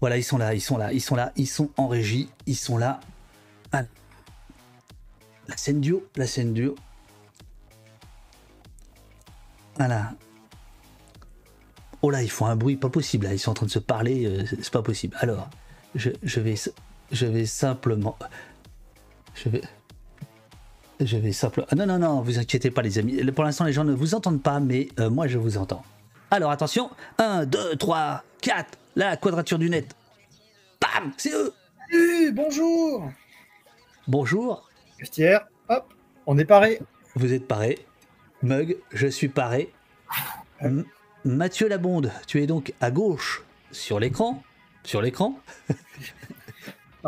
Voilà, ils sont là, ils sont là, ils sont là, ils sont en régie, ils sont là. La scène duo, la scène duo. Voilà. Oh là, ils font un bruit pas possible. Là. Ils sont en train de se parler. euh, c'est pas possible. Alors, je, je vais, je vais simplement. Je vais. Je vais simplement. Ah non, non, non, vous inquiétez pas, les amis. Pour l'instant, les gens ne vous entendent pas, mais euh, moi, je vous entends. Alors, attention. 1, 2, 3, 4. La quadrature du net. Bam C'est eux Salut, bonjour Bonjour, Vestiaire, hop, on est paré. vous êtes paré. Mug, je suis paré. M- Mathieu Labonde, tu es donc à gauche sur l'écran. Sur l'écran.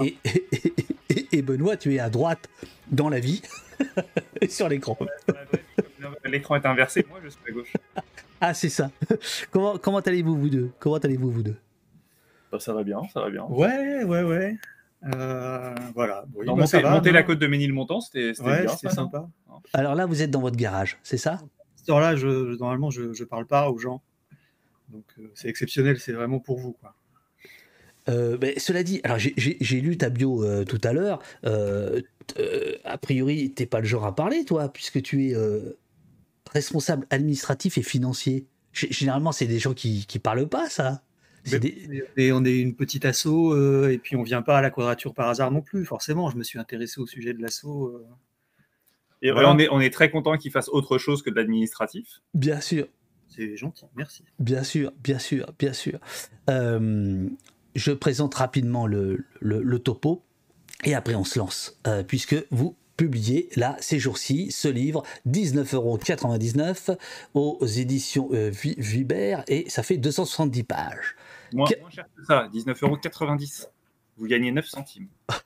et, et- et- et Benoît, tu es à droite dans la vie. sur l'écran. L'écran est inversé, moi je suis à gauche. Ah, c'est ça. Comment, comment allez-vous, vous deux? Comment allez-vous, vous deux? Bah, ça va bien, ça va bien. Ouais, ouais, ouais. Euh, voilà. Bah, ça monter va, monter non la côte de Ménilmontant, c'était c'était Ouais, bien. c'était ça, non sympa. Alors là, vous êtes dans votre garage, c'est ça? À cette heure-là, je, normalement, je, je parle pas aux gens. Donc, euh, c'est exceptionnel, c'est vraiment pour vous, quoi. Euh, mais cela dit, alors j'ai- lu ta bio euh, tout à l'heure. a priori, t'es pas le genre à parler, toi, puisque tu es euh, responsable administratif et financier. G- Généralement, c'est des gens qui qui parlent pas, ça. C'est Mais- des- Et on est une petite asso, euh, et puis on vient pas à la quadrature par hasard non plus, forcément. Je me suis intéressé au sujet de l'asso. euh. Et Voilà. on, est, on est très content qu'il fasse autre chose que de l'administratif. Bien sûr, C'est gentil, merci. bien sûr, bien sûr, bien sûr. Euh, je présente rapidement le, le- le topo et après on se lance, euh, puisque vous publiez là ces jours-ci ce livre 19,99€ aux éditions euh, Vi- Vibert et ça fait 270 pages. Moins, cher que ça, 19,90€. Vous gagnez 9 centimes.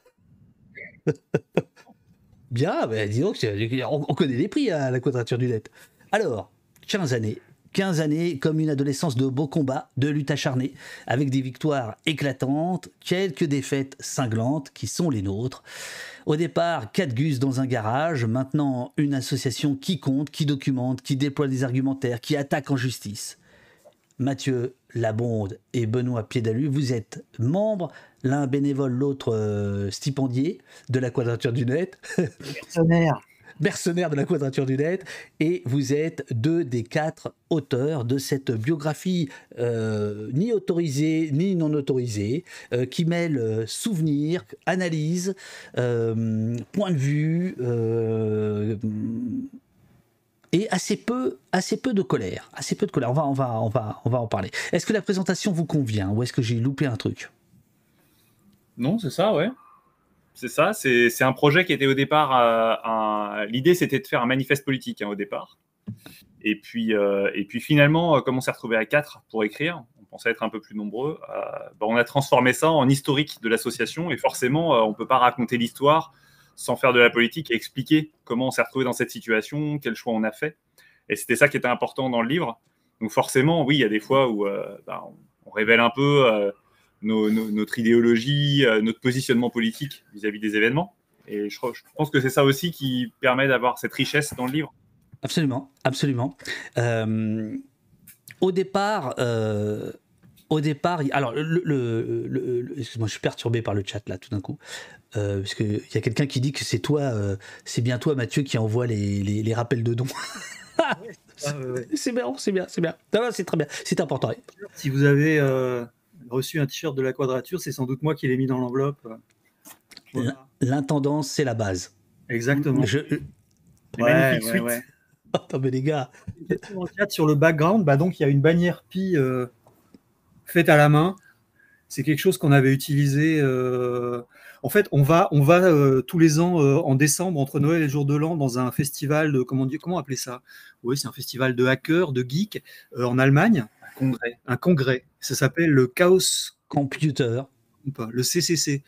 Bien, ben, dis donc, c'est- on, on connaît les prix à la quadrature du net. Alors, 15 années. 15 années comme une adolescence de beaux combats, de lutte acharnée, avec des victoires éclatantes, quelques défaites cinglantes qui sont les nôtres. Au départ, quatre gus dans un garage, maintenant une association qui compte, qui documente, qui déploie des argumentaires, qui attaque en justice. Mathieu Labonde et Benoît Piédalu, vous êtes membres, l'un bénévole, l'autre euh, stipendié de la Quadrature du Net, Mercenaire. mercenaire de la Quadrature du Net, et vous êtes deux des quatre auteurs de cette biographie euh, ni autorisée ni non autorisée, euh, qui mêle souvenirs, analyse, euh, point de vue, et assez peu, assez peu de colère, assez peu de colère. On va, on va, on va, on va en parler. Est-ce que la présentation vous convient ou est-ce que j'ai loupé un truc? Non, c'est ça, ouais. C'est ça, c'est un projet qui était au départ. euh, L'idée, c'était de faire un manifeste politique hein, au départ. Et puis, euh, et puis finalement, euh, comme on s'est retrouvé à quatre pour écrire, on pensait être un peu plus nombreux, euh, bah, on a transformé ça en historique de l'association. Et forcément, on ne peut pas raconter l'histoire sans faire de la politique et expliquer comment on s'est retrouvé dans cette situation, quel choix on a fait. Et c'était ça qui était important dans le livre. Donc forcément, oui, il y a des fois où euh, bah, on, révèle un peu euh, notre idéologie, euh, notre positionnement politique vis-à-vis des événements. Et je, pense que c'est ça aussi qui permet d'avoir cette richesse dans le livre. Absolument, absolument. Au départ, au départ, alors, le, le- le- le- excuse-moi, je suis perturbé par le chat là tout d'un coup, euh, parce qu'il y a quelqu'un qui dit que c'est toi, euh, c'est bien toi, Mathieu, qui envoie les, les- les rappels de dons. C'est bien, c'est bien, c'est bien. Non, non, c'est très bien, c'est important. Si vous avez euh, reçu un t-shirt de la quadrature, c'est sans doute moi qui l'ai mis dans l'enveloppe. Voilà. L'intendance, c'est la base. Exactement. Je... Les Ouais, ouais, ouais. Attends, mais les gars, sur le background, bah donc il y a une bannière Pi euh, faite à la main. C'est quelque chose qu'on avait utilisé. euh, En fait, on va, on va euh, tous les ans euh, en décembre entre Noël et le jour de l'an dans un festival de comment comment appeler ça? Oui, c'est un festival de hackers, de geeks en Allemagne, Un congrès. un congrès. Ça s'appelle le Chaos computer. le CCC.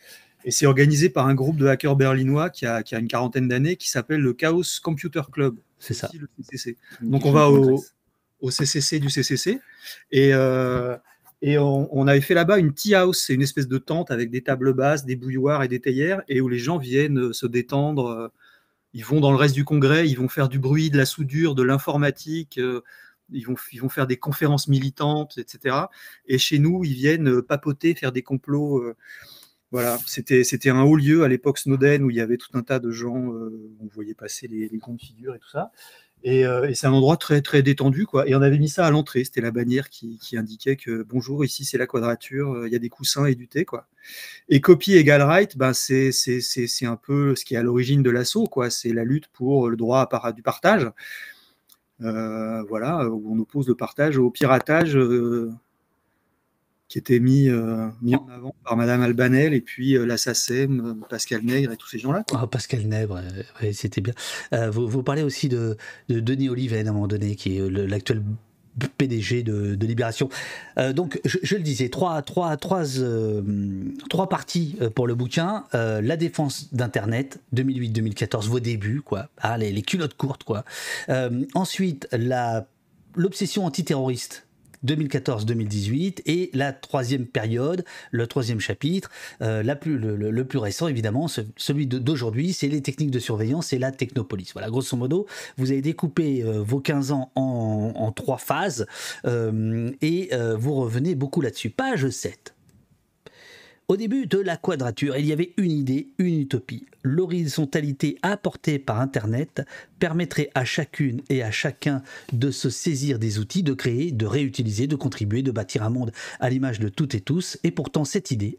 Et c'est organisé par un groupe de hackers berlinois qui a, qui a une quarantaine d'années qui s'appelle le Chaos Computer Club. C'est ça. le CCC. Donc on va au, au CCC du CCC et, euh, et on, avait fait là-bas une tea house, c'est une espèce de tente avec des tables basses, des bouilloires et des théières et où les gens viennent euh, se détendre. euh, Ils vont dans le reste du congrès, ils vont faire du bruit, de la soudure, de l'informatique, euh, ils vont, ils faire des conférences militantes, etc. Et chez nous, ils viennent papoter, faire des complots. Voilà, c'était un haut lieu à l'époque Snowden où il y avait tout un tas de gens, on voyait passer les, grandes figures et tout ça. Euh, et, c'est un endroit très très détendu quoi. Et on avait mis ça à l'entrée, c'était la bannière qui, indiquait que bonjour, ici c'est la quadrature, euh, il y a des coussins et du thé quoi. Et copy égale right, ben c'est c'est un peu ce qui est à l'origine de l'assaut quoi. C'est la lutte pour le droit à, du partage. Euh, voilà, où on oppose le partage au piratage qui était mis, euh, mis en avant par Madame Albanel et puis euh, l'assassin euh, Pascal Nègre et tous ces gens-là. Ah, Pascal Nègre, c'était bien. vous, vous, parlez aussi de, de Denis Oliven à un moment donné, qui est l'actuel PDG de, Libération. donc, je, le disais, trois, trois, trois, trois parties pour le bouquin. la défense d'Internet, 2008-2014, vos débuts, quoi. Ah, les, les, culottes courtes, quoi. ensuite, l'obsession antiterroriste 2014-2018 et la troisième période, le troisième chapitre, euh, le, plus récent évidemment, celui d'aujourd'hui, c'est les techniques de surveillance et la technopolis. Voilà, grosso modo, vous avez découpé euh, vos 15 ans en, trois phases euh, et vous revenez beaucoup là-dessus. Page 7. Au début de la quadrature, il y avait une idée, une utopie. L'horizontalité apportée par Internet permettrait à chacune et à chacun de se saisir des outils, de créer, de réutiliser, de contribuer, de bâtir un monde à l'image de toutes et tous. Et pourtant, cette idée,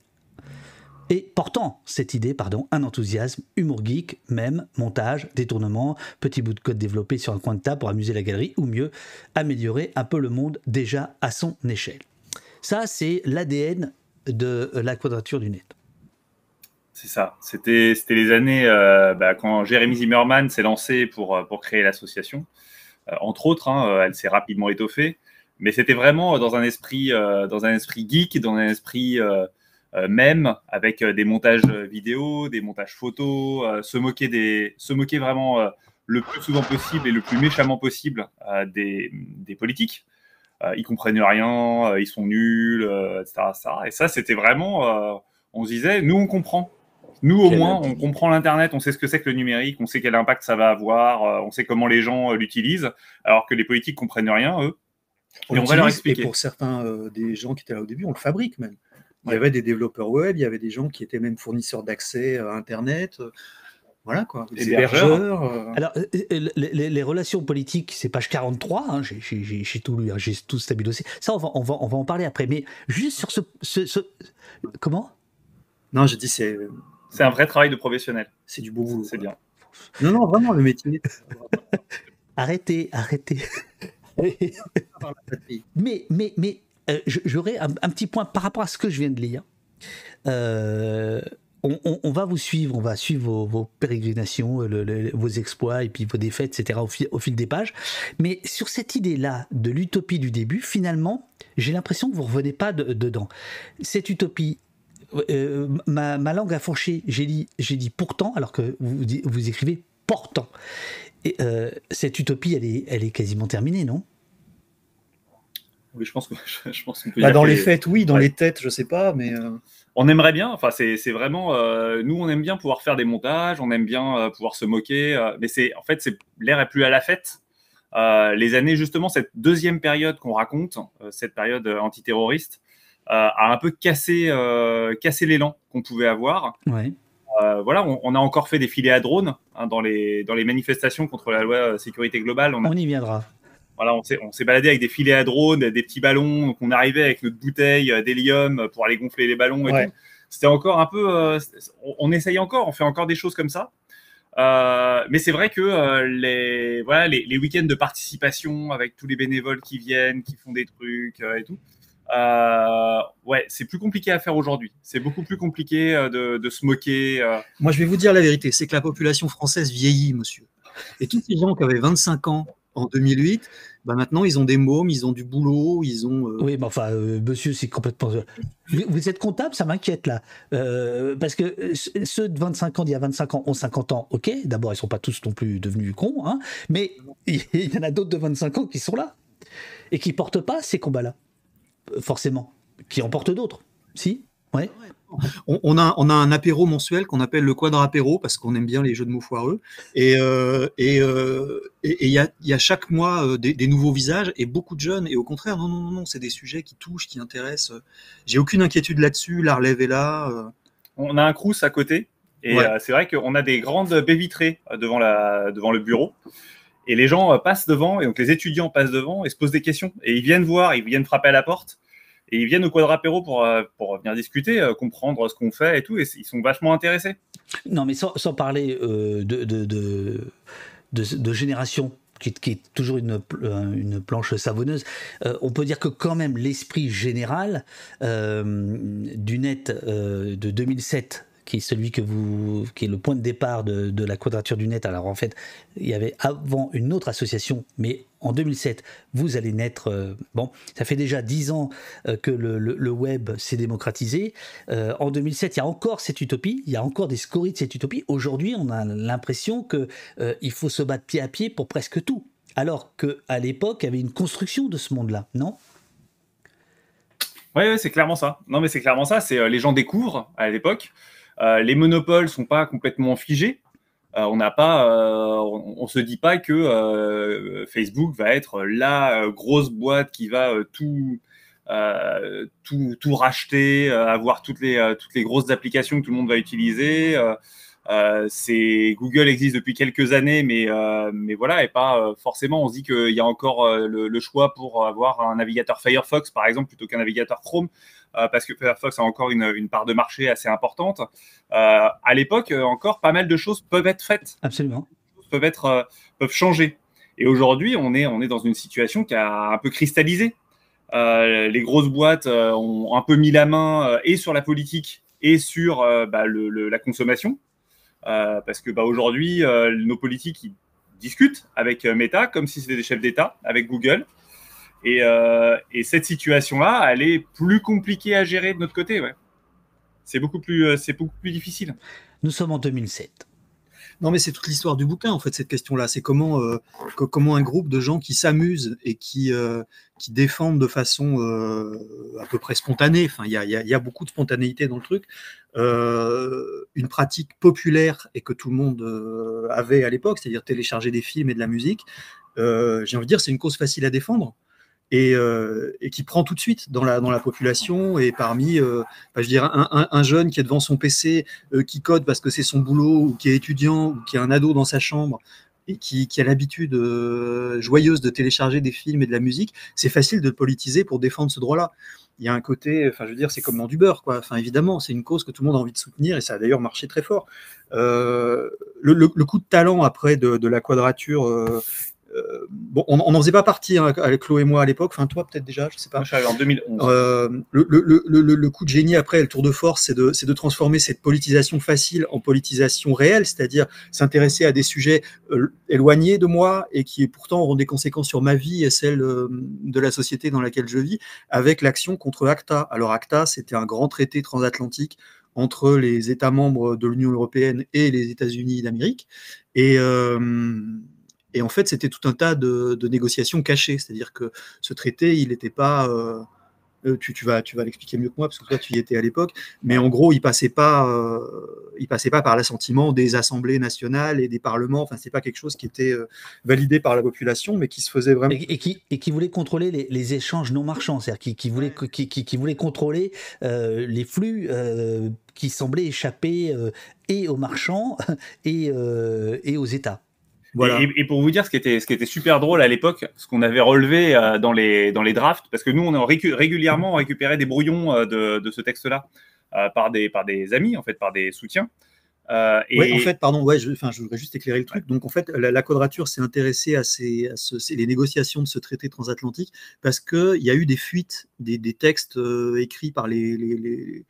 et portant cette idée, pardon, un enthousiasme, humour geek, même, montage, détournement, petit bout de code développé sur un coin de table pour amuser la galerie, ou mieux, améliorer un peu le monde déjà à son échelle. Ça, c'est l'ADN de la quadrature du net. C'est ça. C'était les années euh, bah, quand Jérémy Zimmerman s'est lancé pour, euh, pour créer l'association. Euh, entre autres, hein, elle s'est rapidement étoffée. Mais c'était vraiment dans un esprit, dans un esprit geek, dans un esprit même, avec des montages vidéo, des montages photos, se moquer des, se moquer vraiment le plus souvent possible et le plus méchamment possible des, des politiques. Euh, ils comprennent rien, euh, ils sont nuls, etc., euh, Et ça, c'était vraiment, on se disait, nous, on comprend. Nous, au moins, on comprend l'Internet, on sait ce que c'est que le numérique, on sait quel impact ça va avoir, on sait comment les gens l'utilisent, alors que les politiques comprennent rien, eux. et on va leur expliquer. Et pour certains des gens qui étaient là au début, on le fabrique même. Il y avait des développeurs web, il y avait des gens qui étaient même fournisseurs d'accès à Internet. Voilà quoi. Les hébergeurs. Euh. Alors, euh, euh, les, relations politiques, c'est page 43. Hein, j'ai tout lu, hein, j'ai tout stabilisé. Ça, on va, on, va, on va en parler après. Mais juste sur ce. ce, Comment? Non, j'ai dit c'est. C'est un vrai travail de professionnel. C'est du beau boulot. C'est bien. Non, non, vraiment, le métier. arrêtez, arrêtez. mais, mais, mais j'aurais un, un, petit point par rapport à ce que je viens de lire. Euh, on, va vous suivre, on va suivre vos, pérégrinations, vos exploits et puis vos défaites, etc. Au fil, des pages. Mais sur cette idée-là de l'utopie du début, finalement, j'ai l'impression que vous ne revenez pas dedans. Cette utopie, euh, ma, langue a fourché, j'ai dit, dit pourtant, alors que vous, vous écrivez pourtant. Et, euh, cette utopie, elle est, elle est quasiment terminée, non? Oui, je pense que je pense bah, dans les fêtes, oui, dans les têtes, je sais pas, mais euh, on aimerait bien. Enfin, c'est vraiment euh, nous, on aime bien pouvoir faire des montages, on aime bien euh, pouvoir se moquer, mais c'est en fait, c'est l'air est plus à la fête. les années justement, cette deuxième période qu'on raconte, cette période antiterroriste, a un peu cassé, cassé l'élan qu'on pouvait avoir. voilà, on, a encore fait des filets à drones hein, dans, les, dans les manifestations contre la loi sécurité globale. On, on y viendra voilà, on s'est baladé avec des filets à drone, des petits ballons, donc on arrivait avec notre bouteille euh, d'hélium pour aller gonfler les ballons et tout. C'était encore un peu, euh, on, essaye encore, on fait encore des choses comme ça. Euh, mais c'est vrai que les, voilà, les, week-ends de participation avec tous les bénévoles qui viennent, qui font des trucs et tout, ouais, c'est plus compliqué à faire aujourd'hui. C'est beaucoup plus compliqué de, de se moquer. Moi, je vais vous dire la vérité, c'est que la population française vieillit, monsieur. Et tous ces gens qui avaient 25 ans en 2008, bah maintenant ils ont des mômes, ils ont du boulot, ils ont. Euh, oui, mais enfin, euh, monsieur, c'est complètement. Vous êtes comptable, ça m'inquiète là. Euh, parce que ceux de 25 ans, d'il y a 25 ans, ont 50 ans, ok. D'abord, ils sont pas tous non plus devenus cons, hein, mais il y en a d'autres de 25 ans qui sont là et qui portent pas ces combats-là, forcément. Qui en portent d'autres, si Ouais. On, a, on a un apéro mensuel qu'on appelle le quadra apéro parce qu'on aime bien les jeux de mots foireux. Et euh, et il y, a, y, a, chaque mois des, des, nouveaux visages et beaucoup de jeunes. Et au contraire, non, non, non, non c'est des sujets qui touchent, qui intéressent. J'ai aucune inquiétude là-dessus. La relève est là. On a un crous à côté. Et c'est vrai qu'on a des grandes baies vitrées devant, la, devant le bureau. Et les gens passent devant, et donc les étudiants passent devant et se posent des questions. Et ils viennent voir, ils viennent frapper à la porte. Et ils viennent au Quadrapéro pour, euh, pour venir discuter, euh, comprendre ce qu'on fait et tout, et ils sont vachement intéressés. Non, mais sans, sans parler euh, de, de, de, de, génération qui, est toujours une, une planche savonneuse, on peut dire que quand même l'esprit général du net de 2007 qui est celui que vous, qui est le point de départ de, de, la quadrature du net. Alors en fait, il y avait avant une autre association, mais en 2007, vous allez naître. Euh, bon, ça fait déjà dix ans euh, que le, web s'est démocratisé. Euh, en 2007, il y a encore cette utopie, il y a encore des scories de cette utopie. Aujourd'hui, on a l'impression que il faut se battre pied à pied pour presque tout, alors qu'à l'époque, il y avait une construction de ce monde-là, non? Oui, c'est clairement ça. Non, mais c'est clairement ça. C'est les gens découvrent à l'époque. Les monopoles sont pas complètement figés. Euh, on n'a pas, euh, on, se dit pas que Facebook va être la grosse boîte qui va tout, tout, tout racheter, avoir toutes les, toutes les grosses applications que tout le monde va utiliser. Euh, Google existe depuis quelques années, mais euh, mais voilà, et pas euh, forcément. On se dit qu'il y a encore le, choix pour avoir un navigateur Firefox, par exemple, plutôt qu'un navigateur Chrome, parce que Firefox a encore une, une, part de marché assez importante. à l'époque, encore pas mal de choses peuvent être faites. Absolument. Peuvent être peuvent changer. Et aujourd'hui, on est on est dans une situation qui a un peu cristallisé. les grosses boîtes ont un peu mis la main et sur la politique et sur bah, le, la consommation. Euh, parce que bah, aujourd'hui, euh, nos politiques ils discutent avec euh, Meta comme si c'était des chefs d'État, avec Google. Et, et cette situation-là, elle est plus compliquée à gérer de notre côté. Ouais. C'est beaucoup, plus, c'est beaucoup plus difficile. Nous sommes en 2007. Non, mais c'est toute l'histoire du bouquin, en fait, cette question-là. C'est comment, euh, comment un groupe de gens qui s'amusent et qui, euh, qui défendent de façon euh, à peu près spontanée, enfin, il y a, y a, beaucoup de spontanéité dans le truc, une pratique populaire et que tout le monde avait à l'époque, c'est-à-dire télécharger des films et de la musique, j'ai envie de dire, c'est une cause facile à défendre et, euh, et, qui prend tout de suite dans la, dans la population et parmi, euh, bah, je dirais, un, un, un, jeune qui est devant son PC, euh, qui code parce que c'est son boulot, ou qui est étudiant, ou qui a un ado dans sa chambre et qui, a l'habitude joyeuse de télécharger des films et de la musique, c'est facile de politiser pour défendre ce droit-là. Il y a un côté, enfin je veux dire, c'est comme dans du beurre, quoi. Enfin évidemment, c'est une cause que tout le monde a envie de soutenir et ça a d'ailleurs marché très fort. Le, coup de talent après de la quadrature euh, bon, on n'en faisait pas partie hein, avec Chloé et moi à l'époque. Enfin, toi peut-être déjà, je sais pas. Moi, je suis en 2011. Euh, le, le, le, le, coup de génie après, le tour de force, c'est de, de, transformer cette politisation facile en politisation réelle, c'est-à-dire s'intéresser à des sujets euh, éloignés de moi et qui pourtant auront des conséquences sur ma vie et celle de la société dans laquelle je vis, avec l'action contre ACTA. Alors ACTA, c'était un grand traité transatlantique entre les États membres de l'Union européenne et les États-Unis d'Amérique. Et et en fait, c'était tout un tas de, de négociations cachées. C'est-à-dire que ce traité, il n'était pas. Euh, euh, tu, tu, vas, tu vas l'expliquer mieux que moi parce que toi, tu y étais à l'époque. Mais en gros, il passait pas, euh, il passait pas par l'assentiment des assemblées nationales et des parlements. Enfin, c'est pas quelque chose qui était euh, validé par la population, mais qui se faisait vraiment. Et, et qui, et qui voulait contrôler les, les échanges non marchands, c'est-à-dire qui, qui, voulait, qui, qui, qui, voulait contrôler euh, les flux euh, qui semblaient échapper et aux marchands et, et aux États. Et, pour vous dire ce qui était, ce qui était super drôle à l'époque, ce qu'on avait relevé euh, dans, les, dans les drafts, parce que nous, on a régulièrement récupéré des brouillons euh, de, de, ce texte-là euh, par, des, par des amis, en fait, par des soutiens. et... Oui, en fait, pardon, ouais, je, je voudrais juste éclairer le truc. Donc, en fait, la, quadrature s'est intéressée à, ces, à ce, les négociations de ce traité transatlantique parce qu'il y a eu des fuites des, des textes écrits par les, les, les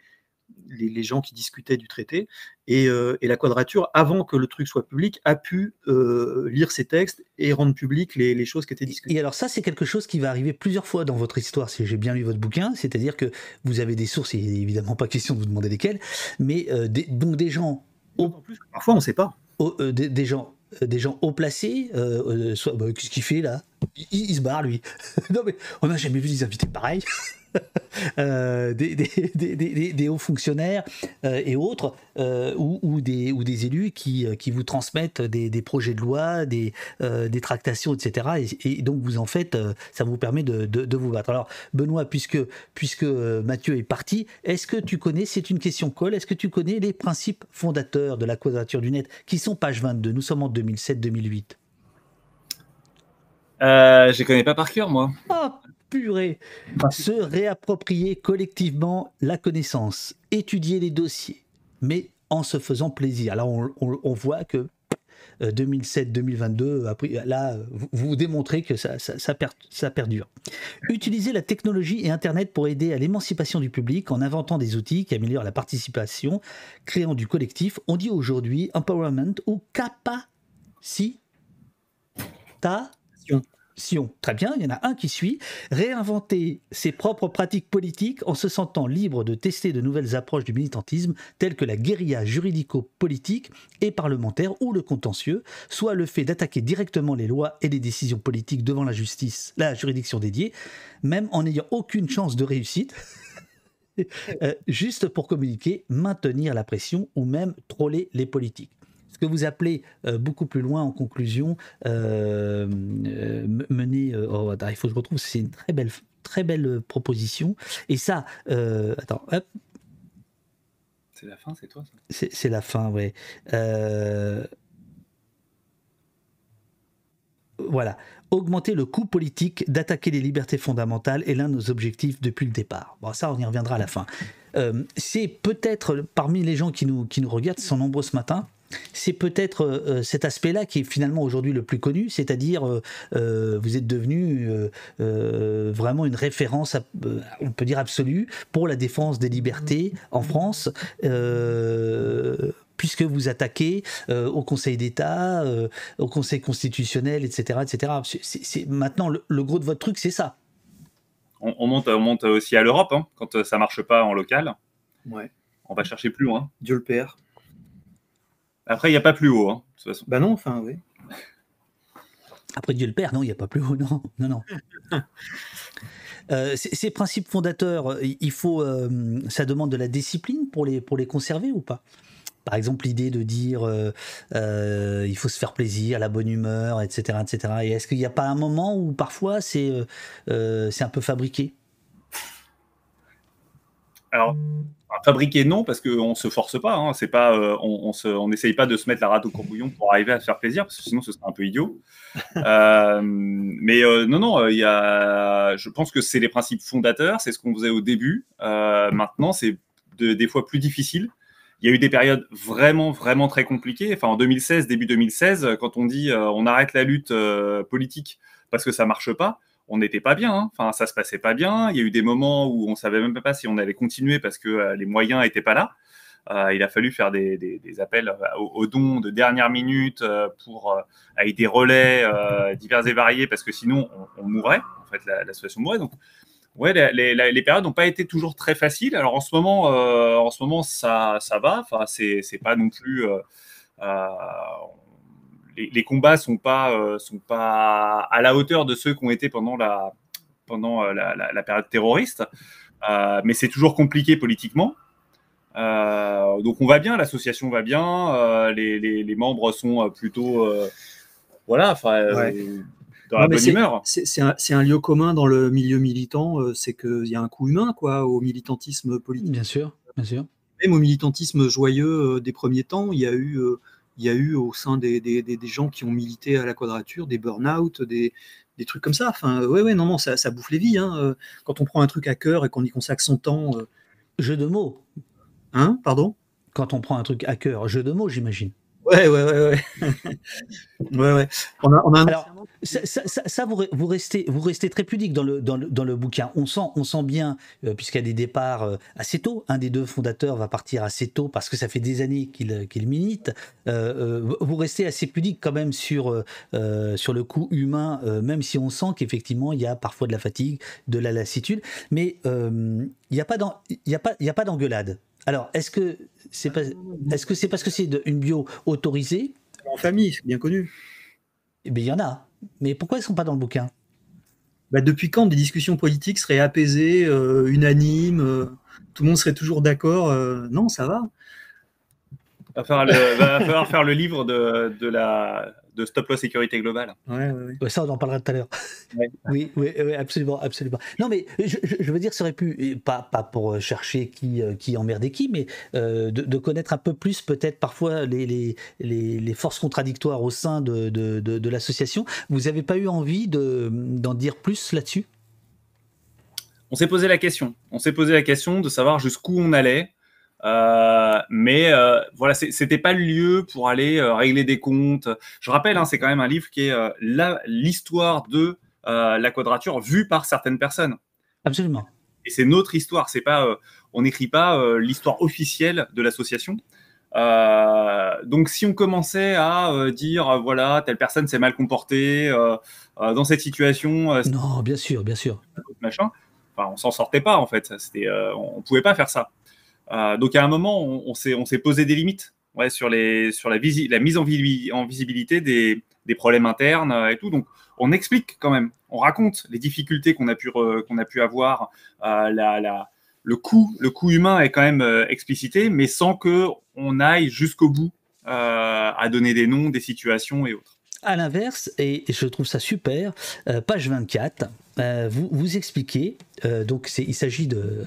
les, gens qui discutaient du traité. Euh, et, la quadrature, avant que le truc soit public, a pu euh, lire ces textes et rendre public les, choses qui étaient discutées. Et alors ça, c'est quelque chose qui va arriver plusieurs fois dans votre histoire, si j'ai bien lu votre bouquin, c'est-à-dire que vous avez des sources, et évidemment pas question de vous demander lesquelles, mais euh, des, donc des gens... Au, parfois, on ne sait pas. des, gens, des gens haut placés, soit, bah, qu'est-ce qu'il fait là? Il, se barre, lui. non, mais on n'a jamais vu des invités pareils. Euh, des, hauts fonctionnaires euh, et autres, euh, ou, des, élus qui, vous transmettent des, projets de loi, des, des tractations, etc. Et, donc vous en faites, ça vous permet de, vous battre. Alors Benoît, puisque, puisque Mathieu est parti, est-ce que tu connais, c'est une question colle, est-ce que tu connais les principes fondateurs de la quadrature du net qui sont page 22 Nous sommes en 2007-2008. Euh, je les connais pas par cœur, moi. Oh, purée Se réapproprier collectivement la connaissance, étudier les dossiers, mais en se faisant plaisir. Là, on, voit que 2007-2022, euh, là, vous, démontrez que ça, ça, perdure. Utiliser la technologie et Internet pour aider à l'émancipation du public en inventant des outils qui améliorent la participation, créant du collectif. On dit aujourd'hui empowerment ou capacité Très bien, il y en a un qui suit. Réinventer ses propres pratiques politiques en se sentant libre de tester de nouvelles approches du militantisme, telles que la guérilla juridico-politique et parlementaire ou le contentieux, soit le fait d'attaquer directement les lois et les décisions politiques devant la justice, la juridiction dédiée, même en n'ayant aucune chance de réussite. Euh, juste pour communiquer, maintenir la pression ou même troller les politiques ce que vous appelez euh, beaucoup plus loin en conclusion, euh, euh, mener. Oh, il faut que je retrouve, c'est une très belle, très belle proposition. Et ça, attends, C'est la fin, c'est toi C'est la fin, oui. voilà. Augmenter le coût politique d'attaquer les libertés fondamentales est l'un de nos objectifs depuis le départ. Bon, ça, on y reviendra à la fin. c'est peut-être parmi les gens qui nous, qui nous regardent, sont nombreux ce matin, c'est peut-être euh, euh, cet aspect-là qui est finalement aujourd'hui le plus connu, c'est-à-dire euh, vous êtes devenu vraiment une référence, on peut dire absolue, pour la défense des libertés en France. puisque vous attaquez au Conseil d'État, au Conseil constitutionnel, etc. etc. Maintenant, le, gros de votre truc, c'est ça. On, monte, on monte aussi à l'Europe, hein, quand ça marche pas en local. Ouais. On va chercher plus loin. Dieu le Père. Après, il n'y a pas plus haut, hein, de toute façon. Bah non, enfin, oui. Après Dieu le Père, non, il n'y a pas plus haut, non, non, non. Euh, ces principes fondateurs, il faut, euh, ça demande de la discipline pour les, pour les conserver ou pas? Par exemple, l'idée de dire euh, il faut se faire plaisir, la bonne humeur, etc. etc. Et est-ce qu'il n'y a pas un moment où parfois c'est c'est un peu fabriqué? Alors, fabriquer non parce qu'on se force pas hein. c'est pas euh, on n'essaye pas de se mettre la rate au courbouillon pour arriver à se faire plaisir parce que sinon ce serait un peu idiot. Euh, mais euh, non non il y a je pense que c'est les principes fondateurs c'est ce qu'on faisait au début. Maintenant c'est des fois plus difficile. Il y a eu des périodes vraiment vraiment très compliquées. Enfin en 2016 début 2016 quand on dit on arrête la lutte politique parce que ça marche pas on n'était pas bien. Hein. Enfin, ça se passait pas bien. Il y a eu des moments où on savait même pas si on allait continuer parce que euh, les moyens n'étaient pas là. Euh, il a fallu faire des, appels euh, aux, dons de dernière minute pour avec des relais divers et variés parce que sinon on, mourrait. En fait, la, situation mourrait. Donc, ouais, les, périodes n'ont pas été toujours très faciles. Alors en ce moment, en ce moment, ça, ça va. Enfin, c'est pas non plus les, combats sont pas euh, sont pas à la hauteur de ceux qui ont été pendant la pendant euh, la, période terroriste, euh, mais c'est toujours compliqué politiquement. donc on va bien, l'association va bien, les, membres sont plutôt voilà, dans la bonne humeur. C'est un, un, lieu commun dans le milieu militant, c'est qu'il y a un coup humain quoi, au militantisme politique. Bien sûr, bien sûr. Même au militantisme joyeux des premiers temps, il y a eu il y a eu au sein des, des, des, gens qui ont milité à la quadrature des burn-out, des, des trucs comme ça. Enfin, ouais, ouais, non, non, ça, ça bouffe les vies. Hein. Euh, quand on prend un truc à cœur et qu'on y consacre son temps. Euh. Jeu de mots. Hein, pardon? Quand on prend un truc à cœur, jeu de mots, j'imagine. Ouais, ouais, ouais, ouais. ouais, ouais. On a, on a Alors, ça, ça, vous, vous, restez, vous restez très pudique dans le, dans le, dans le bouquin. On sent, on sent bien, euh, puisqu'il y a des départs euh, assez tôt, un des deux fondateurs va partir assez tôt parce que ça fait des années qu'il qu'il milite. Euh, vous restez assez pudique quand même sur, sur le coup humain, même si on sent qu'effectivement il y a parfois de la fatigue, de la lassitude. Mais il n'y a pas d'engueulade. Alors, est-ce que c'est pas, est-ce que c'est parce que c'est une bio autorisée? En famille, c'est bien connu. Eh bien, il y en a. Mais pourquoi ils sont pas dans le bouquin? Bah, Depuis quand des discussions politiques seraient apaisées, euh, unanimes, euh, tout le monde serait toujours d'accord Non, ça va. Il va falloir, faire le livre de, de la de stop loss sécurité globale. Ouais, ouais, Ça, on en parlera tout à l'heure. oui, oui, absolument, absolument. Non, mais je, veux dire, ça aurait pu, pas, pas pour chercher qui, euh, qui emmerdait qui, mais euh, de, connaître un peu plus, peut-être parfois, les, les, les, forces contradictoires au sein de, de, de l'association. Vous n'avez pas eu envie d'en dire plus là-dessus? On s'est posé la question. On s'est posé la question de savoir jusqu'où on allait. Euh, mais euh, voilà, c'était pas le lieu pour aller euh, régler des comptes. Je rappelle, hein, c'est quand même un livre qui est l'histoire de la quadrature vue par certaines personnes. Absolument. Et c'est notre histoire. C'est pas, on n'écrit pas l'histoire officielle de l'association. donc, si on commençait à dire, voilà, telle personne s'est mal comportée dans cette situation, non, bien sûr, bien sûr, machin. Enfin, on s'en sortait pas en fait. C'était, on pouvait pas faire ça. Euh, donc à un moment, on, s'est posé des limites ouais, sur, la, mise en, visibilité des, problèmes internes euh, et tout. Donc on explique quand même, on raconte les difficultés qu'on a, pu qu'on avoir, euh, le, coût, le coût humain est quand même explicité, mais sans que on aille jusqu'au bout à donner des noms, des situations et autres. À l'inverse, et je trouve ça super, page 24, vous, vous expliquez, donc il s'agit de,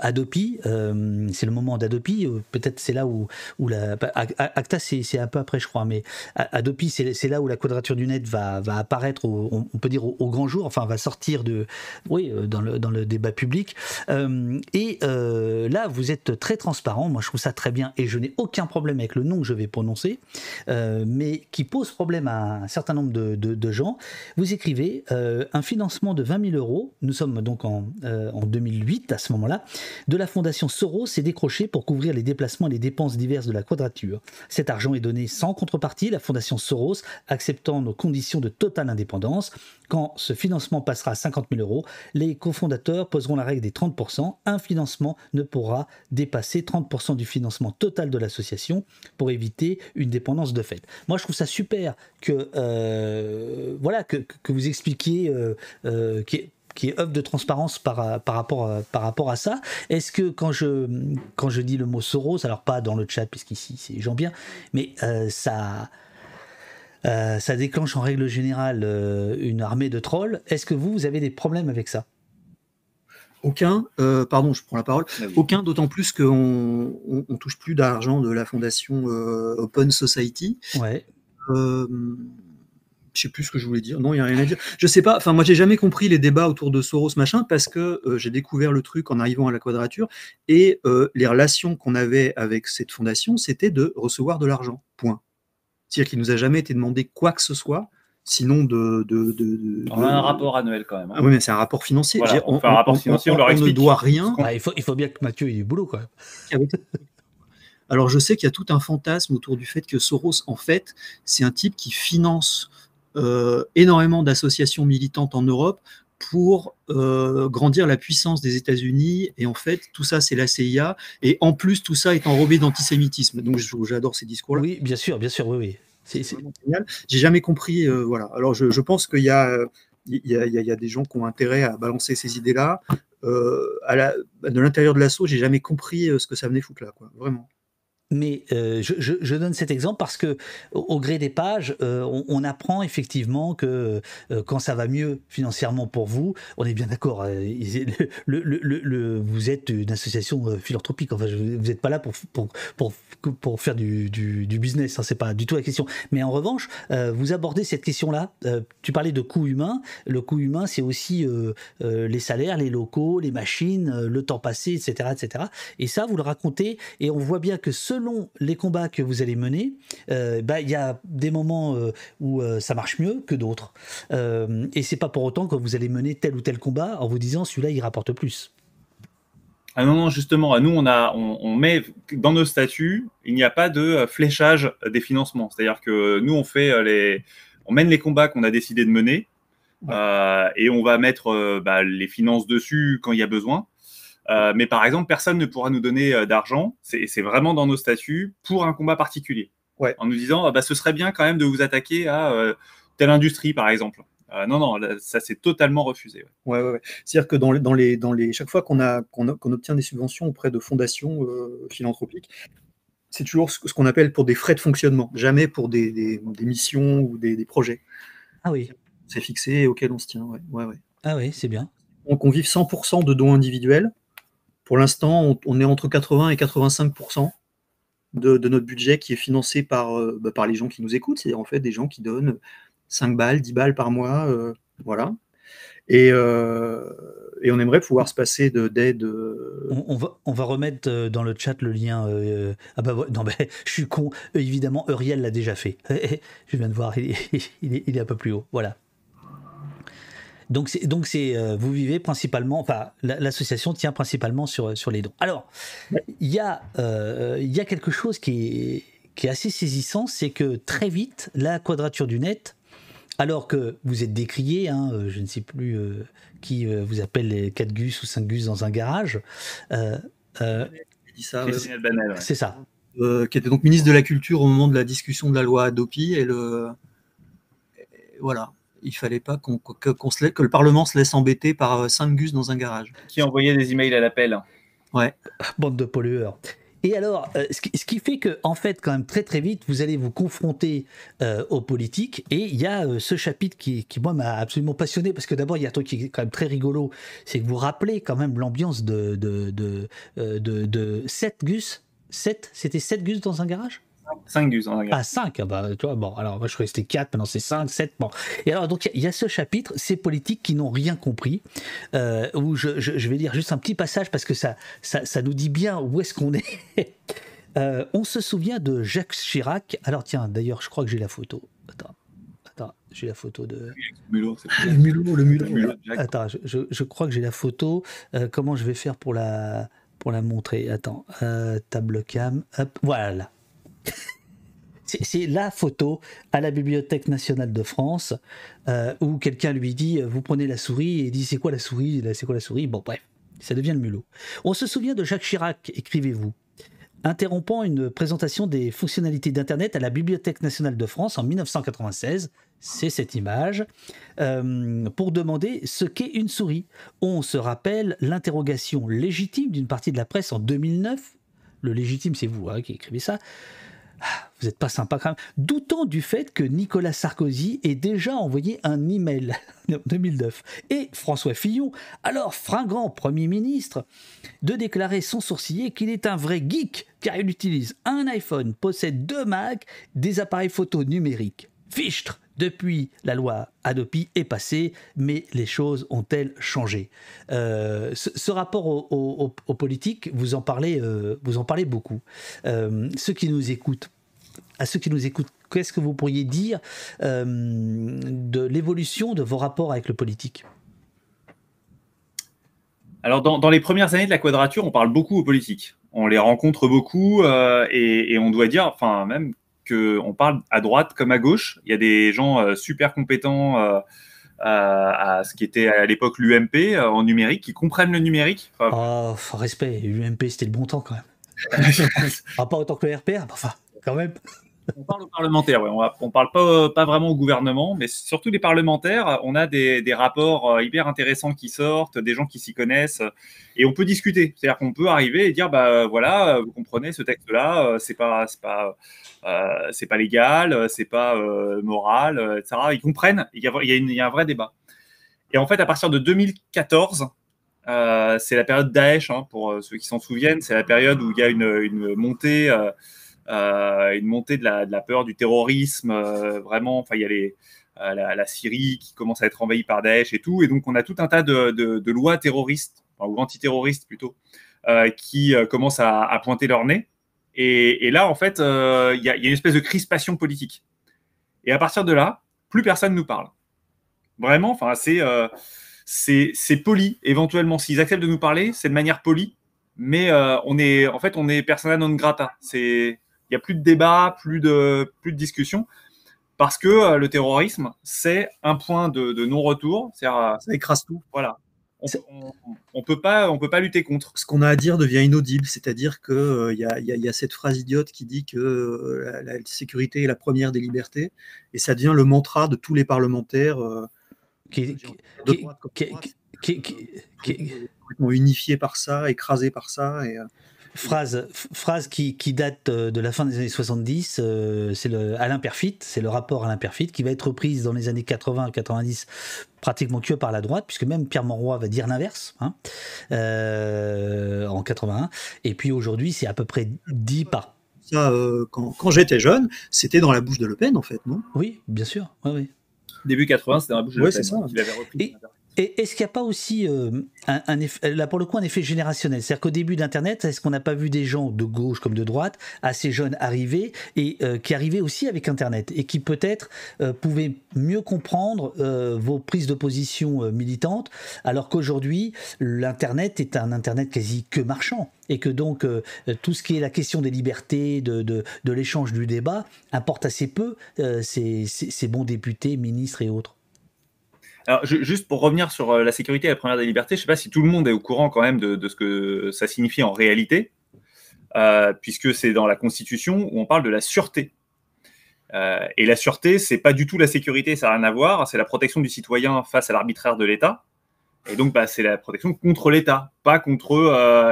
Adopi. Euh, c'est le moment d'Adopi. Euh, peut-être c'est là où, la. Bah, Acta, c'est un peu après, je crois, mais Adopi, c'est là où la quadrature du net va, apparaître, on peut dire, au, grand jour, enfin, va sortir de. Oui, euh, dans le, débat public. et là, vous êtes très transparent. Moi, je trouve ça très bien et je n'ai aucun problème avec le nom que je vais prononcer, mais qui pose problème à un certain nombre de, gens. Vous écrivez un financement de 20 000 euros. Nous sommes donc en, en 2008 à ce moment-là de la fondation Soros s'est décroché pour couvrir les déplacements et les dépenses diverses de la quadrature. Cet argent est donné sans contrepartie, la fondation Soros acceptant nos conditions de totale indépendance. Quand ce financement passera à 50 000 euros, les cofondateurs poseront la règle des 30%. Un financement ne pourra dépasser 30% du financement total de l'association pour éviter une dépendance de fait. Moi, je trouve ça super que, euh, voilà, que, vous expliquiez euh, euh, qui est œuvre de transparence par, par, rapport, par rapport à ça. Est-ce que quand je, quand je dis le mot Soros, alors pas dans le chat, puisqu'ici c'est Jean Bien, mais ça, euh, ça déclenche en règle générale euh, une armée de trolls. Est-ce que vous, vous avez des problèmes avec ça? Aucun, pardon, je prends la parole. Aucun, d'autant plus qu'on on, touche plus d'argent de la fondation Open Society. Ouais je sais plus ce que je voulais dire. Non, il n'y a rien à dire. Je sais pas. Enfin, moi, j'ai jamais compris les débats autour de Soros machin parce que euh, j'ai découvert le truc en arrivant à la quadrature et euh, les relations qu'on avait avec cette fondation, c'était de recevoir de l'argent. Point. C'est-à-dire qu'il nous a jamais été demandé quoi que ce soit. Sinon de, de, de, On a un rapport annuel quand même. Hein. Ah oui, mais c'est un rapport financier. on, un rapport financier, on, leur ne doit rien. il, faut, il faut bien que Mathieu ait du boulot quand même. Alors je sais qu'il y a tout un fantasme autour du fait que Soros, en fait, c'est un type qui finance euh, énormément d'associations militantes en Europe pour euh, grandir la puissance des États-Unis. Et en fait, tout ça, c'est la CIA. Et en plus, tout ça est enrobé d'antisémitisme. Donc, j'adore ces discours-là. Oui, bien sûr, bien sûr, oui, oui. C'est génial. J'ai jamais compris. Euh, voilà. Alors, je, pense qu'il y a. Il y, a, il y, a, des gens qui ont intérêt à balancer ces idées-là. à la, de l'intérieur de l'assaut, j'ai jamais compris ce que ça venait foutre là, quoi. Vraiment mais euh, je, donne cet exemple parce que au, gré des pages, euh, on, apprend effectivement que euh, quand ça va mieux financièrement pour vous, on est bien d'accord. Vous êtes une association philanthropique. Enfin, vous n'êtes pas là pour, pour, pour, faire du, du, business. Hein, c'est pas du tout la question. Mais en revanche, vous abordez cette question-là. tu parlais de coût humain. Le coût humain, c'est aussi les salaires, les locaux, les machines, le temps passé, etc., etc. Et ça, vous le racontez et on voit bien que ce selon les combats que vous allez mener, euh, bah, il y a des moments euh, où euh, ça marche mieux que d'autres. et c'est pas pour autant que vous allez mener tel ou tel combat en vous disant celui-là il rapporte plus. Ah non, non, justement, nous, on, a, on, met dans nos statuts, il n'y a pas de fléchage des financements. C'est-à-dire que nous, on fait les, on mène les combats qu'on a décidé de mener et on va mettre bah, les finances dessus quand il y a besoin. Euh, mais par exemple, personne ne pourra nous donner euh, d'argent, c'est vraiment dans nos statuts, pour un combat particulier. Ouais. En nous disant, ah bah, ce serait bien quand même de vous attaquer à euh, telle industrie, par exemple. non, non, ça c'est totalement refusé. Ouais, ouais, ouais. C'est-à-dire que dans, dans, les, dans les, chaque fois qu'on a, qu'on obtient des subventions auprès de fondations philanthropiques, c'est toujours ce, qu'on appelle pour des frais de fonctionnement, jamais pour des, des, missions ou des, des, projets. Ah oui. C'est fixé et auquel on se tient. Ouais, ouais, ouais. Ah oui, c'est bien. Donc on vive 100% de dons individuels. Pour l'instant, on, est entre 80 et 85% de, de, notre budget qui est financé par, euh, bah, par les gens qui nous écoutent. C'est en fait des gens qui donnent 5 balles, 10 balles par mois. Euh, voilà. Et, euh, et on aimerait pouvoir se passer d'aide. On, va, on va remettre dans le chat le lien. ah bah non, mais je suis con. évidemment, Uriel l'a déjà fait. je viens de voir, il est, il est, un peu plus haut. Voilà. Donc, c'est, donc c'est, vous vivez principalement, enfin, l'association tient principalement sur, sur les dons. Alors, il y, a, il y a quelque chose qui est, qui est assez saisissant, c'est que très vite, la quadrature du net alors que vous êtes décrié, hein, euh, je ne sais plus euh, qui euh, vous appelle les 4 gus ou 5 gus dans un garage. c'est ça. qui était donc ministre de la Culture au moment de la discussion de la loi Adopi. Et le, voilà, il fallait pas qu'on, que, que, le Parlement se laisse embêter par 5 gus dans un garage. Qui envoyait des emails à l'appel. Ouais. Bande de pollueurs. Et alors, euh, ce, qui, fait que, en fait, quand même très très vite, vous allez vous confronter euh, aux politiques. Et il y a euh, ce chapitre qui, qui moi, m'a absolument passionné parce que d'abord, il y a un truc qui est quand même très rigolo, c'est que vous rappelez quand même l'ambiance de de de, de, de 7 gus. 7 C'était 7 gus dans un garage? 5 gus en Ah, 5, ah bah, tu vois, bon, alors moi je croyais que c'était 4, maintenant c'est 5, 7, bon. Et alors, donc, il y, a ce chapitre, ces politiques qui n'ont rien compris, euh, où je, je, vais lire juste un petit passage parce que ça, ça, ça nous dit bien où est-ce qu'on est. euh, on se souvient de Jacques Chirac. Alors, tiens, d'ailleurs, je crois que j'ai la photo. Attends. Attends, j'ai la photo de. Mulot, ah, le mulot, le mulot. Attends, je, je, crois que j'ai la photo. Euh, comment je vais faire pour la, pour la montrer? Attends, euh, table cam. Hop, voilà. C'est la photo à la Bibliothèque nationale de France euh, où quelqu'un lui dit Vous prenez la souris et il dit C'est quoi la souris? C'est quoi la souris? Bon, bref, ça devient le mulot. On se souvient de Jacques Chirac, écrivez-vous, interrompant une présentation des fonctionnalités d'Internet à la Bibliothèque nationale de France en 1996. C'est cette image, euh, pour demander ce qu'est une souris. On se rappelle l'interrogation légitime d'une partie de la presse en 2009. Le légitime, c'est vous hein, qui écrivez ça vous n'êtes pas sympa quand même. Doutant du fait que Nicolas Sarkozy ait déjà envoyé un email en 2009 et François Fillon, alors fringant Premier ministre, de déclarer sans sourciller qu'il est un vrai geek car il utilise un iPhone, possède deux Macs, des appareils photo numériques. Fichtre depuis, la loi Adopi est passée, mais les choses ont-elles changé? Euh, ce, rapport aux politiques, vous en parlez, euh, vous en parlez beaucoup. Euh, ceux qui nous écoutent, à ceux qui nous écoutent, qu'est-ce que vous pourriez dire de l'évolution de vos rapports avec le politique? Alors, dans, les premières années de la quadrature, on parle beaucoup aux politiques. On les rencontre beaucoup et, on doit dire, enfin, même on parle à droite comme à gauche. Il y a des gens euh, super compétents euh, à ce qui était à l'époque l'UMP euh, en numérique, qui comprennent le numérique. oh, respect, l'UMP c'était le bon temps quand même. ah, pas autant que le RPR, enfin, quand même. On parle aux parlementaires, on ne parle pas, vraiment au gouvernement, mais surtout les parlementaires. On a des, rapports euh, hyper intéressants qui sortent, des gens qui s'y connaissent, et on peut discuter. C'est-à-dire qu'on peut arriver et dire, bah voilà, vous comprenez, ce texte-là, euh, c'est pas, pas, euh, c'est pas légal, c'est pas moral, etc. Ils comprennent. Il y, a, il, y a un vrai débat. Et en fait, à partir de 2014, c'est la période Daesh, hein, pour ceux qui s'en souviennent. C'est la période où il y a une, montée euh, une montée de la, peur du terrorisme, euh, vraiment. Enfin, il y a euh, la, Syrie qui commence à être envahie par Daesh et tout. Et donc, on a tout un tas de, lois terroristes, ou antiterroristes plutôt, qui commencent à, pointer leur nez. Et, là, en fait, il y, a une espèce de crispation politique. Et à partir de là, plus personne nous parle. Vraiment, enfin, c'est c'est poli. Éventuellement, s'ils acceptent de nous parler, c'est de manière polie. Mais on est, en fait, on est persona non grata. C'est il n'y a plus de débat, plus de, plus de discussion, parce que euh, le terrorisme, c'est un point de, non-retour. Euh, ça écrase tout. Voilà. on, ne peut pas, on peut pas lutter contre. Ce qu'on a à dire devient inaudible, c'est-à-dire que euh, il y, a cette phrase idiote qui dit que euh, la, sécurité est la première des libertés, et ça devient le mantra de tous les parlementaires. qui, complètement unifiés par ça, écrasés par ça, et Phrase, phrase qui, qui, date euh, de la fin des années 70, euh, c'est le Alain Perfit, c'est le rapport Alain Perfit qui va être reprise dans les années 80 90 pratiquement que par la droite, puisque même Pierre Monroy va dire l'inverse hein, euh, en 81. Et puis aujourd'hui, c'est à peu près dit par. Ça, quand, quand j'étais jeune, c'était dans la bouche de Le Pen, en fait, non? Oui, bien sûr. Oui, oui. Début 80, c'était dans la bouche de Le Pen. Ça. Hein, avait repris. Et est-ce qu'il n'y a pas aussi euh, coup un effet générationnel? C'est-à-dire qu'au début d'Internet, est-ce qu'on n'a pas vu des gens de gauche comme de droite, assez jeunes arriver et euh, qui arrivaient aussi avec Internet et qui peut-être euh, pouvaient mieux comprendre vos prises de position militantes, alors qu'aujourd'hui l'Internet est un Internet quasi que marchand et que donc tout ce qui est la question des libertés, de, l'échange du débat importe assez peu ces, ces bons députés, ministres et autres? Alors, juste pour revenir sur euh, la sécurité et la première des libertés, je ne sais pas si tout le monde est au courant quand même de, ce que ça signifie en réalité, euh, puisque c'est dans la Constitution où on parle de la sûreté. Euh, et la sûreté, c'est pas du tout la sécurité, ça n'a rien à voir, c'est la protection du citoyen face à l'arbitraire de l'État. Et donc, bah, c'est la protection contre l'État, pas contre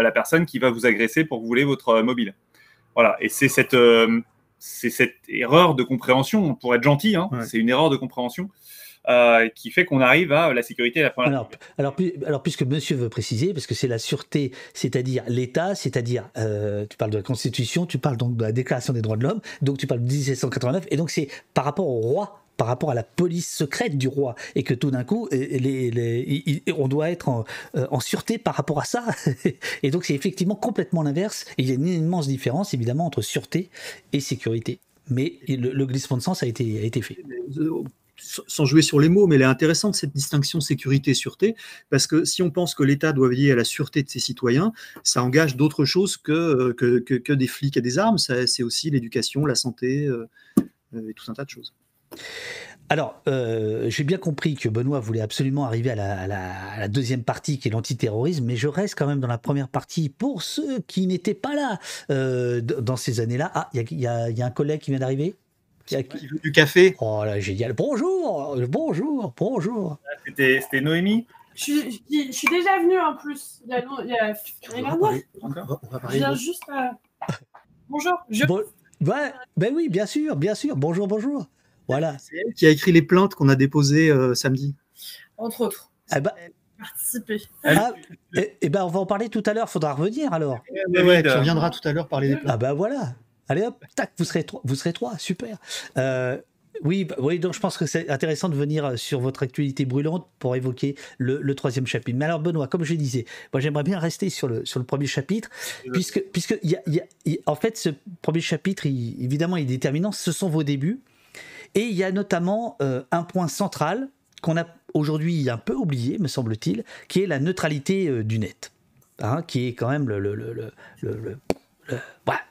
la personne qui va vous agresser pour que vous voulez votre mobile. Voilà, et c'est cette, c'est cette erreur de compréhension, pour être gentil, hein, c'est une erreur de compréhension euh, qui fait qu'on arrive à la sécurité et la première. Alors, alors, alors, puisque monsieur veut préciser, parce que c'est la sûreté, c'est-à-dire l'État, c'est-à-dire, euh, tu parles de la Constitution, tu parles donc de la Déclaration des droits de l'homme, donc tu parles de 1789, et donc c'est par rapport au roi par rapport à la police secrète du roi et que tout d'un coup les, les, on doit être en, euh, en, sûreté par rapport à ça. Et donc c'est effectivement complètement l'inverse et il y a une immense différence évidemment entre sûreté et sécurité. Mais le, le glissement de sens a été, a été fait sans jouer sur les mots, mais elle est intéressante cette distinction sécurité-sûreté, parce que si on pense que l'État doit veiller à la sûreté de ses citoyens, ça engage d'autres choses que, euh, que, que, des flics et des armes, c'est aussi l'éducation, la santé euh, euh, et tout un tas de choses. Alors, j'ai bien compris que Benoît voulait absolument arriver à la, deuxième partie qui est l'antiterrorisme, mais je reste quand même dans la première partie pour ceux qui n'étaient pas là dans ces années-là. Ah, il y, y, a un collègue qui vient d'arriver? Qui veut du café. Oh là, génial. Bonjour, bonjour, bonjour. C'était Noémie je suis, je suis, déjà venue en plus. Il y a, il y a, il y a Je viens juste. Euh... Bonjour. Je... Bon, ouais, ben oui, bien sûr, bien sûr. Bonjour, bonjour. Voilà. C'est elle qui a écrit les plaintes qu'on a déposées euh, samedi. Entre autres. Ah bah, participer. Ah, et, et, ben on va en parler tout à l'heure. Faudra revenir alors. Ouais, ouais, tu reviendras tout à l'heure parler des plaintes. Ah ben voilà. Allez hop, tac, vous serez trois, vous serez trois super. Euh, oui, bah, oui, donc je pense que c'est intéressant de venir euh, sur votre actualité brûlante pour évoquer le, troisième chapitre. Mais alors, Benoît, comme je disais, moi j'aimerais bien rester sur le, sur le premier chapitre, puisque, puisque y a, y a, en fait, ce premier chapitre, évidemment, il est déterminant, ce sont vos débuts. Et il y a notamment euh, un point central qu'on a aujourd'hui un peu oublié, me semble-t-il, qui est la neutralité du net, hein, qui est quand même le, le, le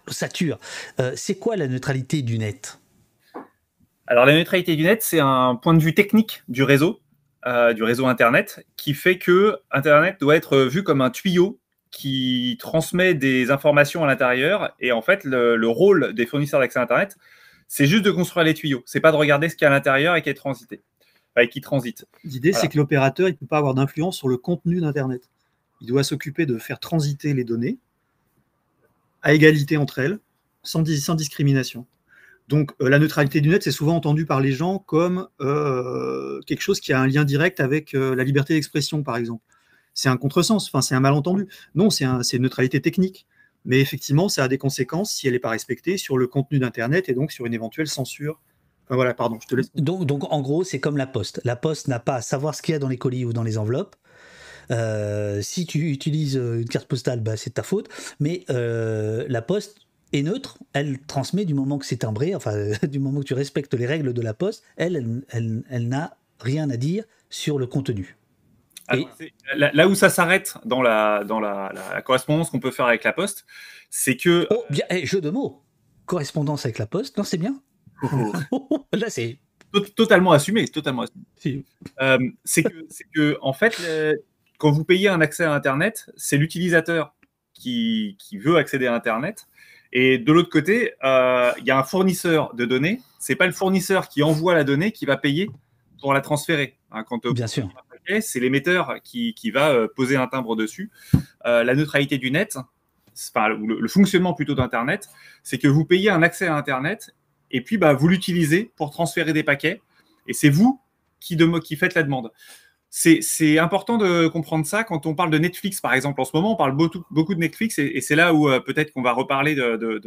l'ossature. Euh, c'est quoi la neutralité du net? Alors la neutralité du net, c'est un point de vue technique du réseau, euh, du réseau Internet, qui fait que Internet doit être vu comme un tuyau qui transmet des informations à l'intérieur. Et en fait, le, rôle des fournisseurs d'accès à Internet, c'est juste de construire les tuyaux. C'est pas de regarder ce qu'il y a à l'intérieur et qui est transité. qui transite. L'idée, c'est que l'opérateur, il ne peut pas avoir d'influence sur le contenu d'Internet. Il doit s'occuper de faire transiter les données à égalité entre elles, sans, discrimination. Donc euh, la neutralité du net, c'est souvent entendu par les gens comme euh, quelque chose qui a un lien direct avec euh, la liberté d'expression, par exemple. C'est un contresens, enfin c'est un malentendu. Non, c'est une neutralité technique. Mais effectivement, ça a des conséquences si elle n'est pas respectée sur le contenu d'Internet et donc sur une éventuelle censure. Enfin, voilà, pardon, je te laisse. Donc, donc en gros, c'est comme la poste. La poste n'a pas à savoir ce qu'il y a dans les colis ou dans les enveloppes. Euh, si tu utilises euh, une carte postale, bah, c'est ta faute. Mais euh, la poste est neutre, elle transmet du moment que c'est timbré, enfin du moment que tu respectes les règles de la poste, elle, elle, elle, n'a rien à dire sur le contenu. là, où ça s'arrête dans, la, dans la, correspondance qu'on peut faire avec la poste, c'est que. Oh, bien, eh, jeu de mots. Correspondance avec la poste, non, c'est bien. Oh. là, c'est totalement assumé, totalement assumé. c'est que, que, en fait, quand vous payez un accès à Internet, c'est l'utilisateur qui, veut accéder à Internet. Et de l'autre côté, euh, il y a un fournisseur de données. C'est pas le fournisseur qui envoie la donnée qui va payer pour la transférer. Hein, quand, Bien sûr. C'est l'émetteur qui, va euh, poser un timbre dessus. Euh, la neutralité du net, enfin, le, fonctionnement plutôt d'Internet, c'est que vous payez un accès à Internet et puis bah, vous l'utilisez pour transférer des paquets. Et c'est vous qui, de, qui faites la demande c'est important de comprendre ça quand on parle de Netflix, par exemple. En ce moment, on parle beaucoup, beaucoup de Netflix et, c'est là où euh, peut-être qu'on va reparler de,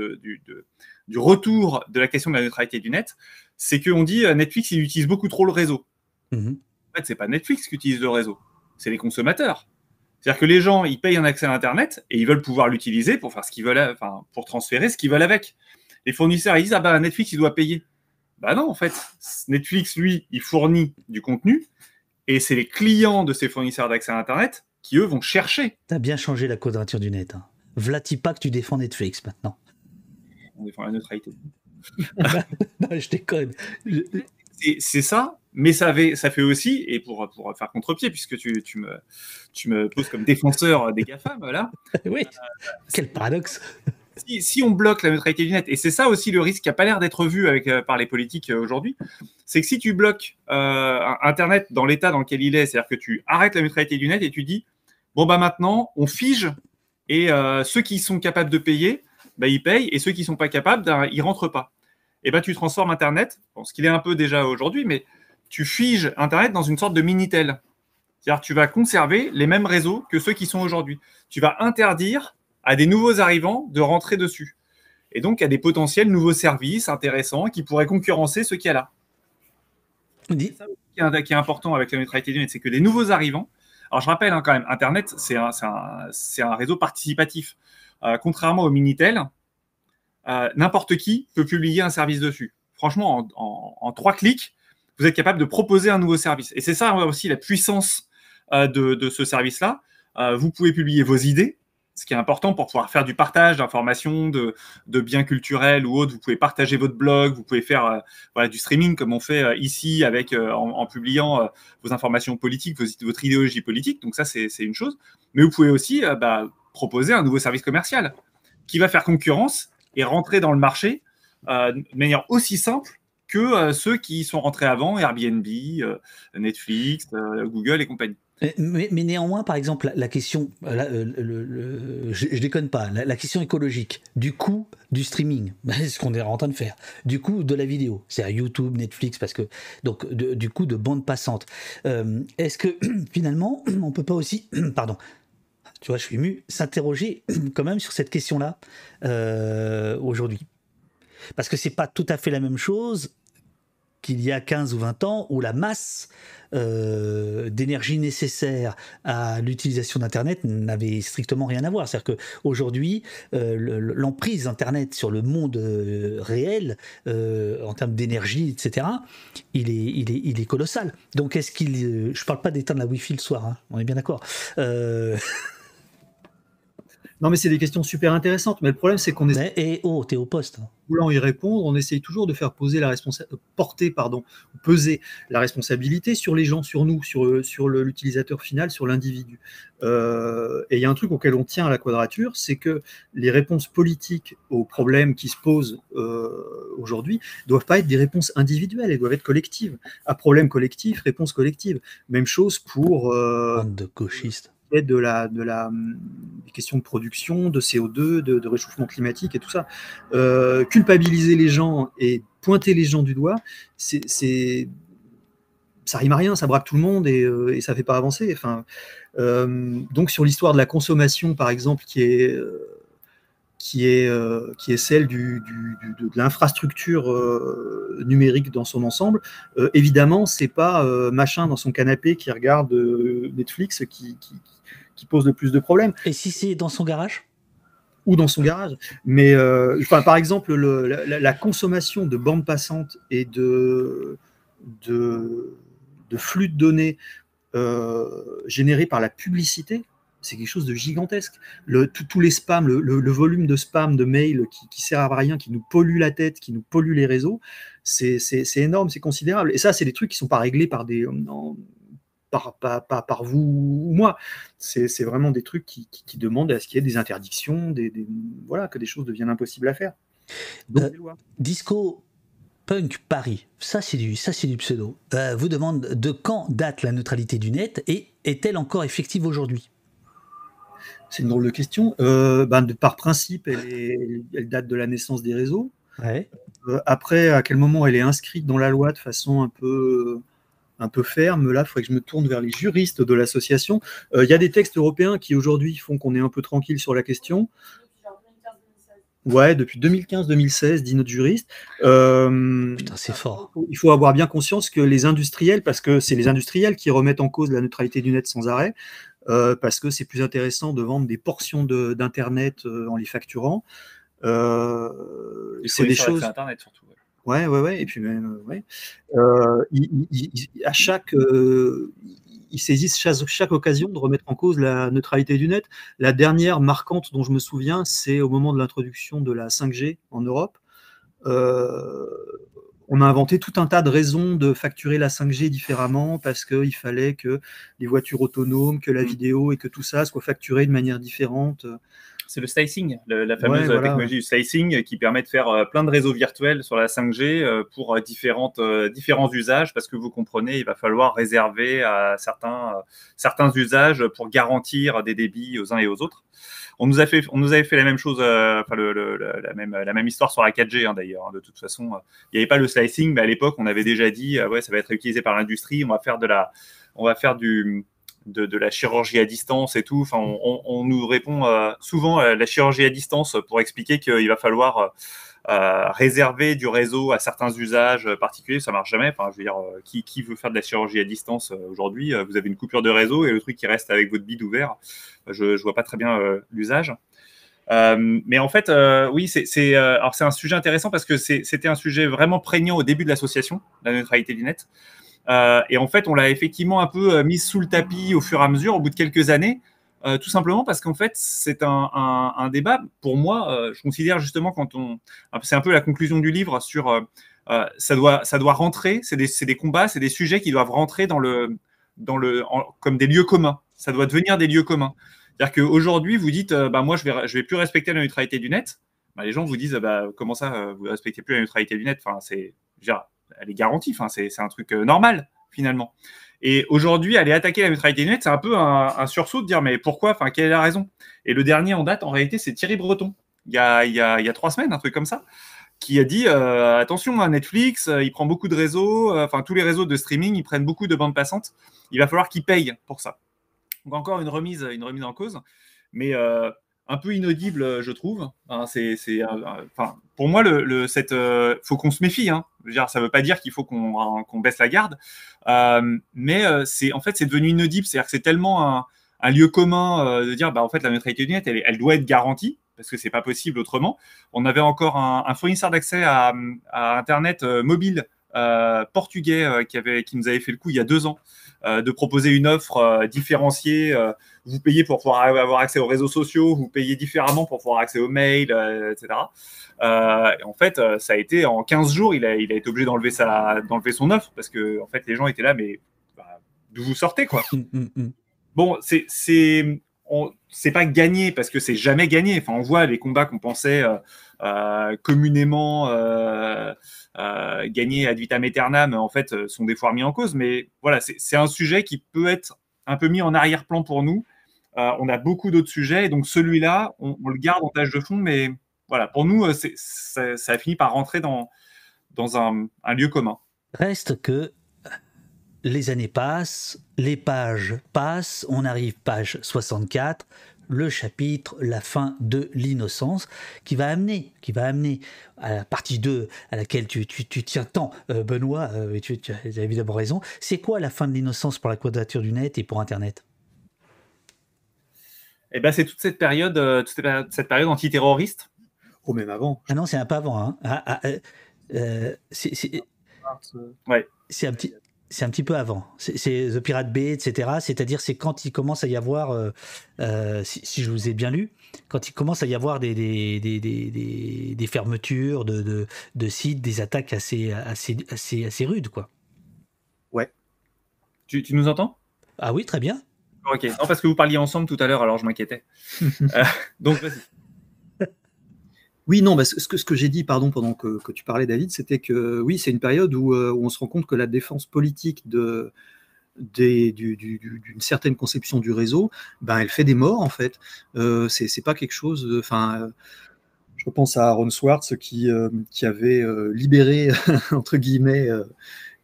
du, retour de la question de la neutralité du net. C'est qu'on dit euh, Netflix, il utilise beaucoup trop le réseau. Mm-hmm. En fait, c'est pas Netflix qui utilise le réseau, c'est les consommateurs. C'est-à-dire que les gens, ils payent un accès à Internet et ils veulent pouvoir l'utiliser pour faire ce qu'ils veulent, enfin, pour transférer ce qu'ils veulent avec. Les fournisseurs, ils disent, ah bah, Netflix, il doit payer. Bah non, en fait, Netflix, lui, il fournit du contenu et c'est les clients de ces fournisseurs d'accès à Internet qui, eux, vont chercher. T'as bien changé la quadrature du net. Hein. Vlatipa que tu défends Netflix maintenant. On défend la neutralité. non, je déconne. C'est ça, mais ça fait, ça fait aussi, et pour, pour faire contre-pied, puisque tu, tu, me, tu me poses comme défenseur des GAFAM, là. oui, euh, quel paradoxe si, on bloque la neutralité du net, et c'est ça aussi le risque qui n'a pas l'air d'être vu euh, par les politiques euh, aujourd'hui, c'est que si tu bloques euh, Internet dans l'état dans lequel il est, c'est-à-dire que tu arrêtes la neutralité du net et tu dis, bon, bah maintenant, on fige, et ceux qui sont capables de payer, bah, ils payent, et ceux qui ne sont pas capables, ben, ils ne rentrent pas. Et ben, tu transformes Internet, ce qu'il est un peu déjà aujourd'hui, mais tu figes Internet dans une sorte de Minitel. C'est-à-dire tu vas conserver les mêmes réseaux que ceux qui sont aujourd'hui. Tu vas interdire à des nouveaux arrivants de rentrer dessus. Et donc à des potentiels nouveaux services intéressants qui pourraient concurrencer ceux qu'il y a là. C'est ça qui est important avec la neutralité du net, c'est que des nouveaux arrivants, alors je rappelle hein, quand même, Internet, c'est un, un, réseau participatif. Euh, contrairement au Minitel, euh, n'importe qui peut publier un service dessus. Franchement, en, trois clics, vous êtes capable de proposer un nouveau service. Et c'est ça aussi la puissance euh, de, de, ce service-là. vous pouvez publier vos idées, ce qui est important pour pouvoir faire du partage d'informations, de, biens culturels ou autres. Vous pouvez partager votre blog, vous pouvez faire euh, du streaming comme on fait euh, ici avec, euh, en, publiant vos informations politiques, votre idéologie politique. Donc ça, c'est une chose. Mais vous pouvez aussi bah, proposer un nouveau service commercial qui va faire concurrence et rentrer dans le marché de manière aussi simple que ceux qui sont rentrés avant, Airbnb, Netflix, Google et compagnie. Mais, néanmoins, par exemple, la, question, euh, je, ne déconne pas, la, question écologique, du coût du streaming, c'est ce qu'on est en train de faire, du coût de la vidéo, c'est à YouTube, Netflix, parce que donc du coût de bande passante. Euh, est-ce que finalement, on peut pas aussi, pardon, tu vois, je suis ému, s'interroger quand même sur cette question-là euh, aujourd'hui, parce que c'est pas tout à fait la même chose qu'il y a 15 ou 20 ans où la masse euh, d'énergie nécessaire à l'utilisation d'Internet n'avait strictement rien à voir. C'est-à-dire qu'aujourd'hui, euh, l'emprise d'Internet sur le monde euh, réel, en termes d'énergie, etc., il est colossal. Donc, est-ce qu'il. je ne parle pas d'éteindre la Wi-Fi le soir, hein, on est bien d'accord. Non, mais c'est des questions super intéressantes. Mais le problème, c'est qu'on est. Et oh, t'es au poste. Hein. Voulant y répondre, on essaye toujours de faire poser la responsabilité, porter, pardon, peser la responsabilité sur les gens, sur nous, sur, sur l'utilisateur final, sur l'individu. Euh, et il y a un truc auquel on tient à la quadrature, c'est que les réponses politiques aux problèmes qui se posent euh, aujourd'hui doivent pas être des réponses individuelles, elles doivent être collectives. À problème collectif, réponse collective. Même chose pour. Euh, de gauchistes de la, de la des questions de production, de CO2, de, réchauffement climatique et tout ça. Euh, culpabiliser les gens et pointer les gens du doigt, c'est ça rime à rien, ça braque tout le monde et, euh, ça fait pas avancer. Enfin, euh, donc sur l'histoire de la consommation, par exemple, qui est qui est, qui est celle du, de, l'infrastructure numérique dans son ensemble. Évidemment, c'est pas machin dans son canapé qui regarde Netflix qui, pose le plus de problèmes. Et si c'est dans son garage? Ou dans son garage. Mais enfin, par exemple, le, la, consommation de bandes passantes et de, de, de flux de données générés par la publicité, c'est quelque chose de gigantesque. Le, tous les spams, le, volume de spam, de mails qui, qui sert à rien, qui nous pollue la tête, qui nous pollue les réseaux, c'est énorme, c'est considérable. Et ça, c'est des trucs qui ne sont pas réglés par des, par, par, vous ou moi. C'est vraiment des trucs qui, demandent à ce qu'il y ait des interdictions, des, voilà, que des choses deviennent impossibles à faire. Euh, disco Punk Paris, ça c'est du, ça c'est du pseudo, euh, vous demande de quand date la neutralité du net et est-elle encore effective aujourd'hui? C'est une drôle de question. Euh, ben, par principe, elle, elle, date de la naissance des réseaux. après, à quel moment elle est inscrite dans la loi de façon un peu un peu ferme. Là, il faudrait que je me tourne vers les juristes de l'association. Il y a des textes européens qui aujourd'hui font qu'on est un peu tranquille sur la question. Ouais, depuis 2015-2016, dit notre juriste. Euh, Putain, c'est fort. Il faut avoir bien conscience que les industriels, parce que c'est les industriels qui remettent en cause la neutralité du net sans arrêt, euh, parce que c'est plus intéressant de vendre des portions d'Internet euh, en les facturant. c'est des choses. Internet surtout. Ouais, ouais, ouais. Et puis, ouais. à chaque, ils saisissent chaque, occasion de remettre en cause la neutralité du net. La dernière marquante dont je me souviens, c'est au moment de l'introduction de la 5G en Europe. Euh, on a inventé tout un tas de raisons de facturer la 5G différemment parce qu'il fallait que les voitures autonomes, que la mmh. vidéo et que tout ça soit facturé de manière différente c'est le slicing, la fameuse technologie du slicing qui permet de faire euh, plein de réseaux virtuels sur la 5G euh, pour euh, différentes, différents usages parce que vous comprenez, il va falloir réserver à certains, certains usages pour garantir des débits aux uns et aux autres. On nous, a fait, on nous avait fait la même chose, enfin la, même, la même histoire sur la 4G hein, d'ailleurs. Hein. de toute façon, il n'y avait pas le slicing, mais à l'époque, on avait déjà dit, ouais, ça va être utilisé par l'industrie, on va faire de la, on va faire du, de, la chirurgie à distance et tout. Enfin, on, nous répond euh, souvent à la chirurgie à distance pour expliquer qu'il va falloir euh, réserver du réseau à certains usages particuliers. Ça marche jamais. Enfin, je veux dire, euh, qui, veut faire de la chirurgie à distance aujourd'hui Vous avez une coupure de réseau et le truc qui reste avec votre bide ouvert. Je, ne vois pas très bien l'usage. mais en fait, oui, c'est un sujet intéressant parce que c'était un sujet vraiment prégnant au début de l'association, la neutralité du net. Euh, et en fait, on l'a effectivement un peu euh, mise sous le tapis au fur et à mesure, au bout de quelques années, euh, tout simplement parce qu'en fait, c'est un, débat, pour moi, je considère justement quand on... C'est un peu la conclusion du livre sur... ça, doit, ça doit rentrer, c'est des, combats, c'est des sujets qui doivent rentrer dans le, dans le, comme des lieux communs. Ça doit devenir des lieux communs. C'est-à-dire qu'aujourd'hui, vous dites, bah, moi, je vais, je vais plus respecter la neutralité du net. Bah, les gens vous disent, bah, comment ça, vous respectez plus la neutralité du net? Enfin, c'est, elle est garantie. Enfin, c'est un truc euh, normal finalement. Et aujourd'hui, aller attaquer la neutralité net, c'est un peu un, sursaut de dire mais pourquoi Enfin, quelle est la raison? Et le dernier en date, en réalité, c'est Thierry Breton. Il y, a, trois semaines, un truc comme ça, qui a dit euh, attention à Netflix, euh, il prend beaucoup de réseaux, enfin tous les réseaux de streaming, ils prennent beaucoup de bandes passantes. Il va falloir qu'ils payent pour ça. Donc encore une remise, une remise en cause. Mais un peu inaudible, je trouve. c'est, enfin, pour moi, le, cette, faut qu'on se méfie. Hein. dire, ça ne veut pas dire qu'il faut qu'on, baisse la garde, euh, mais c'est en fait, c'est devenu inaudible. C'est-à-dire que c'est tellement un, lieu commun de dire, bah, en fait, la neutralité du net, elle, elle doit être garantie parce que c'est pas possible autrement. On avait encore un, fournisseur d'accès à, Internet mobile portugais qui, avait, qui nous avait fait le coup il y a deux ans de proposer une offre différenciée vous payez pour pouvoir avoir accès aux réseaux sociaux, vous payez différemment pour pouvoir accès aux mails, euh, etc. Euh, en fait, euh, ça a été en 15 jours, il a, il a été obligé d'enlever d'enlever son offre parce que en fait, les gens étaient là, mais bah, d'où vous sortez quoi? Hum, hum, hum. Bon, c'est c'est pas gagné parce que c'est jamais gagné. Enfin, on voit les combats qu'on pensait communément euh, gagner ad vitam aeternam, en fait, sont des fois remis en cause. Mais voilà, c'est un sujet qui peut être un peu mis en arrière-plan pour nous on a beaucoup d'autres sujets, donc celui-là, on, le garde en tâche de fond, mais voilà, pour nous, euh, ça, a fini par rentrer dans, un, lieu commun. Reste que les années passent, les pages passent, on arrive page 64, le chapitre, la fin de l'innocence, qui va amener, qui va amener à la partie 2 à laquelle tu, tiens tant, euh, Benoît, et tu, tu, as évidemment raison. C'est quoi la fin de l'innocence pour la quadrature du net et pour Internet? Eh ben, c'est toute cette période, euh, toute cette période antiterroriste. Oh, même avant. Ah non, c'est un peu avant. Hein. Ah, ah, euh, euh, c'est ouais. un petit. C'est un petit peu avant. C'est The Pirate Bay, etc. C'est-à-dire, c'est quand il commence à y avoir, si, je vous ai bien lu, quand il commence à y avoir des, des, des, des, des fermetures de, de, de, sites, des attaques assez, assez, assez, assez rudes, quoi. Ouais. Tu, tu nous entends? Ah oui, très bien. Ok, non, parce que vous parliez ensemble tout à l'heure, alors je m'inquiétais. Euh, donc, vas-y. Oui, non, bah, ce que, ce que j'ai dit, pardon, pendant que, que tu parlais, David, c'était que oui, c'est une période où, euh, où, on se rend compte que la défense politique de, d'une certaine conception du réseau, ben, elle fait des morts, en fait. Euh, c'est pas quelque chose. Enfin, je pense à Aaron Swartz qui, qui avait libéré, entre guillemets,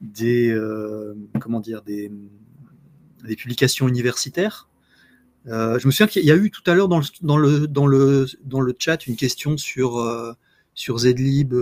des, comment dire, des, des publications universitaires. je me souviens qu'il y a eu tout à l'heure dans le, dans, le, dans, le, dans le chat une question sur, sur Zlib,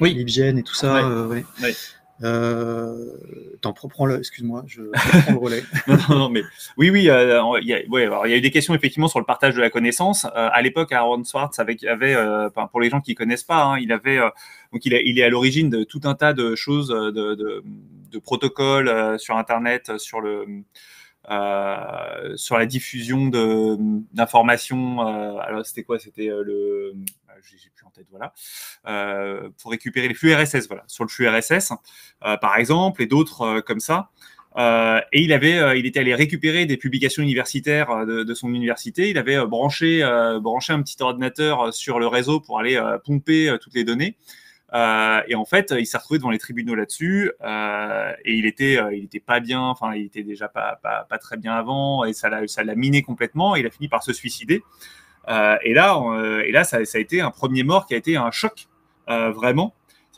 oui. LibGen et tout ça. Ouais. Ouais. Euh, T'en prends le, excuse-moi, je prends le relais. non, non, mais oui, oui, euh, il, y a, ouais, alors, il y a eu des questions effectivement sur le partage de la connaissance. Euh, à l'époque, Aaron Swartz avait, avait euh, pour les gens qui connaissent pas, hein, il avait euh, donc il, a, il, est à l'origine de tout un tas de choses, de, de, de protocoles euh, sur Internet, sur le sur la diffusion d'informations. alors c'était quoi? C'était le j'ai plus en tête, voilà, euh, pour récupérer les flux RSS, voilà, sur le flux RSS, euh, par exemple, et d'autres euh, comme ça. Euh, et il avait, il était allé récupérer des publications universitaires de, de son université. Il avait branché, branché un petit ordinateur sur le réseau pour aller pomper toutes les données. Euh, et en fait, il s'est retrouvé devant les tribunaux là-dessus, euh, et il était, il était pas bien. Enfin, il était déjà pas, pas, très bien avant, et ça l'a, ça l'a miné complètement. Il a fini par se suicider. Euh, et là, euh, et là ça, a été un premier mort qui a été un choc, euh, vraiment.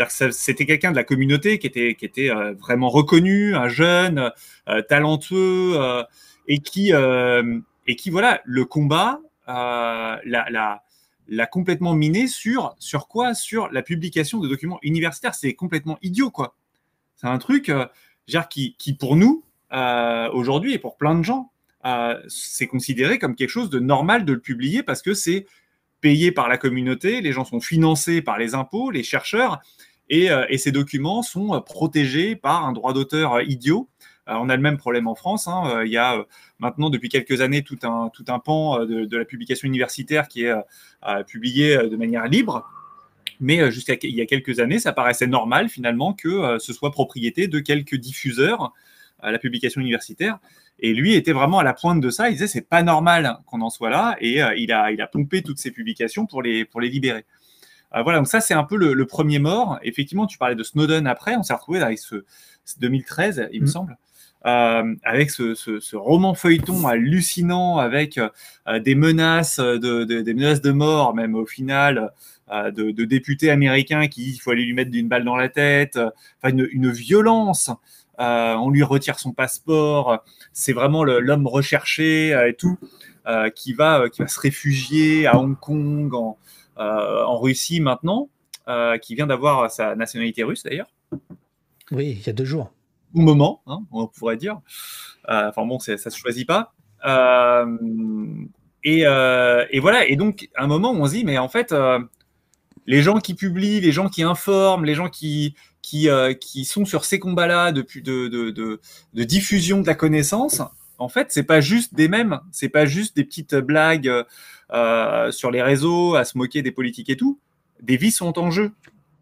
C'était quelqu'un de la communauté qui était, qui était vraiment reconnu, un jeune, talentueux, et qui, et qui, voilà, le combat la, l'a complètement miné sur, sur quoi? Sur la publication de documents universitaires. C'est complètement idiot, quoi. C'est un truc euh, qui, qui, pour nous, euh, aujourd'hui, et pour plein de gens, euh, c'est considéré comme quelque chose de normal de le publier parce que c'est payé par la communauté, les gens sont financés par les impôts, les chercheurs, et, et ces documents sont protégés par un droit d'auteur idiot. On a le même problème en France. Hein. Il y a maintenant, depuis quelques années, tout un, tout un pan de, de la publication universitaire qui est publié de manière libre. Mais jusqu'à il y a quelques années, ça paraissait normal finalement que ce soit propriété de quelques diffuseurs à la publication universitaire. Et lui était vraiment à la pointe de ça. Il disait c'est pas normal qu'on en soit là. Et euh, il, a, il a pompé toutes ses publications pour les, pour les libérer. Euh, voilà, donc ça c'est un peu le, le, premier mort. Effectivement, tu parlais de Snowden après. On s'est retrouvé avec ce, 2013, il me mmh. semble. Euh, avec ce, roman feuilleton hallucinant, avec euh, des menaces de, menaces de mort, même au final, euh, de, députés américains qui il faut aller lui mettre une balle dans la tête, enfin une, violence on lui retire son passeport, c'est vraiment l'homme recherché et tout, qui, va, qui va se réfugier à Hong Kong, en Russie maintenant, qui vient d'avoir sa nationalité russe d'ailleurs. Oui, il y a deux jours. Moment, hein, on pourrait dire. enfin bon, ça se choisit pas. Et, et, voilà, et donc un moment on se dit, mais en fait, les gens qui publient, les gens qui informent, les gens qui, euh, sont sur ces combats-là de, de, de, de, diffusion de la connaissance, en fait, c'est pas juste des mêmes, c'est pas juste des petites blagues euh, sur les réseaux à se moquer des politiques et tout. Des vies sont en jeu.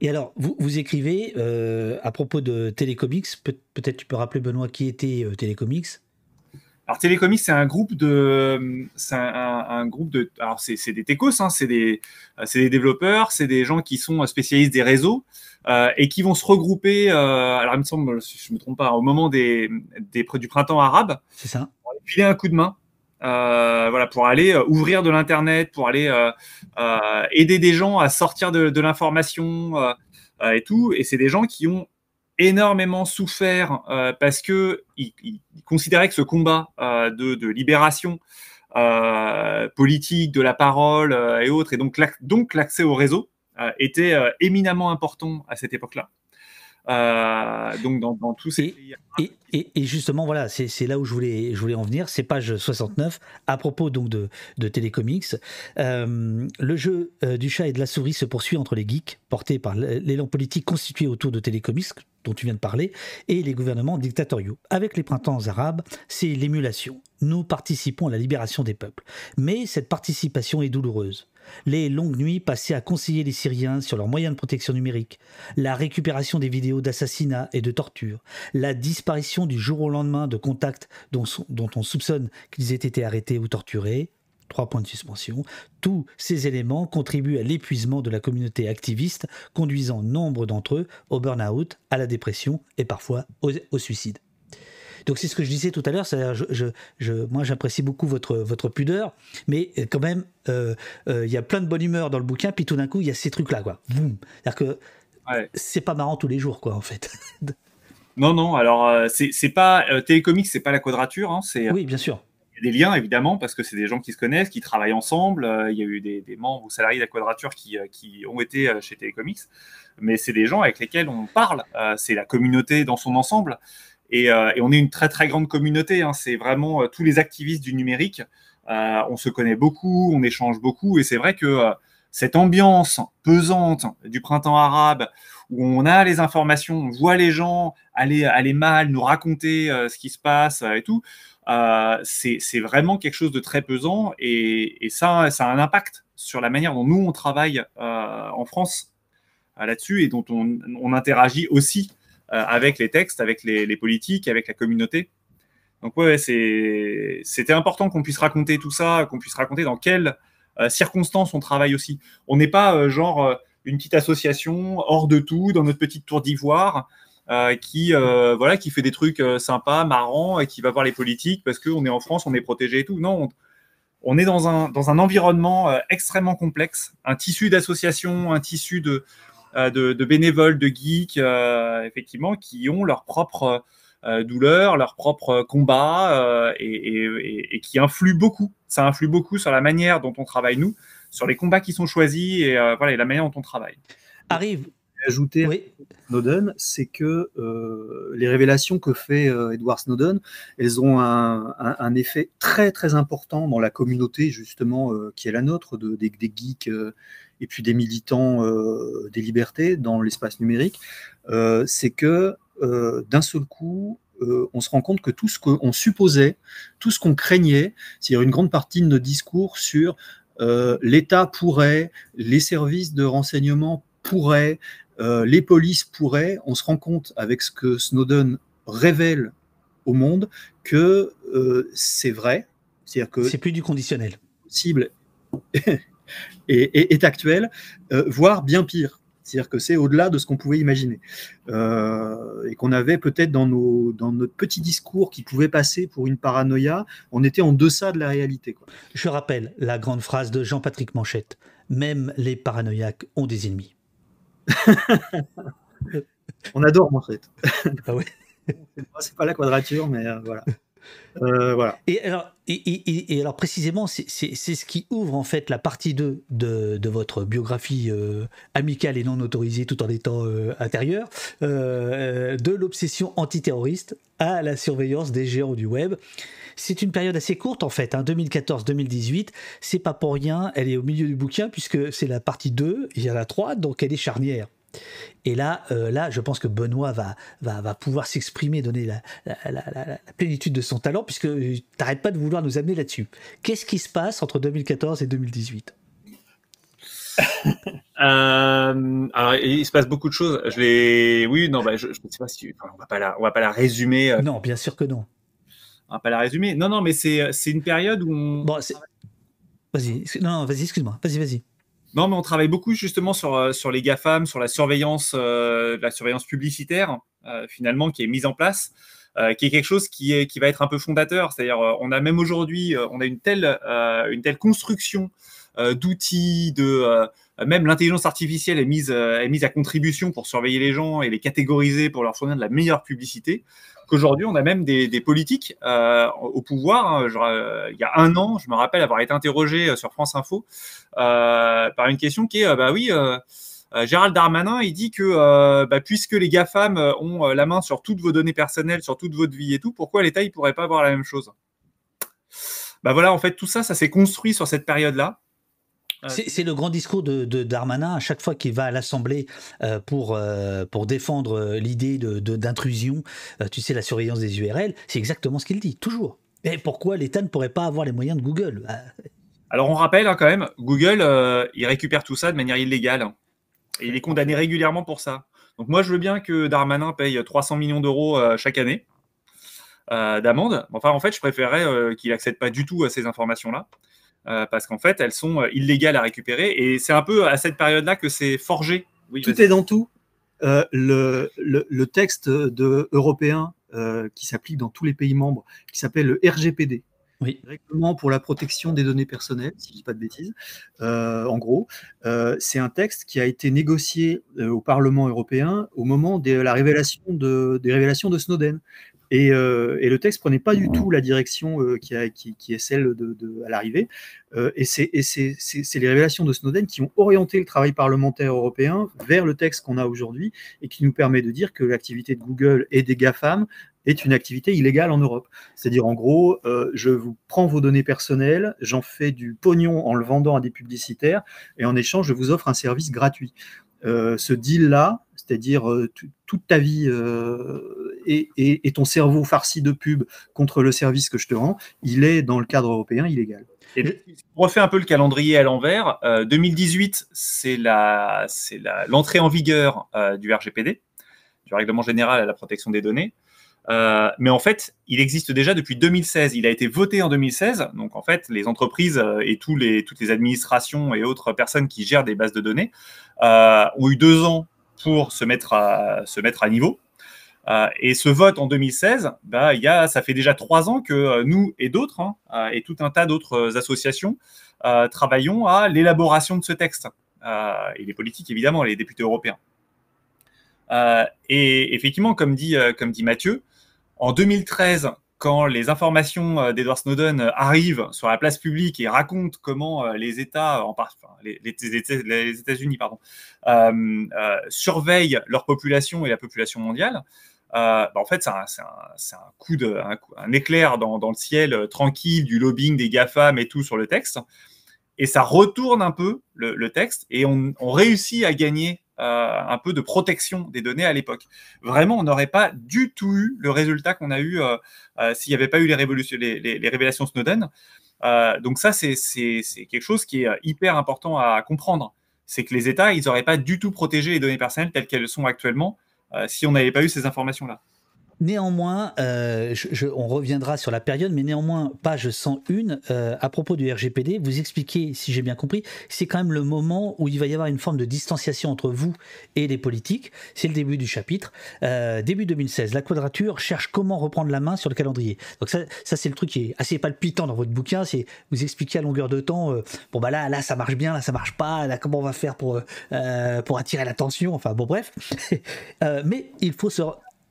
Et alors, vous, vous écrivez euh, à propos de Télécomics, peut-être tu peux rappeler Benoît qui était euh, Télécomics? Alors Télécomics, c'est un groupe de, c'est un, un, groupe de, alors c'est des techos, hein, c'est des, c'est des développeurs, c'est des gens qui sont spécialistes des réseaux euh, et qui vont se regrouper. Euh, alors il me semble, si je me trompe pas, au moment des, des du printemps arabe, c'est ça, pour filer un coup de main. Euh, voilà, pour aller euh, ouvrir de l'internet, pour aller euh, aider des gens à sortir de, l'information et tout. Et c'est des gens qui ont énormément souffert parce que il, il, considérait que ce combat de, libération politique de la parole et autres, et donc donc l'accès au réseau était éminemment important à cette époque-là. Euh, donc dans, dans, tous ces et, et, et, justement, voilà, c'est là où je voulais, je voulais en venir. C'est page 69 à propos donc de, de Télécomics. Euh, le jeu euh, du chat et de la souris se poursuit entre les geeks, portés par l'élan politique constitué autour de Télécomics, dont tu viens de parler, et les gouvernements dictatoriaux. Avec les printemps arabes, c'est l'émulation. Nous participons à la libération des peuples. Mais cette participation est douloureuse. Les longues nuits passées à conseiller les Syriens sur leurs moyens de protection numérique, la récupération des vidéos d'assassinats et de torture, la disparition du jour au lendemain de contacts dont, dont on soupçonne qu'ils aient été arrêtés ou torturés, trois points de suspension. Tous ces éléments contribuent à l'épuisement de la communauté activiste, conduisant nombre d'entre eux au burn-out, à la dépression et parfois au, suicide. Donc c'est ce que je disais tout à l'heure, je, moi j'apprécie beaucoup votre, votre pudeur, mais quand même, euh, euh, il y a plein de bonne humeur dans le bouquin, puis tout d'un coup, il y a ces trucs-là, quoi. C'est-à-dire que c'est pas marrant tous les jours, quoi, en fait. non, non, alors euh, c'est pas... Télécomics, c'est pas la quadrature, hein, c'est... Oui, bien sûr des liens, évidemment, parce que c'est des gens qui se connaissent, qui travaillent ensemble. Euh, il y a eu des, membres ou salariés de la Quadrature qui, euh, qui ont été euh, chez Télécomics. Mais c'est des gens avec lesquels on parle. c'est la communauté dans son ensemble. Et, on est une très, très grande communauté. Hein. C'est vraiment tous les activistes du numérique. on se connaît beaucoup, on échange beaucoup. Et c'est vrai que cette ambiance pesante du printemps arabe, où on a les informations, on voit les gens aller, mal, nous raconter ce qui se passe et tout, euh, c'est vraiment quelque chose de très pesant et, ça, a un impact sur la manière dont nous, on travaille euh, en France euh, là-dessus et dont on, interagit aussi avec les textes, avec les, politiques, avec la communauté. Donc ouais, c'était important qu'on puisse raconter tout ça, qu'on puisse raconter dans quelles circonstances on travaille aussi. On n'est pas genre une petite association hors de tout, dans notre petite tour d'ivoire, euh, qui euh, voilà qui fait des trucs euh, sympas, marrants et qui va voir les politiques parce qu'on est en France, on est protégé et tout. Non, on, est dans un dans un environnement extrêmement complexe, un tissu d'associations, un tissu de, de, bénévoles, de geeks, effectivement, qui ont leur propre douleur, leur propre combat et, et, qui influent beaucoup. Ça influe beaucoup sur la manière dont on travaille nous, sur les combats qui sont choisis et voilà et la manière dont on travaille. Arrive ajouter oui. Snowden, c'est que euh, les révélations que fait euh, Edward Snowden, elles ont un, effet très très important dans la communauté justement euh, qui est la nôtre, de, des, geeks et puis des militants des libertés dans l'espace numérique. c'est que d'un seul coup, on se rend compte que tout ce qu'on supposait, tout ce qu'on craignait, c'est-à-dire une grande partie de nos discours sur l'État pourrait, les services de renseignement pourraient, euh, les polices pourraient, on se rend compte avec ce que Snowden révèle au monde que euh, c'est vrai, c'est-à-dire que c'est plus du conditionnel, cible est, actuel, euh, voire bien pire. C'est-à-dire que c'est au-delà de ce qu'on pouvait imaginer. et qu'on avait peut-être dans, dans notre petit discours qui pouvait passer pour une paranoïa, on était en deçà de la réalité. Je rappelle la grande phrase de Jean-Patrick Manchette même les paranoïaques ont des ennemis. On adore en fait. Ah c'est pas la quadrature, mais euh, voilà. Euh. Et alors, et, alors précisément, c'est ce qui ouvre en fait la partie 2 de, de votre biographie euh, amicale et non autorisée tout en étant intérieure, de l'obsession antiterroriste à la surveillance des géants du web. C'est une période assez courte en fait, hein, 2014-2018. C'est pas pour rien, elle est au milieu du bouquin puisque c'est la partie 2, il y en a 3, donc elle est charnière. Et là, euh, là, je pense que Benoît va, va, va pouvoir s'exprimer, donner la, la, plénitude de son talent, puisque tu n'arrêtes pas de vouloir nous amener là-dessus. Qu'est-ce qui se passe entre 2014 et 2018 euh, alors, il se passe beaucoup de choses. Je l'ai, oui, non, bah, je, ne sais pas si, on va pas la, on va pas la résumer. Euh, non, bien sûr que non on va pas la résumer. Non, non, mais c'est une période où on. Bon, vas-y, non, vas-y, excuse-moi, vas-y, vas-y. Non, mais on travaille beaucoup justement sur, euh, sur les GAFAM, sur la surveillance, euh, la surveillance publicitaire, euh, finalement, qui est mise en place, qui est quelque chose qui, est, qui va être un peu fondateur. C'est-à-dire, on a même aujourd'hui, on a une telle, une telle construction d'outils, de même l'intelligence artificielle est mise, est mise à contribution pour surveiller les gens et les catégoriser pour leur fournir de la meilleure publicité qu'aujourd'hui, on a même des, politiques euh, au pouvoir. Hein. Euh, il y a un an, je me rappelle avoir été interrogé euh, sur France Info par une question qui est, bah oui, Gérald Darmanin, il dit que bah, puisque les GAFAM ont la main sur toutes vos données personnelles, sur toute votre vie et tout, pourquoi l'État ne pourrait pas avoir la même chose? Bah voilà, en fait, tout ça, ça s'est construit sur cette période-là. C'est le grand discours de, Darmanin à chaque fois qu'il va à l'Assemblée euh, pour, euh, pour défendre euh, l'idée d'intrusion, tu sais, la surveillance des URL, c'est exactement ce qu'il dit, toujours. Et pourquoi l'État ne pourrait pas avoir les moyens de Google bah, Alors on rappelle hein, quand même, Google, il récupère tout ça de manière illégale. Et il est condamné régulièrement pour ça. Donc moi, je veux bien que Darmanin paye 300 millions d'euros chaque année d'amende. Enfin, en fait, je préférerais qu'il n'accède pas du tout à ces informations-là. Parce qu'en fait, elles sont illégales à récupérer. Et c'est un peu à cette période-là que c'est forgé. tout est dans tout. le, le, texte de, européen euh, qui s'applique dans tous les pays membres, qui s'appelle le RGPD. Oui. Règlement pour la protection des données personnelles, si je ne dis pas de bêtises. Euh, en gros, euh, c'est un texte qui a été négocié au Parlement européen au moment de la révélation de, des révélations de Snowden. Euh, et, le texte prenait pas du tout la direction euh, qui, est celle de, à l'arrivée. Euh, et c'est les révélations de Snowden qui ont orienté le travail parlementaire européen vers le texte qu'on a aujourd'hui et qui nous permet de dire que l'activité de Google et des GAFAM est une activité illégale en Europe. C'est-à-dire, en gros, je vous prends vos données personnelles, j'en fais du pognon en le vendant à des publicitaires, et en échange, je vous offre un service gratuit. ce deal-là, c'est-à-dire toute ta vie et, ton cerveau farci de pub contre le service que je te rends, il est dans le cadre européen illégal. Et on refait un peu le calendrier à l'envers. 2018, euh, c'est la, l'entrée en vigueur euh, du RGPD, du Règlement général à la protection des données. Euh, mais en fait, il existe déjà depuis 2016. Il a été voté en 2016. Donc, en fait, les entreprises et toutes les administrations et autres personnes qui gèrent des bases de données ont eu deux ans pour se mettre à, se mettre à niveau. Euh, et ce vote en 2016, bah, y a, ça fait déjà trois ans que euh, nous et d'autres, hein, euh, et tout un tas d'autres associations, travaillons à l'élaboration de ce texte. et les politiques, évidemment, les députés européens. et effectivement, comme dit, comme dit Mathieu, en 2013, quand les informations d'Edward Snowden arrivent sur la place publique et racontent comment les États, en les, les États-Unis, pardon, surveillent leur population et la population mondiale, euh, bah, en fait, c'est un, coup de, éclair dans, le ciel euh, tranquille du lobbying des GAFAM et tout sur le texte. Et ça retourne un peu le, texte et on, réussit à gagner euh, un peu de protection des données à l'époque. Vraiment, on n'aurait pas du tout eu le résultat qu'on a eu s'il n'y avait pas eu les, les, révélations Snowden. donc ça, c'est quelque chose qui est hyper important à comprendre. C'est que les États, ils n'auraient pas du tout protégé les données personnelles telles qu'elles sont actuellement si on n'avait pas eu ces informations-là. Néanmoins, euh, on reviendra sur la période, mais néanmoins, page 101, euh, à propos du RGPD, vous expliquez, si j'ai bien compris, c'est quand même le moment où il va y avoir une forme de distanciation entre vous et les politiques. C'est le début du chapitre. début 2016, la quadrature cherche comment reprendre la main sur le calendrier. Donc ça, c'est le truc qui est assez palpitant dans votre bouquin, c'est vous expliquer à longueur de temps, bon bah là, là ça marche bien, là ça marche pas, là comment on va faire pour, pour attirer l'attention, enfin bon bref. mais il faut se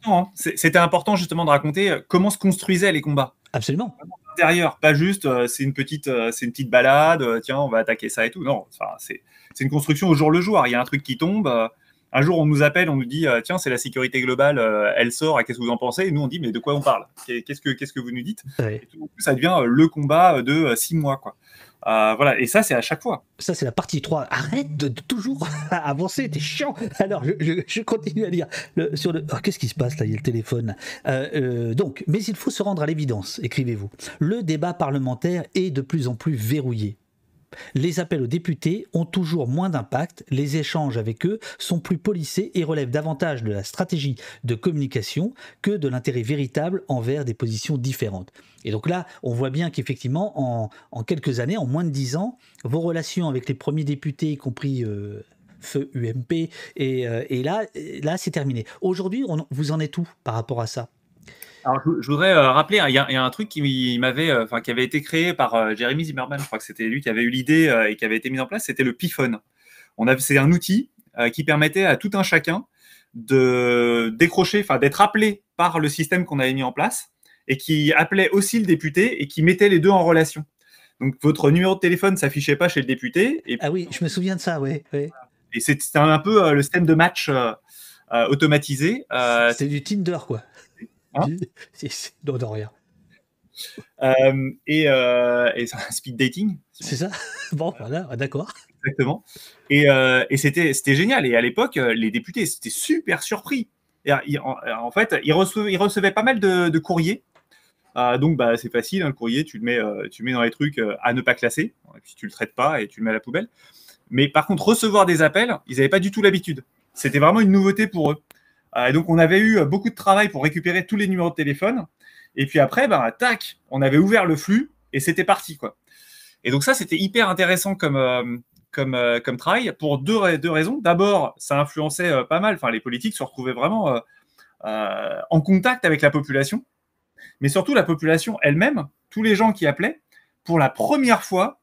Hein. C'était important justement de raconter euh, comment se construisaient les combats. Absolument. Intérieur, pas juste euh, c'est une petite euh, c'est une petite balade, tiens on va attaquer ça et tout. Non, c'est une construction au jour le jour. Il y a un truc qui tombe. un jour on nous appelle, on nous dit tiens c'est la sécurité globale, elle sort. Qu'est-ce que vous en pensez? Et nous on dit mais de quoi on parle? Qu'est-ce que qu'est-ce que vous nous dites? Et tout, Ça devient le combat de six mois quoi. Euh, voilà, et ça, c'est à chaque fois. Ça, c'est la partie 3. Arrête de, toujours avancer, t'es chiant. Alors, je, continue à lire. Le, sur le... Oh, qu'est-ce qui se passe là Il y a le téléphone. Euh, euh, donc, mais il faut se rendre à l'évidence, écrivez-vous. Le débat parlementaire est de plus en plus verrouillé. Les appels aux députés ont toujours moins d'impact, les échanges avec eux sont plus polissés et relèvent davantage de la stratégie de communication que de l'intérêt véritable envers des positions différentes. Et donc là, on voit bien qu'effectivement, en, quelques années, en moins de dix ans, vos relations avec les premiers députés, y compris euh, Feu UMP, euh, et, là, là c'est terminé. Aujourd'hui, vous en êtes où par rapport à ça? Alors, je, voudrais euh, rappeler, il y, a un truc qui m'avait, enfin, qui avait été créé par Jeremy Zimmerman. Je crois que c'était lui qui avait eu l'idée et qui avait été mis en place. C'était le PIFON. On c'est un outil qui permettait à tout un chacun de décrocher, enfin, d'être appelé par le système qu'on avait mis en place et qui appelait aussi le député et qui mettait les deux en relation. Donc votre numéro de téléphone s'affichait pas chez le député. Et ah oui, je me souviens de ça, oui. Et c'est un peu euh, le système de match euh, euh, automatisé. c'est du Tinder, quoi. Hein c'est non, non, rien. et, et c'est un speed dating. C'est ça Bon, voilà, d'accord. Exactement. Et, et c'était génial. Et à l'époque, les députés étaient super surpris. Et, en, fait, ils recevaient, ils recevaient pas mal de, de courriers donc, bah, c'est facile, hein, le courrier, tu le, mets, tu mets dans les trucs à ne pas classer, et puis tu le traites pas et tu le mets à la poubelle. Mais par contre, recevoir des appels, ils n'avaient pas du tout l'habitude. C'était vraiment une nouveauté pour eux. Et donc, on avait eu beaucoup de travail pour récupérer tous les numéros de téléphone. Et puis après, bah, tac, on avait ouvert le flux et c'était parti. quoi. Et donc ça, c'était hyper intéressant comme, comme, euh, comme travail pour deux, raisons. D'abord, ça influençait euh, pas mal. Enfin, les politiques se retrouvaient vraiment euh, en contact avec la population, mais surtout la population elle-même, tous les gens qui appelaient, pour la première fois,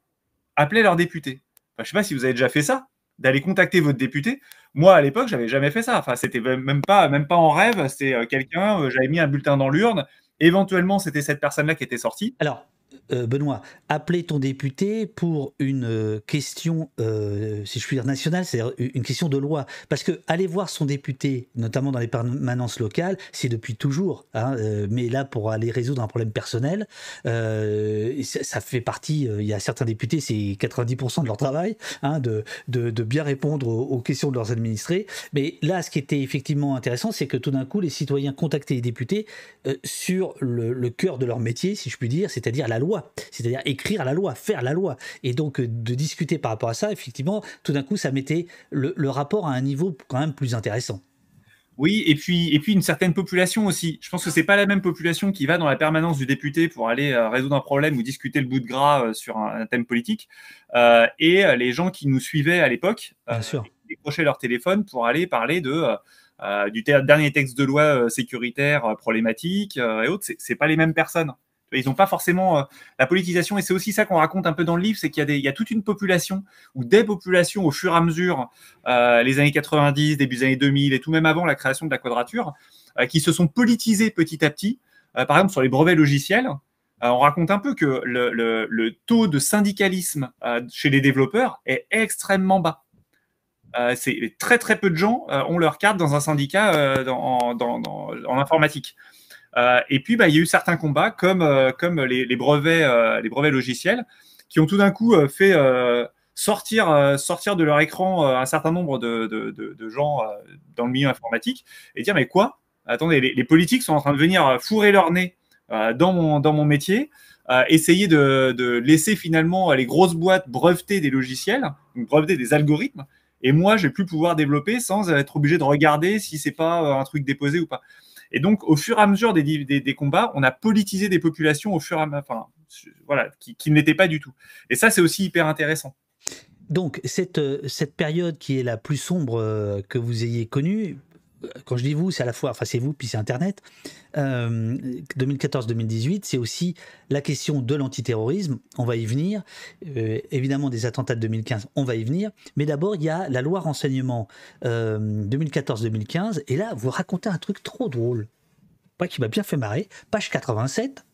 appelaient leurs députés. je ne sais pas si vous avez déjà fait ça, d'aller contacter votre député. Moi, à l'époque, j'avais jamais fait ça. Enfin, c'était même pas, même pas en rêve. C'était quelqu'un, j'avais mis un bulletin dans l'urne. Éventuellement, c'était cette personne-là qui était sortie. Alors, euh, Benoît, appeler ton député pour une euh, question, euh, si je puis dire, nationale, c'est-à-dire une question de loi. Parce que aller voir son député, notamment dans les permanences locales, c'est depuis toujours. Hein, mais là, pour aller résoudre un problème personnel, ça, fait partie, il y a certains députés, c'est 90% de leur travail, hein, de, bien répondre aux, questions de leurs administrés. Mais là, ce qui était effectivement intéressant, c'est que tout d'un coup, les citoyens contactaient les députés sur le, le cœur de leur métier, si je puis dire, c'est-à-dire la loi c'est-à-dire écrire la loi, faire la loi. Et donc euh, de discuter par rapport à ça, effectivement, tout d'un coup, ça mettait le, rapport à un niveau quand même plus intéressant. Oui, et puis, et puis une certaine population aussi. Je pense que c'est pas la même population qui va dans la permanence du député pour aller euh, résoudre un problème ou discuter le bout de gras euh, sur un, thème politique. et les gens qui nous suivaient à l'époque décrochaient leur téléphone pour aller parler de, du dernier texte de loi sécuritaire problématique et autres. C'est pas les mêmes personnes. Ils n'ont pas forcément euh, la politisation, et c'est aussi ça qu'on raconte un peu dans le livre, c'est qu'il y, a toute une population, ou des populations au fur et à mesure, euh, les années 90, début des années 2000, et tout même avant la création de la quadrature, euh, qui se sont politisées petit à petit. par exemple, sur les brevets logiciels, on raconte un peu que le, taux de syndicalisme chez les développeurs est extrêmement bas. c'est très très peu de gens ont leur carte dans un syndicat en informatique. Euh, et puis, bah, il y a eu certains combats, comme, euh, comme les, brevets, euh, les brevets logiciels, qui ont tout d'un coup fait sortir, de leur écran un certain nombre de, gens dans le milieu informatique et dire mais quoi? Attendez, les, politiques sont en train de venir fourrer leur nez dans, mon, dans mon métier, essayer de, laisser finalement les grosses boîtes breveter des logiciels, breveter des algorithmes, et moi, je vais plus pouvoir développer sans être obligé de regarder si c'est pas un truc déposé ou pas. Et donc, au fur et à mesure des, combats, on a politisé des populations au fur et à mesure, voilà, qui, qui ne l'étaient pas du tout. Et ça, c'est aussi hyper intéressant. Donc, cette, cette période qui est la plus sombre euh, que vous ayez connue, quand je dis vous, c'est à la fois, enfin c'est vous, puis c'est Internet. 2014-2018, euh, c'est aussi la question de l'antiterrorisme, on va y venir. Euh, évidemment, des attentats de 2015, on va y venir. Mais d'abord, il y a la loi renseignement 2014-2015, euh, et là, vous racontez un truc trop drôle, qui m'a bien fait marrer, page 87.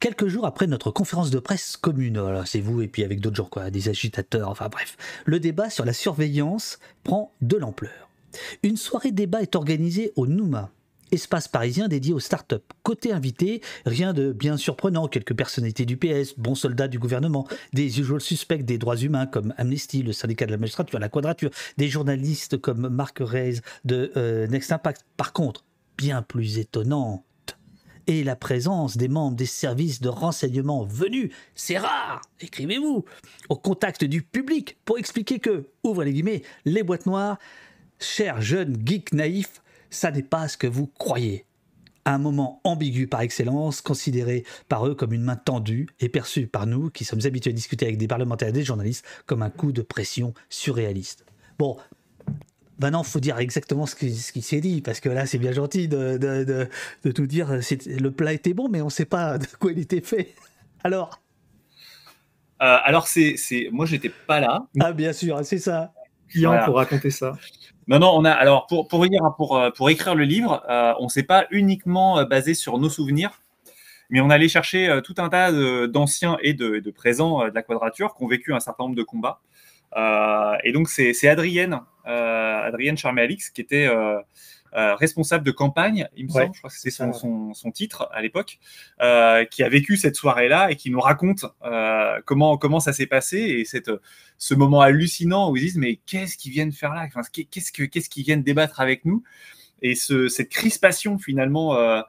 Quelques jours après notre conférence de presse commune, c'est vous et puis avec d'autres gens, quoi, des agitateurs, enfin bref, le débat sur la surveillance prend de l'ampleur. Une soirée débat est organisée au Nouma, espace parisien dédié aux startups. Côté invité, rien de bien surprenant, quelques personnalités du PS, bons soldats du gouvernement, des usual suspects des droits humains comme Amnesty, le syndicat de la magistrature, la Quadrature, des journalistes comme Marc Reyes de euh, Next Impact. Par contre, bien plus étonnante et la présence des membres des services de renseignement venus, c'est rare, écrivez-vous, au contact du public pour expliquer que, ouvre les guillemets, les boîtes noires Cher jeune geek naïf, ça n'est pas ce que vous croyez. Un moment ambigu par excellence, considéré par eux comme une main tendue et perçu par nous, qui sommes habitués à discuter avec des parlementaires et des journalistes, comme un coup de pression surréaliste. Bon, Maintenant, il faut dire exactement ce qui, s'est dit, parce que là, c'est bien gentil de, tout dire. Le plat était bon, mais on ne sait pas de quoi il était fait. Alors? Euh, Alors, c'est, moi, j'étais pas là. Ah, bien sûr, c'est ça. Client pour raconter ça. Non, non, on a alors pour pour hein, pour euh, pour écrire le livre, euh, on s'est pas uniquement euh, basé sur nos souvenirs, mais on allait chercher tout un tas d'anciens et de, de présents de la Quadrature qui ont vécu un certain nombre de combats. et donc c'est Adrienne, Adrienne Charmé-Alix qui était euh, responsable de campagne, il me semble, je crois que c'est son, son, titre à l'époque, euh, qui a vécu cette soirée-là et qui nous raconte euh, comment, comment ça s'est passé et cette, ce moment hallucinant où ils disent mais qu'est-ce qu'ils viennent faire là? Qu'est-ce qu'ils qu'est-ce qu'ils viennent débattre avec nous? Et ce, cette crispation finalement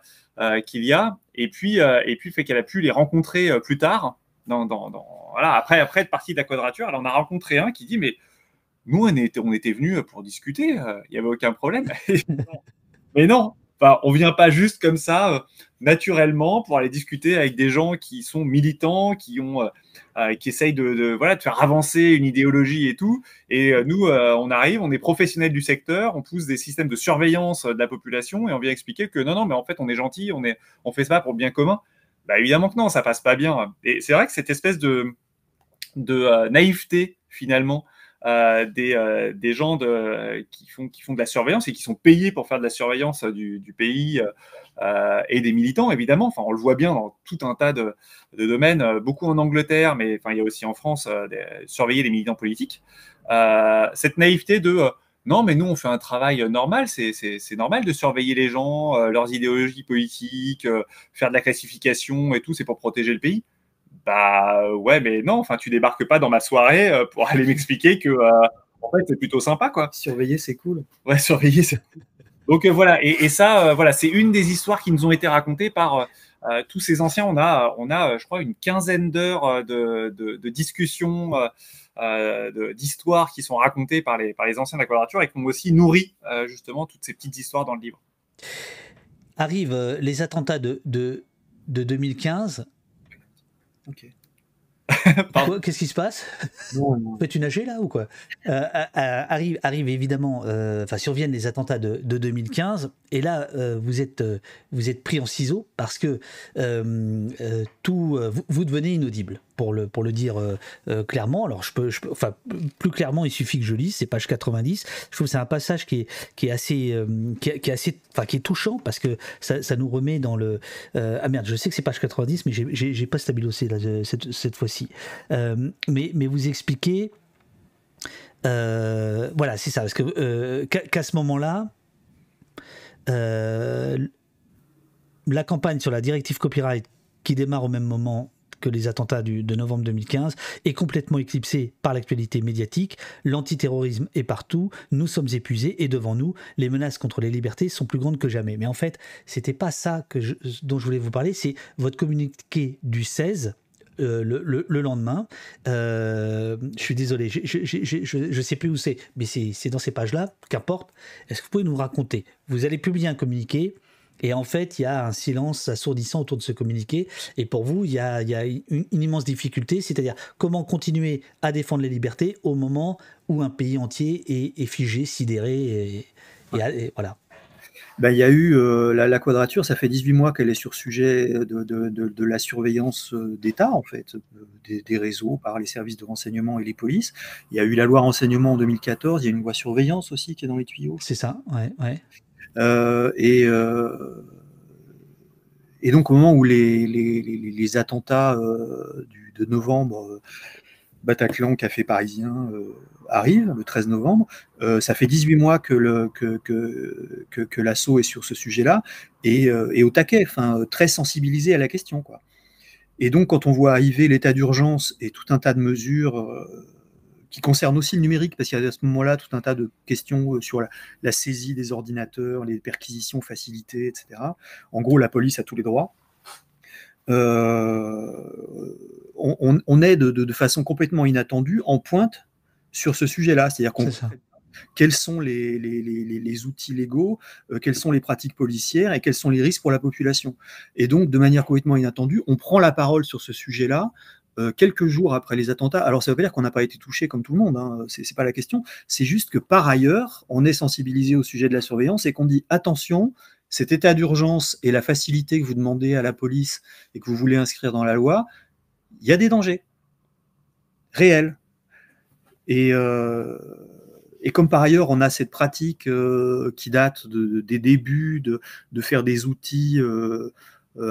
qu'il y a, et puis, et puis fait qu'elle a pu les rencontrer plus tard. Dans, dans, voilà, après, après être partie de la quadrature, elle en a rencontré un qui dit Mais nous, on était, on venus pour discuter, il n'y avait aucun problème. mais non, on vient pas juste comme ça, euh, naturellement, pour aller discuter avec des gens qui sont militants, qui ont, euh, euh, qui essayent de, faire avancer une idéologie et tout. Et nous, on arrive, on est professionnels du secteur, on pousse des systèmes de surveillance de la population et on vient expliquer que non, non, mais en fait, on est gentil, on est, fait ça pour le bien commun. Bah, évidemment que non, ça passe pas bien. Et c'est vrai que cette espèce de naïveté, finalement, euh, des, euh, des, gens qui, font, qui font de la surveillance et qui sont payés pour faire de la surveillance du, pays euh, et des militants, évidemment. Enfin, on le voit bien dans tout un tas de, de domaines, beaucoup en Angleterre, mais enfin, il y a aussi en France, surveiller les militants politiques. cette naïveté de non, mais nous, on fait un travail normal. C'est normal de surveiller les gens, leurs idéologies politiques, faire de la classification et tout. C'est pour protéger le pays. Bah ouais, mais non, enfin, tu débarques pas dans ma soirée euh, pour aller m'expliquer que euh, en fait, c'est plutôt sympa, quoi. Surveiller, c'est cool. Ouais, surveiller, c'est Donc euh, voilà, et, ça, voilà, c'est une des histoires qui nous ont été racontées par tous ces anciens. On a, on a, je crois, une quinzaine d'heures de, de, discussions, d'histoires qui sont racontées par les, par les anciens de la quadrature et qui ont aussi nourri justement toutes ces petites histoires dans le livre. Arrivent les attentats de, de, de 2015 Ok. Qu'est-ce qui se passe? Fais-tu nager là ou quoi? Euh, euh, euh, arrive, arrive évidemment, enfin surviennent les attentats de, 2015 et là vous êtes vous êtes pris en ciseaux parce que tout vous, devenez inaudible pour le pour le dire clairement. Alors je peux, je peux, enfin plus clairement il suffit que je lise, c'est page 90. Je trouve que c'est un passage qui est qui est assez qui est, assez enfin qui est touchant parce que ça, ça nous remet dans le ah merde je sais que c'est page 90 mais j'ai pas stabilosé là cette, cette fois-ci euh, mais, vous expliquez. Euh, voilà, c'est ça. Parce que euh, qu'à ce moment-là, la campagne sur la directive copyright qui démarre au même moment que les attentats du, de novembre 2015 est complètement éclipsée par l'actualité médiatique. L'antiterrorisme est partout, nous sommes épuisés et devant nous, les menaces contre les libertés sont plus grandes que jamais. Mais en fait, c'était pas ça dont je voulais vous parler, c'est votre communiqué du 16 euh, le, lendemain. Euh, je suis désolé, je ne sais plus où c'est, mais c'est dans ces pages-là, qu'importe. Est-ce que vous pouvez nous raconter? Vous allez publier un communiqué. Et en fait, il y a un silence assourdissant autour de ce communiqué. Et pour vous, il y a, une, immense difficulté, c'est-à-dire comment continuer à défendre les libertés au moment où un pays entier est, figé, sidéré, et voilà. Bah, il y a eu euh, la, quadrature, ça fait 18 mois qu'elle est sur sujet de, la surveillance euh, d'État, en fait, euh, des, réseaux par les services de renseignement et les polices. Il y a eu la loi renseignement en 2014, il y a une loi surveillance aussi qui est dans les tuyaux. C'est ça, ouais. ouais. et, et donc, au moment où les, les, attentats de novembre, Bataclan, Café Parisien, arrive, le 13 novembre. Euh, ça fait 18 mois que, l'assaut est sur ce sujet-là et, euh, au taquet, très sensibilisé à la question. Quoi. Et donc, quand on voit arriver l'état d'urgence et tout un tas de mesures euh, qui concernent aussi le numérique, parce qu'il y a à ce moment-là tout un tas de questions sur la, saisie des ordinateurs, les perquisitions facilitées, etc. En gros, la police a tous les droits. On, on, est de, de, façon complètement inattendue en pointe sur ce sujet-là. C'est-à-dire qu'on quels sont les, les, outils légaux, euh, quelles sont les pratiques policières et quels sont les risques pour la population. Et donc, de manière complètement inattendue, on prend la parole sur ce sujet-là. Euh, quelques jours après les attentats, alors ça veut pas dire qu'on n'a pas été touché comme tout le monde, hein, c'est pas la question, c'est juste que par ailleurs, on est sensibilisé au sujet de la surveillance et qu'on dit attention, cet état d'urgence et la facilité que vous demandez à la police et que vous voulez inscrire dans la loi, il y a des dangers réels. Euh, et, comme par ailleurs, on a cette pratique euh, qui date des débuts de, faire des outils euh,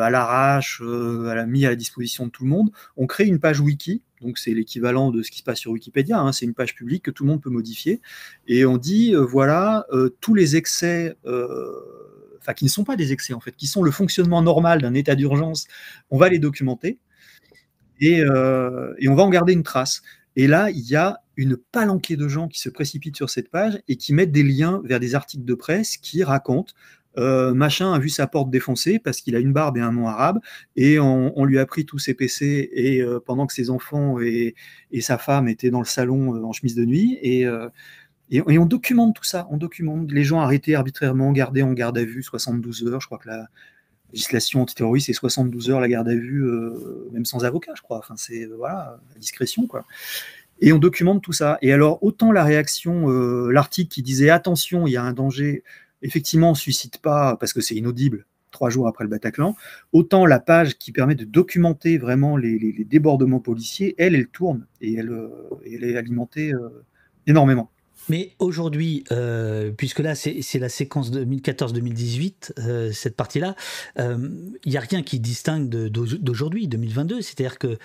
à l'arrache, à la mis à la disposition de tout le monde, on crée une page wiki. Donc c'est l'équivalent de ce qui se passe sur Wikipédia. Hein, c'est une page publique que tout le monde peut modifier. Et on dit voilà tous les excès enfin qui ne sont pas des excès en fait, qui sont le fonctionnement normal d'un état d'urgence, on va les documenter et, et, on va en garder une trace. Et là, il y a une palanquée de gens qui se précipitent sur cette page et qui mettent des liens vers des articles de presse qui racontent Euh, machin a vu sa porte défoncée parce qu'il a une barbe et un nom arabe, et on, lui a pris tous ses PC, et euh, pendant que ses enfants et, sa femme étaient dans le salon en chemise de nuit, et, et, on documente tout ça, on documente les gens arrêtés arbitrairement, gardés en garde à vue 72 heures, je crois que la législation antiterroriste c'est 72 heures la garde à vue, même sans avocat, je crois, enfin c'est, voilà, la discrétion, quoi. Et on documente tout ça. Et alors, autant la réaction, l'article qui disait attention, il y a un danger, effectivement, on ne suscite pas parce que c'est inaudible trois jours après le Bataclan, autant la page qui permet de documenter vraiment les, débordements policiers, elle, elle tourne et elle, euh, est alimentée euh, énormément. Mais aujourd'hui, euh, puisque là c'est la séquence 2014-2018, cette partie-là, il n'y a rien qui distingue d'aujourd'hui, 2022. C'est-à-dire que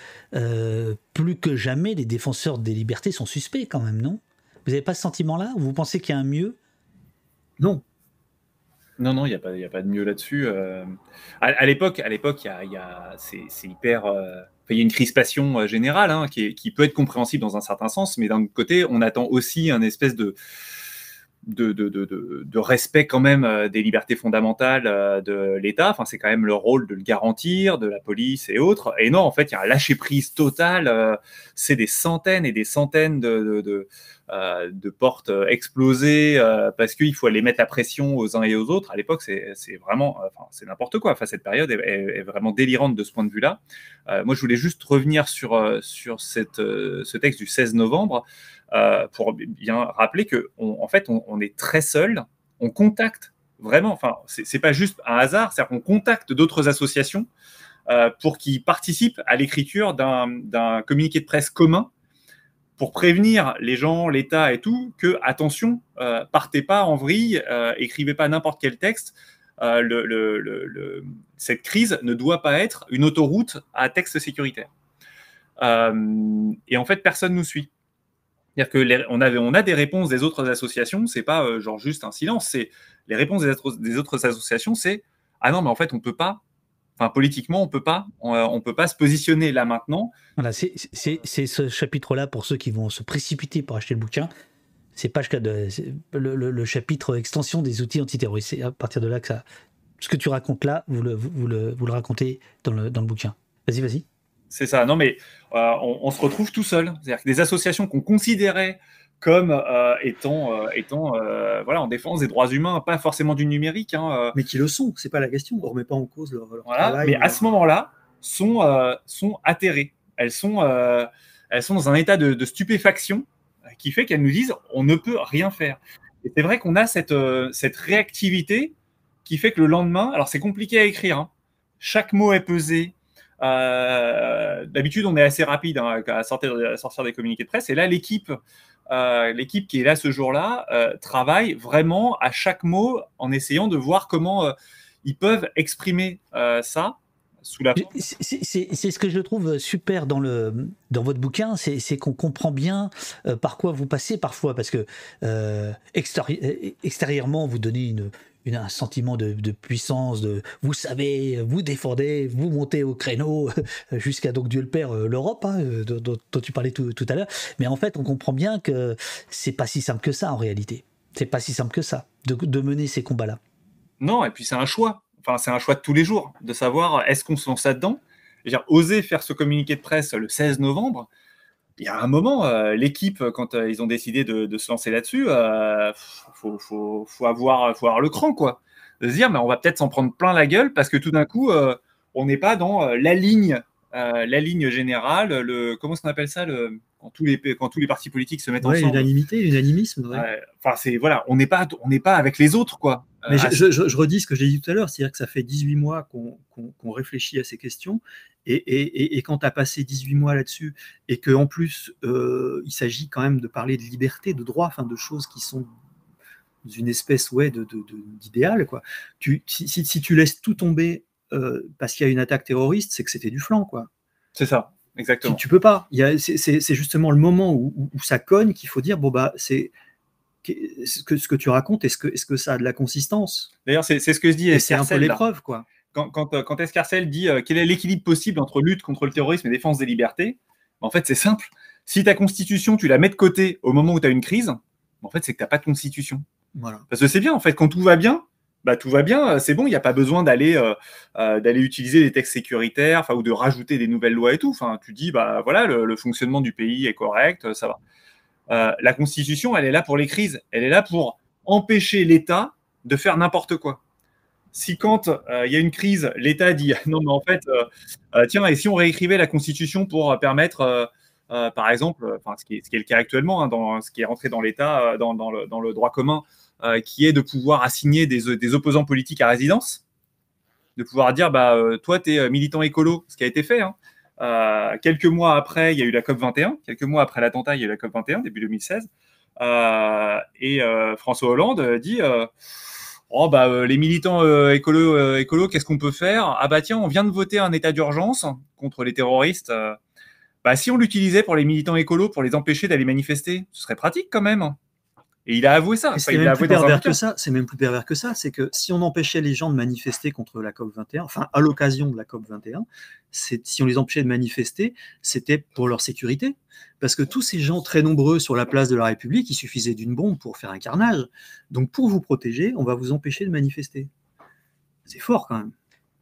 plus que jamais, les défenseurs des libertés sont suspects quand même, non? Vous n'avez pas ce sentiment-là? Vous pensez qu'il y a un mieux? Non, non, non, il n'y a, pas, a pas de mieux là-dessus. Euh. à, l'époque, à l'époque, c'est hyper. Il y a une crispation euh, générale hein, qui, qui, peut être compréhensible dans un certain sens, mais d'un côté, on attend aussi un espèce de, de, respect quand même des libertés fondamentales de l'État. Enfin, c'est quand même le rôle de le garantir, de la police et autres. Et non, en fait, il y a un lâcher prise total. c'est des centaines et des centaines de, euh, de portes euh, explosées euh, parce qu'il faut aller mettre la pression aux uns et aux autres. À l'époque, c'est vraiment, enfin, c'est n'importe quoi. Enfin, cette période est, vraiment délirante de ce point de vue-là. moi, je voulais juste revenir sur, sur cette, ce texte du 16 novembre pour bien rappeler que, en fait, on, est très seul. On contacte vraiment, enfin, c'est pas juste un hasard, c'est-à-dire qu'on contacte d'autres associations pour qu'ils participent à l'écriture d'un communiqué de presse commun pour prévenir les gens, l'État et tout, que attention, euh, partez pas en vrille, euh, écrivez pas n'importe quel texte. Euh, cette crise ne doit pas être une autoroute à texte sécuritaire. et en fait, personne nous suit. C'est-à-dire que avait, on a des réponses des autres associations, c'est pas genre juste un silence, c'est les réponses des, autres associations, c'est ah non, mais en fait, on peut pas politiquement, on peut pas, on, euh, peut pas se positionner là maintenant. Voilà, c'est ce chapitre-là pour ceux qui vont se précipiter pour acheter le bouquin. C'est page 4, le, chapitre extension des outils antiterroristes. C'est à partir de là que ça, ce que tu racontes là, vous le, racontez dans le bouquin. Vas-y, vas-y. C'est ça. Non, mais euh, on, on, se retrouve tout seul. C'est-à-dire que des associations qu'on considérait comme euh, étant, euh, étant voilà, en défense des droits humains, pas forcément du numérique. Hein, mais qui le sont, c'est pas la question, on remet pas en cause leur, voilà, Mais à ce moment-là, sont, sont atterrées. Elles sont, elles sont dans un état de, stupéfaction qui fait qu'elles nous disent on ne peut rien faire. Et c'est vrai qu'on a cette, cette réactivité qui fait que le lendemain, alors c'est compliqué à écrire, hein. chaque mot est pesé, D'habitude, on est assez rapide hein, à, sortir, à, sortir, des communiqués de presse. Et là, l'équipe euh, l'équipe qui est là ce jour-là euh, travaille vraiment à chaque mot en essayant de voir comment euh, ils peuvent exprimer ça sous la C'est ce que je trouve super dans, le, dans votre bouquin, c'est qu'on comprend bien par quoi vous passez parfois, parce que extérieurement, vous donnez une, un sentiment de, puissance, de vous savez, vous défendez, vous montez au créneau jusqu'à donc Dieu le Père, euh, l'Europe, hein, euh, dont, tu parlais tout, à l'heure. Mais en fait, on comprend bien que c'est pas si simple que ça en réalité. C'est pas si simple que ça de, mener ces combats-là. Non, et puis c'est un choix. Enfin, c'est un choix de tous les jours de savoir est-ce qu'on se lance là-dedans? Oser faire ce communiqué de presse le 16 novembre, il y a un moment, euh, l'équipe, quand euh, ils ont décidé de, se lancer là-dessus, il euh, faut, avoir, le cran, quoi. De se dire, mais on va peut-être s'en prendre plein la gueule parce que tout d'un coup, on n'est pas dans la ligne, la ligne générale, le, comment est-ce qu'on appelle ça, le, quand, tous les, quand tous les partis politiques se mettent ouais, ensemble. L'unanimité, l'unanimisme. Enfin, c'est voilà, on n'est pas, on n'est pas avec les autres, quoi. Mais je, redis ce que j'ai dit tout à l'heure, c'est-à-dire que ça fait 18 mois qu'on réfléchit à ces questions et, quand tu as passé 18 mois là-dessus, et qu'en plus, euh, il s'agit quand même de parler de liberté, de droit, enfin de choses qui sont une espèce ouais, d'idéal, de, quoi. Tu, si, tu laisses tout tomber euh, parce qu'il y a une attaque terroriste, c'est que c'était du flanc, quoi. C'est ça, exactement. Tu, peux pas. C'est justement le moment où, ça cogne qu'il faut dire bon bah c'est ce que, ce que tu racontes, est-ce que, est -ce que ça a de la consistance? D'ailleurs, c'est ce que je dis. C'est un peu l'épreuve, quoi quand, quand, euh, quand Escarcelle dit euh, quel est l'équilibre possible entre lutte contre le terrorisme et défense des libertés, en fait, c'est simple. Si ta constitution, tu la mets de côté au moment où tu as une crise, en fait, c'est que tu n'as pas de constitution. Voilà. Parce que c'est bien, en fait, quand tout va bien, bah, tout va bien, c'est bon, il n'y a pas besoin d'aller d'aller utiliser des textes sécuritaires ou de rajouter des nouvelles lois et tout. Enfin, tu dis, bah, voilà, le, fonctionnement du pays est correct, ça va. la Constitution, elle est là pour les crises, elle est là pour empêcher l'État de faire n'importe quoi si quand euh, il y a une crise, l'État dit non, mais en fait, euh, euh, tiens, et si on réécrivait la Constitution pour permettre, par exemple, enfin, ce, qui est, le cas actuellement, hein, dans ce qui est rentré dans l'État, dans, le, droit commun, qui est de pouvoir assigner des, opposants politiques à résidence, de pouvoir dire, bah, toi, tu es militant écolo, ce qui a été fait. Hein. quelques mois après, il y a eu la COP 21. Quelques mois après l'attentat, il y a eu la COP 21, début 2016. et François Hollande dit Oh bah euh, les militants euh, euh, écolo qu'est-ce qu'on peut faire? Ah bah tiens, on vient de voter un état d'urgence contre les terroristes. bah si on l'utilisait pour les militants écolos pour les empêcher d'aller manifester, ce serait pratique quand même. Et il a avoué ça. c'est même, plus pervers que ça. C'est même plus pervers que ça. C'est que si on empêchait les gens de manifester contre la COP 21, enfin à l'occasion de la COP 21, si on les empêchait de manifester, c'était pour leur sécurité. Parce que tous ces gens très nombreux sur la place de la République, il suffisait d'une bombe pour faire un carnage. Donc pour vous protéger, on va vous empêcher de manifester. C'est fort quand même.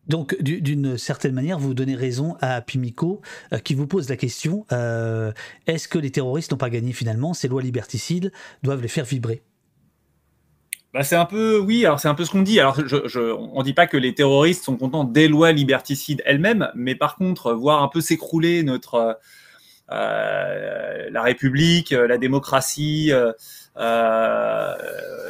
Donc, d'une certaine manière, vous donnez raison à Pimico, euh, qui vous pose la question euh, est-ce que les terroristes n'ont pas gagné finalement? Ces lois liberticides doivent les faire vibrer bah, c'est un peu, oui, alors c'est un peu ce qu'on dit. Alors, on ne dit pas que les terroristes sont contents des lois liberticides elles-mêmes, mais par contre, voir un peu s'écrouler notre, euh, la République, la démocratie,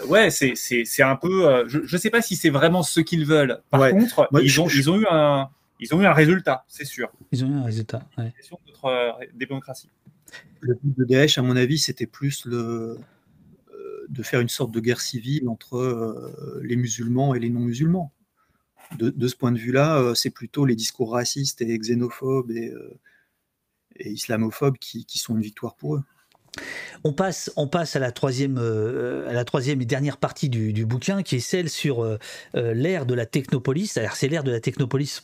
ouais, c'est un peu. Euh, je ne sais pas si c'est vraiment ce qu'ils veulent. Par contre, ils, ont, ils, ont eu un, ils ont eu un résultat, c'est sûr. Ils ont eu un résultat. Ouais. C'est sur notre euh, démocratie. Le but de Daesh, à mon avis, c'était plus le, de faire une sorte de guerre civile entre les musulmans et les non-musulmans. De, de, ce point de vue-là, c'est plutôt les discours racistes et xénophobes et, et islamophobes qui, qui sont une victoire pour eux. On passe, on passe à la troisième, euh, à la troisième et dernière partie du, bouquin, qui est celle sur euh, euh, l'ère de la technopolis. Alors c'est l'ère de la technopolis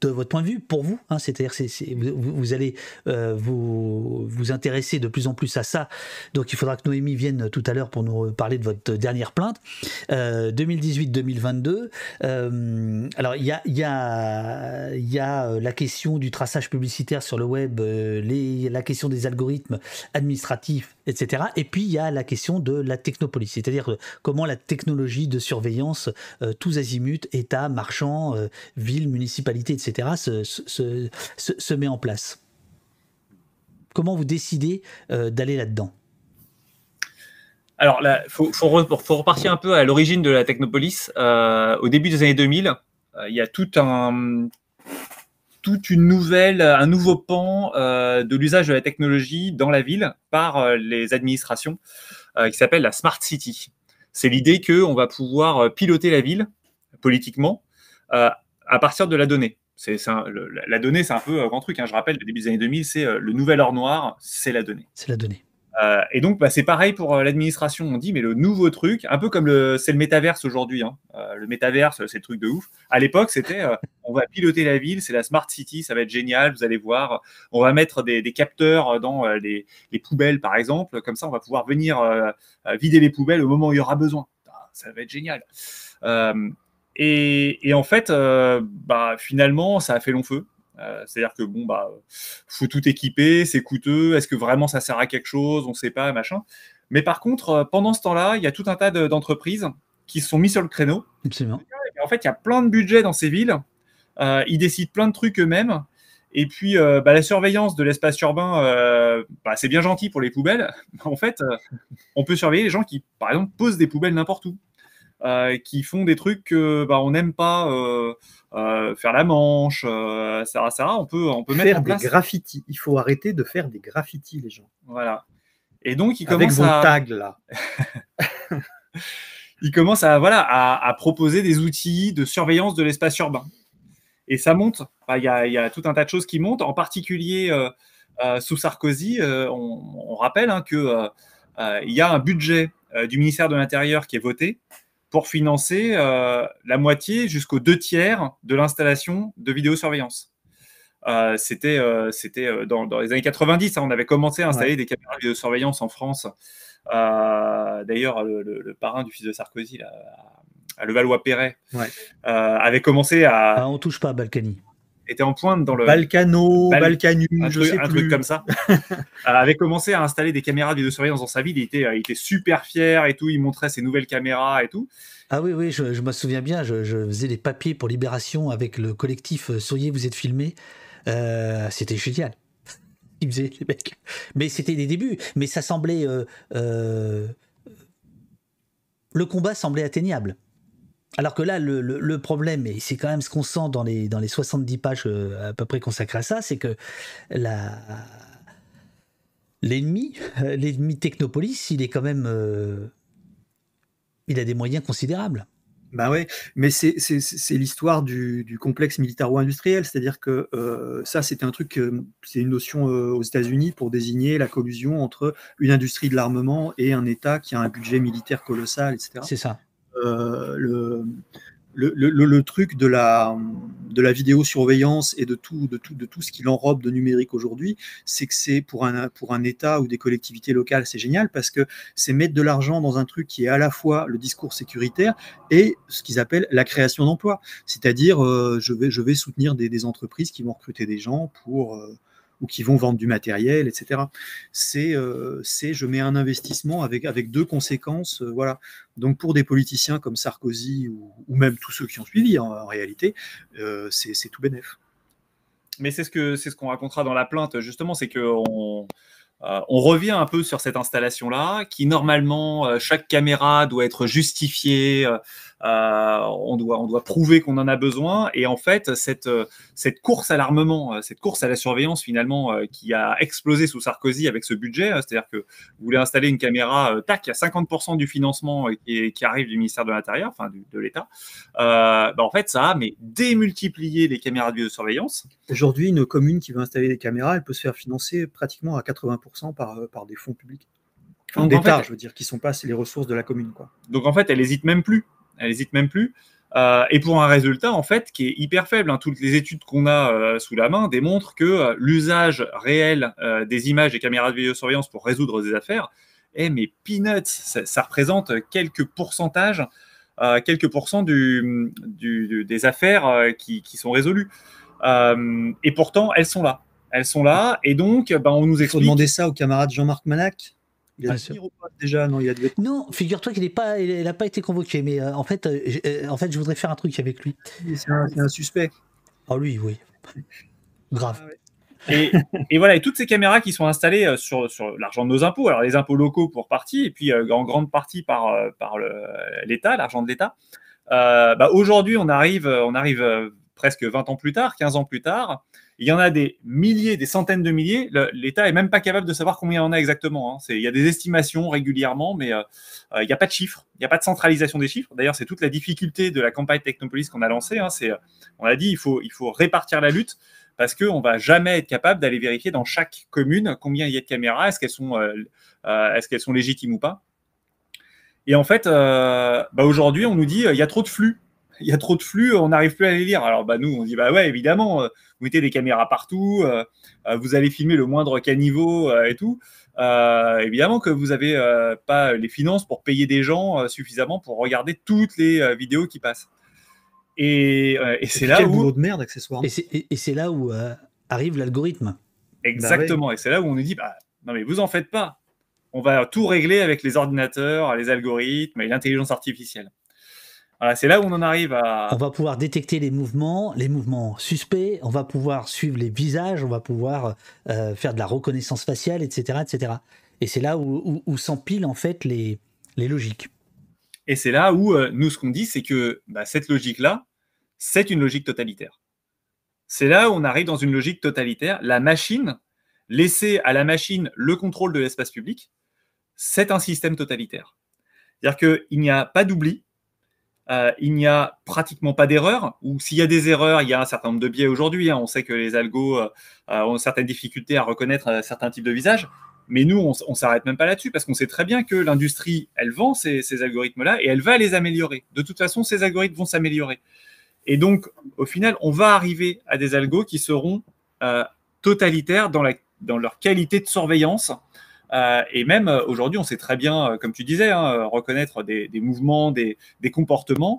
de votre point de vue, pour vous, hein, c'est-à-dire c'est, vous, vous, allez euh, vous, intéresser de plus en plus à ça. Donc il faudra que Noémie vienne tout à l'heure pour nous parler de votre dernière plainte. 2018-2022. Euh, euh, alors il y a, la question du traçage publicitaire sur le web, la question des algorithmes administratifs, etc. Et puis il y a la question de la technopolis, c'est-à-dire comment la technologie de surveillance, tous azimuts, État, marchands, villes, municipalités, etc., se, met en place. Comment vous décidez euh, d'aller là-dedans? Alors, il faut, repartir un peu à l'origine de la Technopolis. Euh, au début des années 2000, euh, il y a tout un, toute une nouvelle, un nouveau pan de l'usage de la technologie dans la ville par les administrations qui s'appelle la Smart City. C'est l'idée qu'on va pouvoir piloter la ville politiquement à partir de la donnée. C'est, la donnée, c'est un peu un grand truc. Hein. Je rappelle, le début des années 2000, c'est euh, le nouvel or noir, c'est la donnée. C'est la donnée. Euh, et donc, bah, c'est pareil pour euh, l'administration. On dit, mais le nouveau truc, un peu comme c'est le métaverse aujourd'hui. Hein. le métaverse, c'est le truc de ouf. À l'époque, c'était, on va piloter la ville, c'est la smart city, ça va être génial. Vous allez voir, on va mettre des, capteurs dans les, les, poubelles, par exemple. Comme ça, on va pouvoir venir vider les poubelles au moment où il y aura besoin. Ah, ça va être génial. Et, en fait, euh, bah, finalement, ça a fait long feu. Euh, c'est-à-dire que bon, bah, faut tout équiper, c'est coûteux. Est-ce que vraiment ça sert à quelque chose On ne sait pas, machin. Mais par contre, euh, pendant ce temps-là, il y a tout un tas d'entreprises qui se sont mis sur le créneau. Absolument. en fait, il y a plein de budgets dans ces villes. ils décident plein de trucs eux-mêmes. Et puis, bah, la surveillance de l'espace urbain, bah, c'est bien gentil pour les poubelles. En fait, on peut surveiller les gens qui, par exemple, posent des poubelles n'importe où. Euh, qui font des trucs que bah, on n'aime pas euh, euh, faire la manche, ça, ça, on peut, on peut faire mettre des graffitis. Il faut arrêter de faire des graffitis, les gens. Voilà. Et donc, ils commencent Avec vos tags là. ils commencent à, voilà, à, proposer des outils de surveillance de l'espace urbain. Et ça monte. Il y, a, y, a tout un tas de choses qui montent. En particulier, sous Sarkozy, on, rappelle hein, qu'il il y a un budget du ministère de l'Intérieur qui est voté pour financer euh, la moitié jusqu'aux deux tiers de l'installation de vidéosurveillance. Euh, c'était euh, c'était dans, les années 90, hein, on avait commencé à installer des caméras de vidéosurveillance en France. D'ailleurs, le, parrain du fils de Sarkozy, à Levallois-Perret, avait commencé à. Ah, on touche pas à Balkany était en pointe dans le Balkano, Balkanu, un, je truc, sais un plus. truc comme ça, euh, avait commencé à installer des caméras de vidéosurveillance dans sa ville. Il était, euh, il était super fier et tout. Il montrait ses nouvelles caméras et tout. Ah oui, oui, je, me souviens bien. Je, faisais des papiers pour Libération avec le collectif euh, Souriez, vous êtes filmé. c'était génial. Ils faisaient les mecs. Mais c'était des débuts. Mais ça semblait. le combat semblait atteignable. Alors que là, le, problème, et c'est quand même ce qu'on sent dans les, dans les 70 pages euh, à peu près consacrées à ça, c'est que l'ennemi, l'ennemi Technopolis, il est quand même. Euh, il a des moyens considérables. Bah ouais, mais c'est l'histoire du, complexe militaro-industriel, c'est-à-dire que euh, ça, c'était un truc, c'est une notion aux États-Unis pour désigner la collusion entre une industrie de l'armement et un État qui a un budget militaire colossal, etc. C'est ça. Euh, le, le, truc de la, de la vidéosurveillance et de tout, de, tout, de tout ce qui l'enrobe de numérique aujourd'hui, c'est que c'est pour un, pour un État ou des collectivités locales, c'est génial parce que c'est mettre de l'argent dans un truc qui est à la fois le discours sécuritaire et ce qu'ils appellent la création d'emplois. C'est-à-dire, euh, je, vais, je vais soutenir des, entreprises qui vont recruter des gens pour... Euh, ou qui vont vendre du matériel, etc. Euh, c'est, je mets un investissement avec, avec deux conséquences. Euh, voilà. Donc pour des politiciens comme Sarkozy ou, même tous ceux qui ont suivi, hein, en réalité, euh, c'est, tout bénef. Mais c'est ce, c'est ce qu'on racontera dans la plainte, justement, c'est qu'on on revient un peu sur cette installation-là, qui normalement, chaque caméra doit être justifiée, euh, on, doit, on doit prouver qu'on en a besoin. Et en fait, cette, cette course à l'armement, euh, cette course à la surveillance finalement, euh, qui a explosé sous Sarkozy avec ce budget, c'est-à-dire que vous voulez installer une caméra, tac, il y a 50% du financement qui, qui, arrive du ministère de l'Intérieur, enfin de l'État. Bah, en fait, ça a mais démultiplié les caméras de surveillance. Aujourd'hui, une commune qui veut installer des caméras, elle peut se faire financer pratiquement à 80% par, par des fonds publics. Enfin, d'État, je veux dire, qui sont pas les ressources de la commune. Quoi. Donc en fait, elle hésite même plus elle n'hésite même plus. Euh, et pour un résultat, en fait, qui est hyper faible. Hein. Toutes les études qu'on a euh, sous la main démontrent que euh, l'usage réel des images des caméras de vidéosurveillance pour résoudre des affaires est mais peanuts. Ça, représente quelques pourcentages, quelques pourcents du, des affaires qui, sont résolues. et pourtant, elles sont là. Elles sont là. Et donc, ben, on nous explique. Il faut demander ça au camarade Jean-Marc Manac il a ah, déjà Non, il a Non, figure-toi qu'il n'a pas, il, pas été convoqué, mais euh, en, fait, euh, euh, en fait, je voudrais faire un truc avec lui. C'est un, suspect. Ah, lui, oui. Grave. Ah, et, et, voilà, et toutes ces caméras qui sont installées sur, sur l'argent de nos impôts, alors les impôts locaux pour partie, et puis en grande partie par, par l'État, l'argent de l'État. Bah, Aujourd'hui, on arrive, on arrive presque 20 ans plus tard, 15 ans plus tard, il y en a des milliers, des centaines de milliers. L'État est même pas capable de savoir combien il y en a exactement. Hein. Il y a des estimations régulièrement, mais euh, euh, il n'y a pas de chiffres. Il n'y a pas de centralisation des chiffres. D'ailleurs, c'est toute la difficulté de la campagne Technopolis qu'on a lancée. Hein. Euh, on a dit, il faut, répartir la lutte parce qu'on va jamais être capable d'aller vérifier dans chaque commune combien il y a de caméras, est-ce qu'elles sont, est-ce qu'elles sont légitimes ou pas. Et en fait, bah aujourd'hui, on nous dit il y a trop de flux il y a trop de flux, on n'arrive plus à les lire. Alors bah, nous, on dit bah ouais, évidemment, euh, vous mettez des caméras partout, euh, euh, vous allez filmer le moindre caniveau et tout. évidemment que vous n'avez pas les finances pour payer des gens suffisamment pour regarder toutes les vidéos qui passent. Et, c'est là où de merde accessoirement. Et c'est là où arrive l'algorithme. Exactement. Bah et c'est là où on nous dit bah non mais vous en faites pas. On va tout régler avec les ordinateurs, les algorithmes et l'intelligence artificielle c'est là où on en arrive à. On va pouvoir détecter les mouvements, les mouvements suspects, on va pouvoir suivre les visages, on va pouvoir euh, faire de la reconnaissance faciale, etc. etc. Et c'est là où, s'empilent en fait les, les logiques. Et c'est là où euh, nous, ce qu'on dit, c'est que bah, cette logique-là, c'est une logique totalitaire. C'est là où on arrive dans une logique totalitaire. La machine, laisser à la machine le contrôle de l'espace public, c'est un système totalitaire. C'est-à-dire qu'il n'y a pas d'oubli, euh, il n'y a pratiquement pas d'erreurs, ou s'il y a des erreurs, il y a un certain nombre de biais aujourd'hui. Hein. On sait que les algos euh, euh, ont certaines difficultés à reconnaître certains types de visages, mais nous, on, ne s'arrête même pas là-dessus parce qu'on sait très bien que l'industrie, elle vend ces, algorithmes-là et elle va les améliorer. De toute façon, ces algorithmes vont s'améliorer. Et donc, au final, on va arriver à des algos qui seront totalitaires dans leur qualité de surveillance, et même aujourd'hui, on sait très bien, comme tu disais, hein, reconnaître des, mouvements, des, comportements,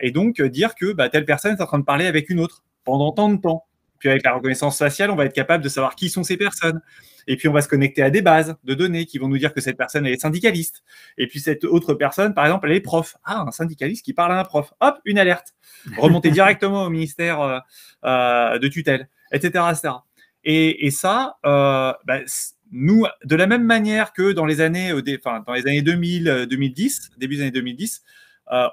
et donc dire que bah, telle personne est en train de parler avec une autre pendant tant de temps. Puis avec la reconnaissance faciale, on va être capable de savoir qui sont ces personnes. Et puis on va se connecter à des bases de données qui vont nous dire que cette personne est syndicaliste. Et puis cette autre personne, par exemple, elle est prof. Ah, un syndicaliste qui parle à un prof. Hop, une alerte. Remonter directement au ministère euh, euh, de tutelle, etc. etc. Et, ça, euh, bah, nous, de la même manière que dans les années, enfin, dans les années 2000, 2010, début des années 2010,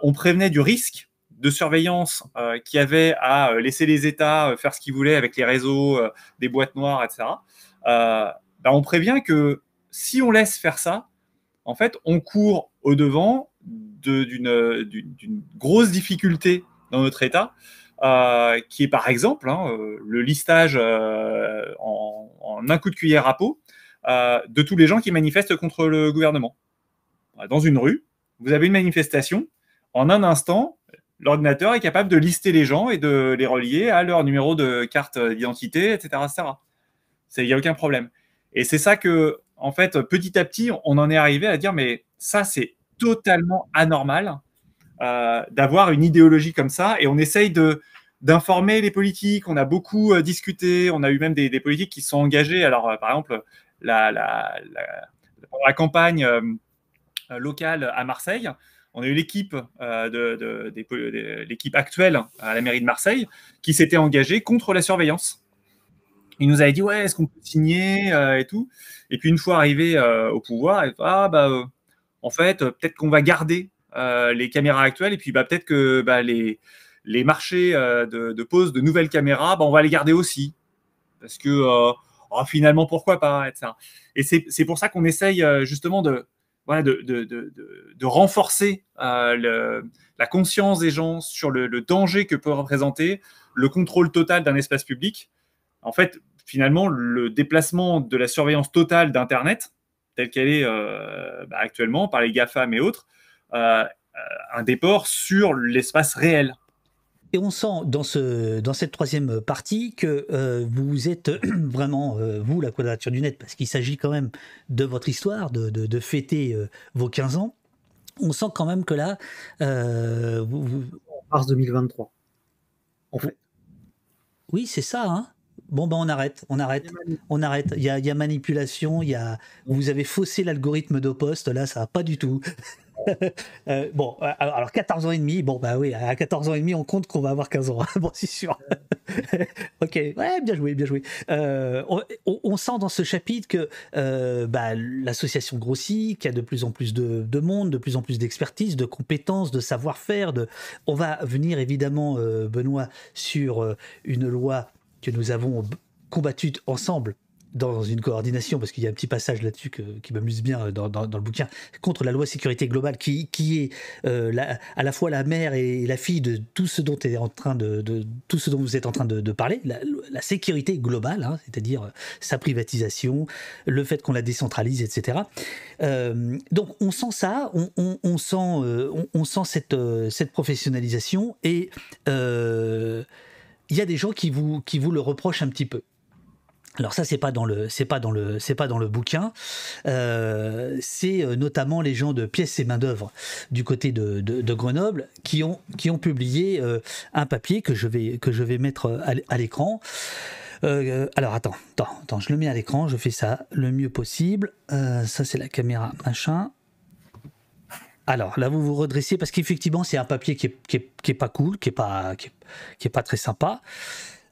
on prévenait du risque de surveillance euh, qui avait à euh, laisser les États euh, faire ce qu'ils voulaient avec les réseaux, des boîtes noires, etc., bah, on prévient que si on laisse faire ça, en fait, on court au devant d'une grosse difficulté dans notre État, qui est par exemple hein, le listage en, en, un coup de cuillère à peau de tous les gens qui manifestent contre le gouvernement. Dans une rue, vous avez une manifestation, en un instant, l'ordinateur est capable de lister les gens et de les relier à leur numéro de carte d'identité, etc. Il n'y a aucun problème. Et c'est ça que, en fait, petit à petit, on en est arrivé à dire, mais ça, c'est totalement anormal euh, d'avoir une idéologie comme ça. Et on essaye de d'informer les politiques. On a beaucoup euh, discuté. On a eu même des, politiques qui sont engagés. Alors, euh, par exemple, la, la, la campagne locale à Marseille, on a eu l'équipe euh, de, l'équipe actuelle à la mairie de Marseille qui s'était engagée contre la surveillance. Il nous avait dit ouais, est-ce qu'on peut signer euh, et tout. Et puis une fois arrivé euh, au pouvoir, ah bah en fait peut-être qu'on va garder les caméras actuelles et puis bah peut-être que bah, les les marchés de, pose de nouvelles caméras, bah, on va les garder aussi parce que oh, finalement pourquoi pas etc. Et c'est pour ça qu'on essaye justement de renforcer euh, la conscience des gens sur le, danger que peut représenter le contrôle total d'un espace public. En fait, finalement, le déplacement de la surveillance totale d'Internet, telle qu'elle est euh, bah, actuellement par les GAFAM et autres, euh, un déport sur l'espace réel. Et on sent dans, ce, dans cette troisième partie que euh, vous êtes vraiment, euh, vous, la quadrature du net, parce qu'il s'agit quand même de votre histoire, de, de, fêter euh, vos 15 ans. On sent quand même que là. Vous, Mars 2023. En fait. Oui, c'est ça. Hein bon, ben on arrête, on arrête, on arrête. Il y a, il y a manipulation, il y a, vous avez faussé l'algorithme de poste, là, ça va pas du tout. Euh, bon, euh, alors 14 ans et demi, bon bah oui, à 14 ans et demi, on compte qu'on va avoir 15 ans. bon, c'est sûr. ok, ouais, bien joué, bien joué. Euh, on, sent dans ce chapitre que bah, l'association grossit, qu'il y a de plus en plus de, monde, de plus en plus d'expertise, de compétences, de savoir-faire. On va venir évidemment, Benoît, sur une loi que nous avons combattue ensemble dans une coordination, parce qu'il y a un petit passage là-dessus qui m'amuse bien dans, le bouquin, contre la loi sécurité globale, qui, qui est euh, à la fois la mère et la fille de tout ce dont, est en train de, tout ce dont vous êtes en train de, parler, la, sécurité globale, hein, c'est-à-dire euh, sa privatisation, le fait qu'on la décentralise, etc. Euh, donc on sent ça, on, sent, on, sent cette, cette professionnalisation, et il y a des gens qui vous, qui vous le reprochent un petit peu. Alors ça c'est pas dans le c'est pas dans le c'est pas dans le bouquin. Euh, c'est euh, notamment les gens de pièces et main d'œuvre du côté de, de, Grenoble qui ont qui ont publié euh, un papier que je vais que je vais mettre à, l'écran. alors attends, attends, attends, je le mets à l'écran, je fais ça le mieux possible. ça c'est la caméra machin. Alors là vous vous redressez parce qu'effectivement c'est un papier qui est, qui, est, qui est, pas cool, qui est pas qui est, pas très sympa.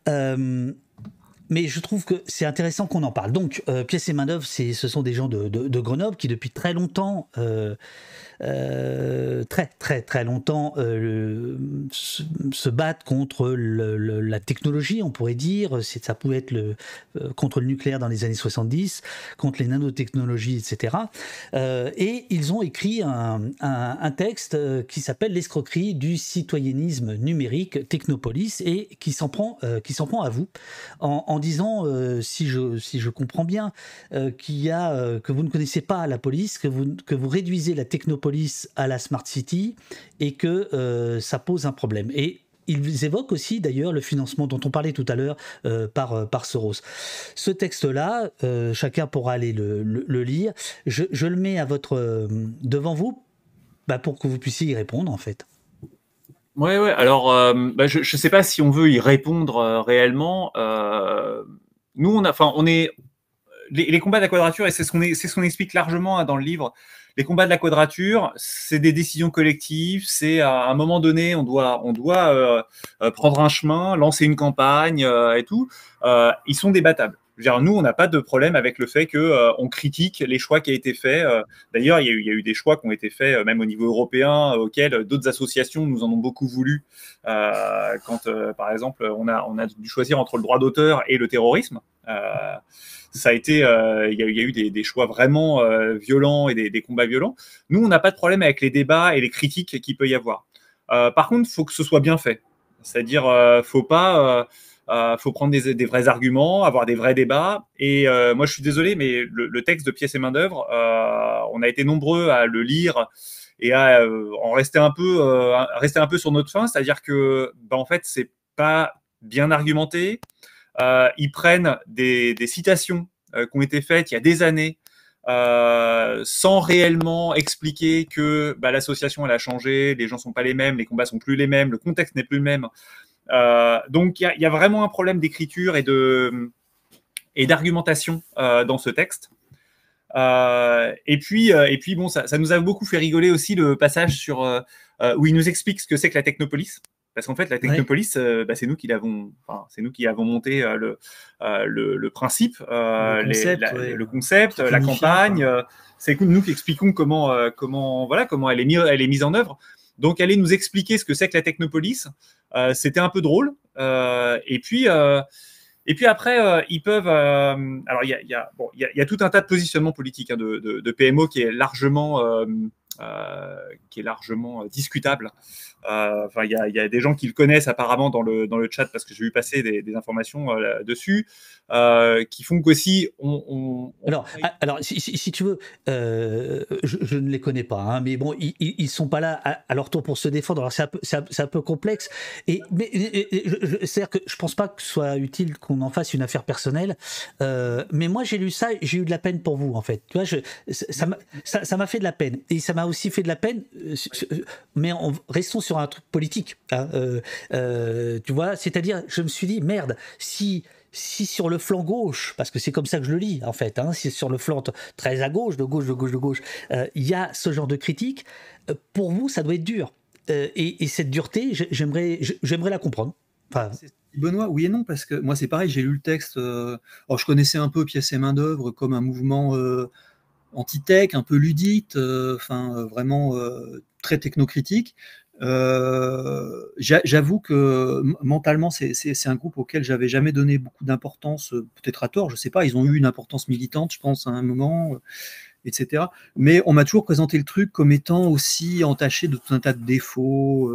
Euh, mais je trouve que c'est intéressant qu'on en parle. Donc, euh, Pièce et Main-d'œuvre, ce sont des gens de, de, Grenoble qui, depuis très longtemps, euh, euh, très très très longtemps euh, se, battent contre la technologie, on pourrait dire. Ça pouvait être le, euh, contre le nucléaire dans les années 70, contre les nanotechnologies, etc. et ils ont écrit un, texte qui s'appelle L'escroquerie du citoyennisme numérique Technopolis et qui s'en prend, qui prend à vous en, en disant, si, je, si je comprends bien, qu'il y a, que vous ne connaissez pas la police, que vous, que vous réduisez la technopolis à la Smart City et que euh, ça pose un problème. Et ils évoquent aussi d'ailleurs le financement dont on parlait tout à l'heure par, par Soros. Ce texte-là, chacun pourra aller le, lire. Je, le mets à votre, devant vous bah, pour que vous puissiez y répondre en fait. Ouais, ouais. Alors, bah, je ne sais pas si on veut y répondre réellement. nous, on, a, on est les, combats de la quadrature, et c'est ce qu'on ce explique largement hein, dans le livre, les combats de la quadrature, c'est des décisions collectives, c'est à un moment donné, on doit, on doit euh, euh, prendre un chemin, lancer une campagne euh, et tout. ils sont débattables. nous, on n'a pas de problème avec le fait que on critique les choix qui ont été faits. D'ailleurs, il, y, a eu des choix qui ont été faits, même au niveau européen, auxquels d'autres associations nous en ont beaucoup voulu. quand, par exemple, on a, on a dû choisir entre le droit d'auteur et le terrorisme ça a été, euh, il y, a eu des, choix vraiment euh, violents et des, combats violents. Nous, on n'a pas de problème avec les débats et les critiques qu'il peut y avoir. Euh, par contre, il faut que ce soit bien fait. C'est-à-dire, faut pas, faut prendre des, vrais arguments, avoir des vrais débats. Et moi, je suis désolé, mais le, texte de pièces et main d'œuvre, on a été nombreux à le lire et à en rester un peu, rester un peu sur notre fin. C'est-à-dire que, bah, en fait, c'est pas bien argumenté. Euh, ils prennent des, citations euh, qui ont été faites il y a des années euh, sans réellement expliquer que bah, l'association elle a changé, les gens sont pas les mêmes, les combats sont plus les mêmes, le contexte n'est plus le même. donc il y, a vraiment un problème d'écriture et d'argumentation dans ce texte. et puis et puis bon ça, ça, nous a beaucoup fait rigoler aussi le passage sur où il nous explique ce que c'est que la technopolis. Parce qu'en fait, la Technopolis, euh, bah, c'est nous qui l'avons, enfin, c'est nous qui avons monté euh, le, euh, le, le, principe, le concept, la, le concept la campagne. c'est nous qui expliquons comment, comment, voilà, comment elle est, mise, elle est mise en œuvre. Donc, aller nous expliquer ce que c'est que la Technopolis, c'était un peu drôle. et puis. et puis après, ils peuvent. alors, il y a, y, a, bon, y, a, y a, tout un tas de positionnements politiques hein, de, de, de, PMO qui est largement, qui est largement discutable. Euh, enfin, il y, a des gens qui le connaissent apparemment dans le, dans le chat parce que j'ai vu passer des, informations euh, dessus, euh, qui font qu'aussi on, Alors, alors si, tu veux, je, ne les connais pas, hein, mais bon, ils, ils sont pas là à, leur tour pour se défendre. Alors c'est un peu, c'est un, peu complexe. Et mais c'est-à-dire que je pense pas que ce soit utile qu'on en fasse une affaire personnelle. mais moi, j'ai lu ça, j'ai eu de la peine pour vous en fait. Tu vois, je, ça m'a ça, m'a fait de la peine et ça m'a aussi fait de la peine. Mais en, restons sur un truc politique. Hein, euh, euh, tu vois, c'est-à-dire, je me suis dit, merde, si si sur le flanc gauche, parce que c'est comme ça que je le lis en fait, hein, si sur le flanc très à gauche, de gauche, de gauche, de gauche, euh, il y a ce genre de critique, pour vous, ça doit être dur. Et, cette dureté, j'aimerais, la comprendre. Benoît, oui et non, parce que moi c'est pareil, j'ai lu le texte, alors je connaissais un peu Pièce et main d'œuvre comme un mouvement anti-tech, un peu ludite, enfin vraiment très technocritique. Euh, j'avoue que mentalement, c'est un groupe auquel j'avais jamais donné beaucoup d'importance, euh, peut-être à tort, je sais pas. Ils ont eu une importance militante, je pense, à un moment, euh, etc. Mais on m'a toujours présenté le truc comme étant aussi entaché de tout un tas de défauts.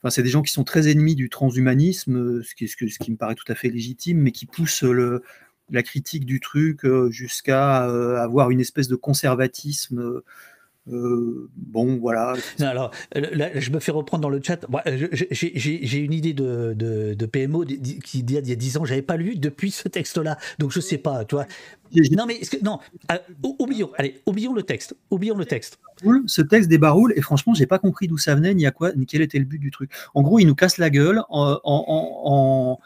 Enfin, c'est des gens qui sont très ennemis du transhumanisme, ce qui me paraît tout à fait légitime, mais qui poussent le, la critique du truc jusqu'à avoir une espèce de conservatisme euh, bon, voilà. alors, je me fais reprendre dans le chat. J'ai une idée de, PMO qui il y a 10 ans, j'avais pas lu depuis ce texte-là. Donc, je sais pas, tu. Non, mais non, euh, oublions, allez, oublions le texte. Oublions le texte. Ce texte débaroule et franchement, j'ai pas compris d'où ça venait, ni à quoi, ni quel était le but du truc. En gros, il nous casse la gueule. En,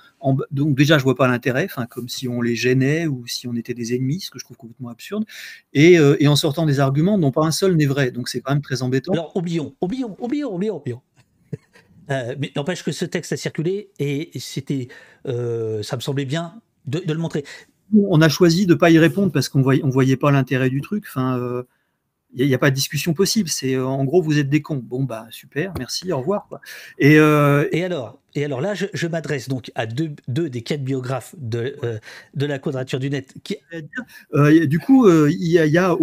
donc déjà, je vois pas l'intérêt, comme si on les gênait ou si on était des ennemis, ce que je trouve complètement absurde. Et, euh, en sortant des arguments dont pas un seul n'est vrai. Donc c'est quand même très embêtant. Alors oublions, oublions, oublions, oublions, oublions. Euh, mais n'empêche que ce texte a circulé et c'était, ça me semblait bien de, le montrer on a choisi de ne pas y répondre parce qu'on ne voyait, pas l'intérêt du truc. Euh, il n'y a, pas de discussion possible. C'est euh, en gros, vous êtes des cons. Bon, bah super, merci, au revoir. Et, euh, et alors, et alors là, je, m'adresse donc à deux, deux, des quatre biographes de, de la quadrature du net. Qui... du coup, il y a,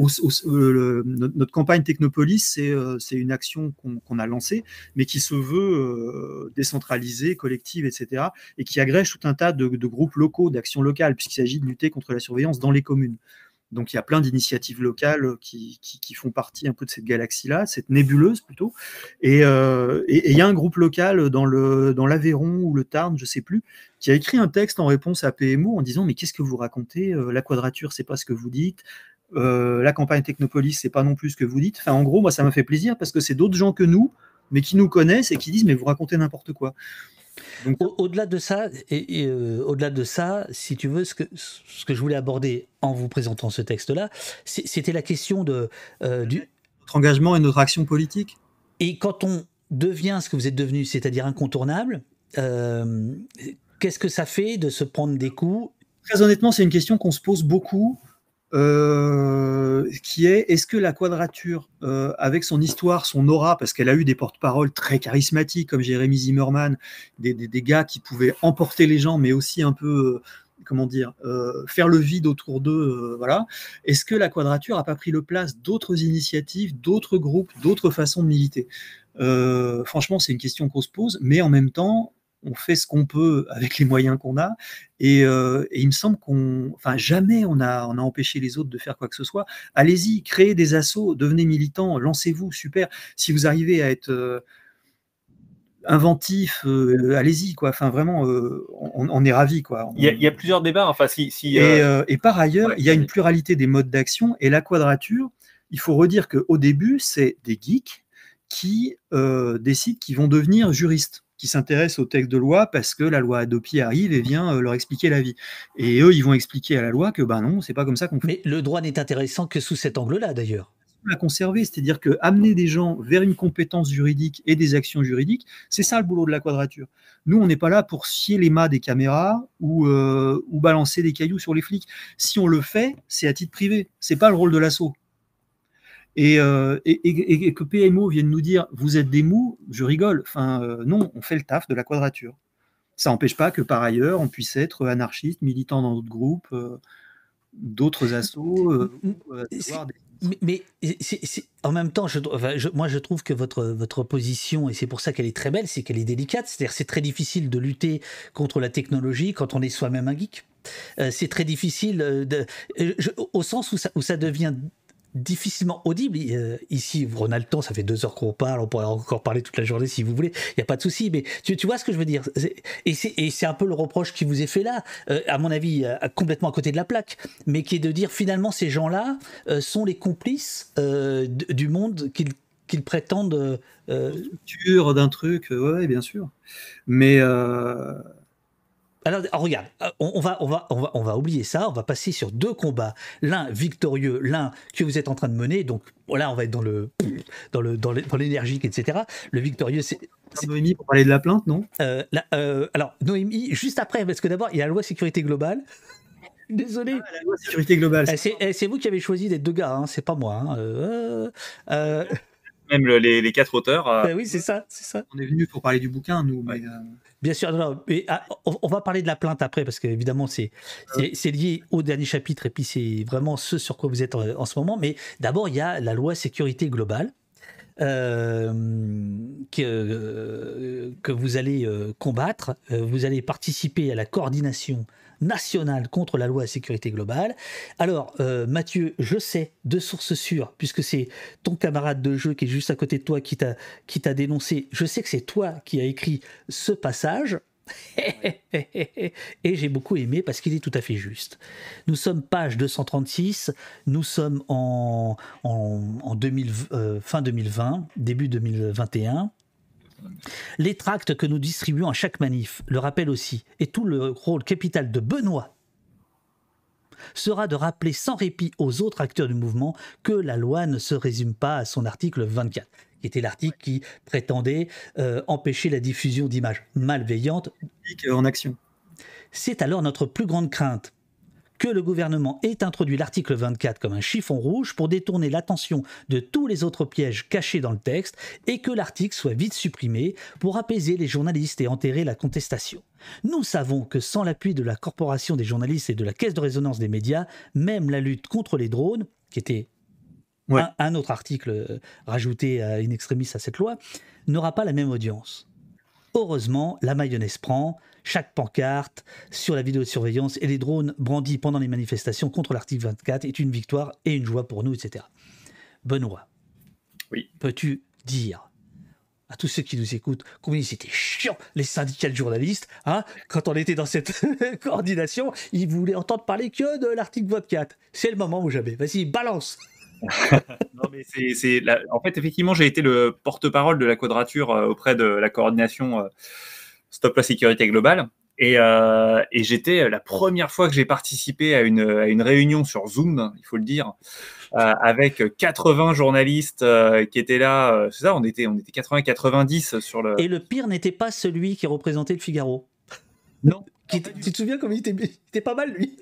notre campagne Technopolis, c'est une action qu'on a lancée, mais qui se veut décentralisée, collective, etc., et qui agrège tout un tas de, de groupes locaux, d'actions locales, puisqu'il s'agit de lutter contre la surveillance dans les communes. Donc il y a plein d'initiatives locales qui, qui, font partie un peu de cette galaxie-là, cette nébuleuse plutôt. Et il y a un groupe local dans l'Aveyron ou le Tarn, je sais plus, qui a écrit un texte en réponse à PMO en disant mais qu'est-ce que vous racontez La quadrature, c'est pas ce que vous dites. la campagne Technopolis, c'est pas non plus ce que vous dites. En gros, moi, ça m'a fait plaisir parce que c'est d'autres gens que nous, mais qui nous connaissent et qui disent mais vous racontez n'importe quoi. Au-delà de ça, et, euh, au-delà de ça, si tu veux, ce que, ce que je voulais aborder en vous présentant ce texte-là, c'était la question de euh, du notre engagement et notre action politique. Et quand on devient ce que vous êtes devenu, c'est-à-dire incontournable, euh, qu'est-ce que ça fait de se prendre des coups? Très honnêtement, c'est une question qu'on se pose beaucoup. Euh, qui est est-ce que la quadrature, euh, avec son histoire, son aura, parce qu'elle a eu des porte-paroles très charismatiques comme Jérémy Zimmerman, des, des, gars qui pouvaient emporter les gens, mais aussi un peu, euh, comment dire, faire le vide autour d'eux, voilà. Est-ce que la quadrature n'a pas pris le place d'autres initiatives, d'autres groupes, d'autres façons de militer? Franchement, c'est une question qu'on se pose, mais en même temps, on fait ce qu'on peut avec les moyens qu'on a. Euh, et, il me semble qu'on, enfin, jamais on a, on a empêché les autres de faire quoi que ce soit. Allez-y, créez des assos, devenez militants, lancez-vous, super. Si vous arrivez à être euh, inventif, euh, allez-y, quoi. Enfin, vraiment, on, est ravis, quoi. Il y, a, plusieurs débats. Enfin, si, et, par ailleurs, il y a une pluralité des modes d'action et la quadrature. Il faut redire qu'au début, c'est des geeks qui décident qu'ils vont devenir juristes qui s'intéressent au texte de loi parce que la loi Adopi arrive et vient euh, leur expliquer la vie. Et eux, ils vont expliquer à la loi que ben non, c'est pas comme ça qu'on fait. Mais le droit n'est intéressant que sous cet angle-là, d'ailleurs. À conserver, c'est-à-dire que amener des gens vers une compétence juridique et des actions juridiques, c'est ça le boulot de la quadrature. Nous, on n'est pas là pour scier les mâts des caméras ou, euh, ou balancer des cailloux sur les flics. Si on le fait, c'est à titre privé. C'est pas le rôle de l'assaut. Euh, et, que PMO vienne nous dire vous êtes des mous, je rigole. Enfin, euh, non, on fait le taf de la quadrature. Ça n'empêche pas que par ailleurs, on puisse être anarchiste, militant dans d'autres groupes, euh, d'autres assauts. mais, en même temps, je, moi je trouve que votre, votre position, et c'est pour ça qu'elle est très belle, c'est qu'elle est délicate. C'est-à-dire c'est très difficile de lutter contre la technologie quand on est soi-même un geek. c'est très difficile de, au sens où ça, où ça devient difficilement audible. Euh, ici, Ronaldo, ça fait deux heures qu'on parle, on pourrait encore parler toute la journée si vous voulez, il n'y a pas de souci, mais tu, vois ce que je veux dire Et c'est un peu le reproche qui vous est fait là, euh, à mon avis, euh, complètement à côté de la plaque, mais qui est de dire finalement ces gens-là sont les complices du monde qu'ils prétendent. Euh... d'un truc, ouais, bien sûr. Mais alors, regarde, euh, on, va, on, va, on, va, on va oublier ça, on va passer sur deux combats. L'un victorieux, l'un que vous êtes en train de mener. Donc là, on va être dans le dans le dans l'énergique, etc. Le victorieux, c'est. Noémie, pour parler de la plainte, non? Euh, euh, Alors, Noémie, juste après, parce que d'abord, il y a la loi sécurité globale. Désolé. Ah, la loi sécurité globale. c'est vous qui avez choisi d'être deux gars, hein, c'est pas moi. Hein. Même les, quatre auteurs. Ben oui, c'est ça, c'est ça. On est venu pour parler du bouquin, nous. Mais, Bien sûr, mais, ah, on, va parler de la plainte après parce qu'évidemment c'est c'est lié au dernier chapitre et puis c'est vraiment ce sur quoi vous êtes en, ce moment. Mais d'abord il y a la loi sécurité globale euh, que, euh, que vous allez euh, combattre. vous allez participer à la coordination nationale contre la loi sécurité globale. Alors, euh, Mathieu, je sais de sources sûres, puisque c'est ton camarade de jeu qui est juste à côté de toi qui t'a dénoncé, je sais que c'est toi qui as écrit ce passage. et j'ai beaucoup aimé parce qu'il est tout à fait juste. Nous sommes page 236, nous sommes en, en, 2000, euh, fin 2020, début 2021. Les tracts que nous distribuons à chaque manif le rappellent aussi, et tout le rôle capital de Benoît sera de rappeler sans répit aux autres acteurs du mouvement que la loi ne se résume pas à son article 24, qui était l'article qui prétendait euh, empêcher la diffusion d'images malveillantes. En action. C'est alors notre plus grande crainte que le gouvernement ait introduit l'article 24 comme un chiffon rouge pour détourner l'attention de tous les autres pièges cachés dans le texte et que l'article soit vite supprimé pour apaiser les journalistes et enterrer la contestation. Nous savons que sans l'appui de la Corporation des journalistes et de la Caisse de résonance des médias, même la lutte contre les drones, qui était un, autre article euh, rajouté à in extremis à cette loi, n'aura pas la même audience. Heureusement, la mayonnaise prend. Chaque pancarte sur la vidéosurveillance et les drones brandis pendant les manifestations contre l'article 24 est une victoire et une joie pour nous, etc. Benoît, Oui. peux-tu dire à tous ceux qui nous écoutent combien c'était chiant les syndicats de journalistes hein, quand on était dans cette coordination ils voulaient entendre parler que de l'article 24 c'est le moment ou jamais vas-y balance Non, mais c'est, c'est la- En fait, effectivement, j'ai été le porte-parole de la quadrature euh, auprès de la coordination euh, Stop la sécurité globale. Et, euh, et j'étais la première fois que j'ai participé à une, à une réunion sur Zoom, il faut le dire, euh, avec 80 journalistes euh, qui étaient là. euh, c'est ça, on était, on était 80-90 sur le. et le pire n'était pas celui qui représentait le Figaro Non. Qui- tu te souviens comme il était, il était pas mal lui?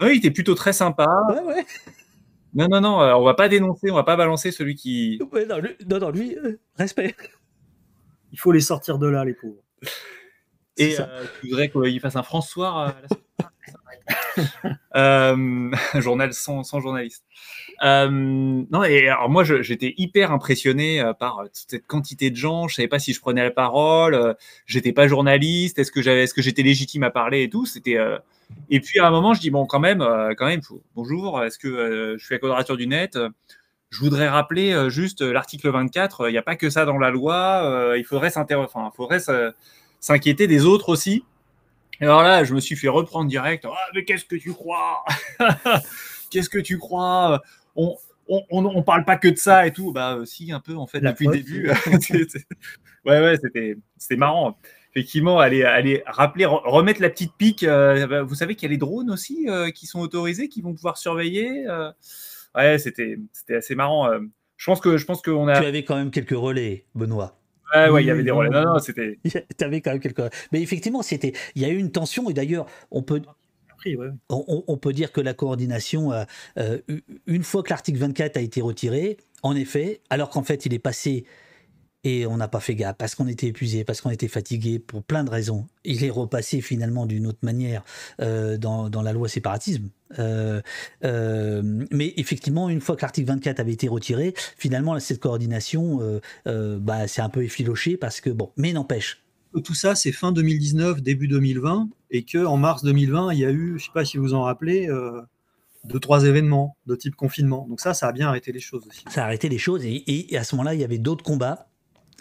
Non, il était plutôt très sympa. ouais ouais, Non, non, non, euh, on va pas dénoncer, on va pas balancer celui qui. Ouais, non, lui, non, non, lui, euh, respect Il faut les sortir de là, les pauvres. Et ça. euh, tu voudrais qu'il fasse un François à la euh, journal sans, sans journaliste. Euh, non, et alors moi, je- j'étais hyper impressionné euh, par toute cette quantité de gens. Je savais pas si je prenais la parole. euh, j'étais pas journaliste. Est-ce que j'avais, est-ce que j'étais légitime à parler et tout? C'était. euh, Et puis à un moment, je dis bon, quand même, euh, quand même, faut- bonjour. Est-ce que euh, je suis à Quadrature du Net? Euh, je voudrais rappeler euh, juste euh, l'article 24. Il n'y a pas que ça dans la loi. euh, il faudrait s'intéresser. Enfin, faudrait se- s'inquiéter des autres aussi. Et alors là, je me suis fait reprendre direct. Ah, mais qu'est-ce que tu crois Qu'est-ce que tu crois on, on, on, on parle pas que de ça et tout. Bah, si, un peu, en fait, La depuis le début. Ouais, ouais, c'était c'était marrant. Effectivement, aller, aller rappeler, re- remettre la petite pique. euh, bah, vous savez qu'il y a les drones aussi euh, qui sont autorisés, qui vont pouvoir surveiller. euh. ouais, c'était c'était assez marrant. euh. Je pense que je pense qu'on a. tu avais quand même quelques relais Benoît Ouais, ouais, il y avait des relais. Non, non. c'était. tu avais quand même quelques mais effectivement c'était il y a eu une tension et d'ailleurs on peut Après, ouais. on, on- on peut dire que la coordination, euh, euh, une fois que l'article 24 a été retiré, en effet, alors qu'en fait il est passé et on n'a pas fait gaffe parce qu'on était épuisé, parce qu'on était fatigué, pour plein de raisons, il est repassé finalement d'une autre manière euh, dans, dans la loi séparatisme. Euh, euh, mais effectivement, une fois que l'article 24 avait été retiré, finalement cette coordination, bah, c'est un peu effiloché parce que bon, mais n'empêche. Tout ça, c'est fin 2019, début 2020, et que en mars 2020, il y a eu, je sais pas si vous en rappelez, deux trois événements de type confinement. Donc ça, ça a bien arrêté les choses aussi. ça a arrêté les choses et, et à ce moment-là, il y avait d'autres combats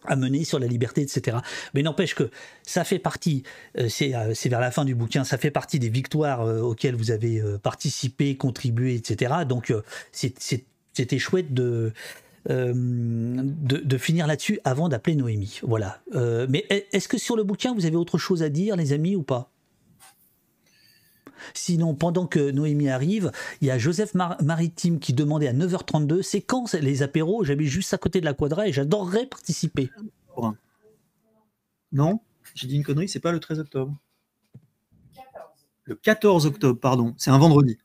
à mener sur la liberté, etc. Mais n'empêche que ça fait partie, euh, c'est euh, c'est vers la fin du bouquin, ça fait partie des victoires euh, auxquelles vous avez participé, contribué, etc. Donc c'était chouette de, de, de finir là-dessus avant d'appeler Noémie. Voilà. Mais est- est-ce que sur le bouquin, vous avez autre chose à dire, les amis, ou pas? Sinon, pendant que Noémie arrive, il y a Joseph Mar- Maritime qui demandait à 9h32 c'est quand c'est les apéros? J'habite juste à côté de la quadra et j'adorerais participer. Non? J'ai dit une connerie, c'est pas le 13 octobre. Le 14 octobre, pardon. C'est un vendredi.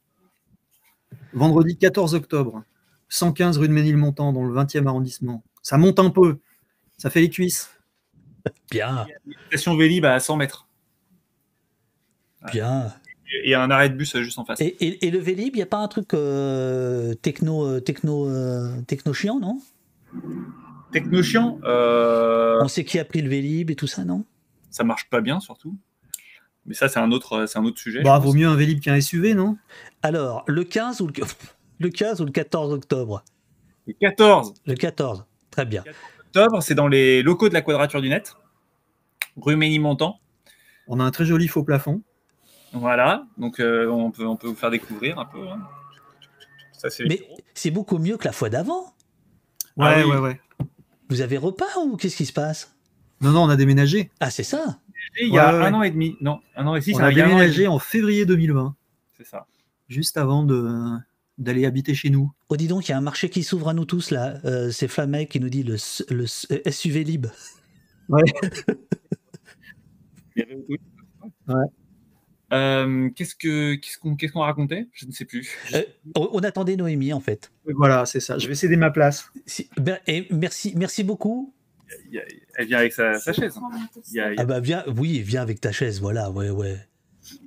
Vendredi 14 octobre. 115 rue de Ménilmontant, dans le 20e arrondissement. Ça monte un peu. Ça fait les cuisses. Bien, Station Vélib à 100 mètres. bien. Et un arrêt de bus juste en face. Et, et- et le Vélib, il n'y a pas un truc euh, techno, euh, techno, euh, techno chiant, non? Techno chiant, euh, On sait qui a pris le Vélib et tout ça, non? ça marche pas bien surtout. Mais ça, c'est un autre, c'est un autre sujet. Bah, vaut mieux un Vélib qu'un SUV, non? Alors, le 15 ou le, le 15 ou le 14 octobre? Le 14 Le 14, très bien. octobre, c'est dans les locaux de la Quadrature du Net, rue Ménilmontant. On a un très joli faux plafond. Voilà, donc euh, on, peut, on peut vous faire découvrir un peu. hein. Ça, c'est les Mais bureaux. c'est beaucoup mieux que la fois d'avant. Ouais, Ah oui. ouais, ouais. Vous avez repas ou qu'est-ce qui se passe? Non, non, on a déménagé. Ah, c'est ça Et il y a Ouais, ouais, un ouais. an et demi. Non, un an et six. on c'est a un- il y a un an et déménagé demi. en février 2020, C'est ça. juste avant de d'aller habiter chez nous. Oh, dis donc, il y a un marché qui s'ouvre à nous tous, là. Euh, c'est Flamey qui nous dit le, s- le s- euh, SUV Lib. Il y avait- oui. Euh, qu'est-ce que qu'est-ce qu'on qu'est-ce qu'on racontait? Je ne sais plus. Euh, on, attendait Noémie, en fait. Voilà, c'est ça. Je vais céder ma place. Si- ben, et merci, merci beaucoup. Il y a- elle vient avec sa, sa chaise. Il y a- il y a- Ah bah viens, oui, viens avec ta chaise, voilà, ouais, ouais.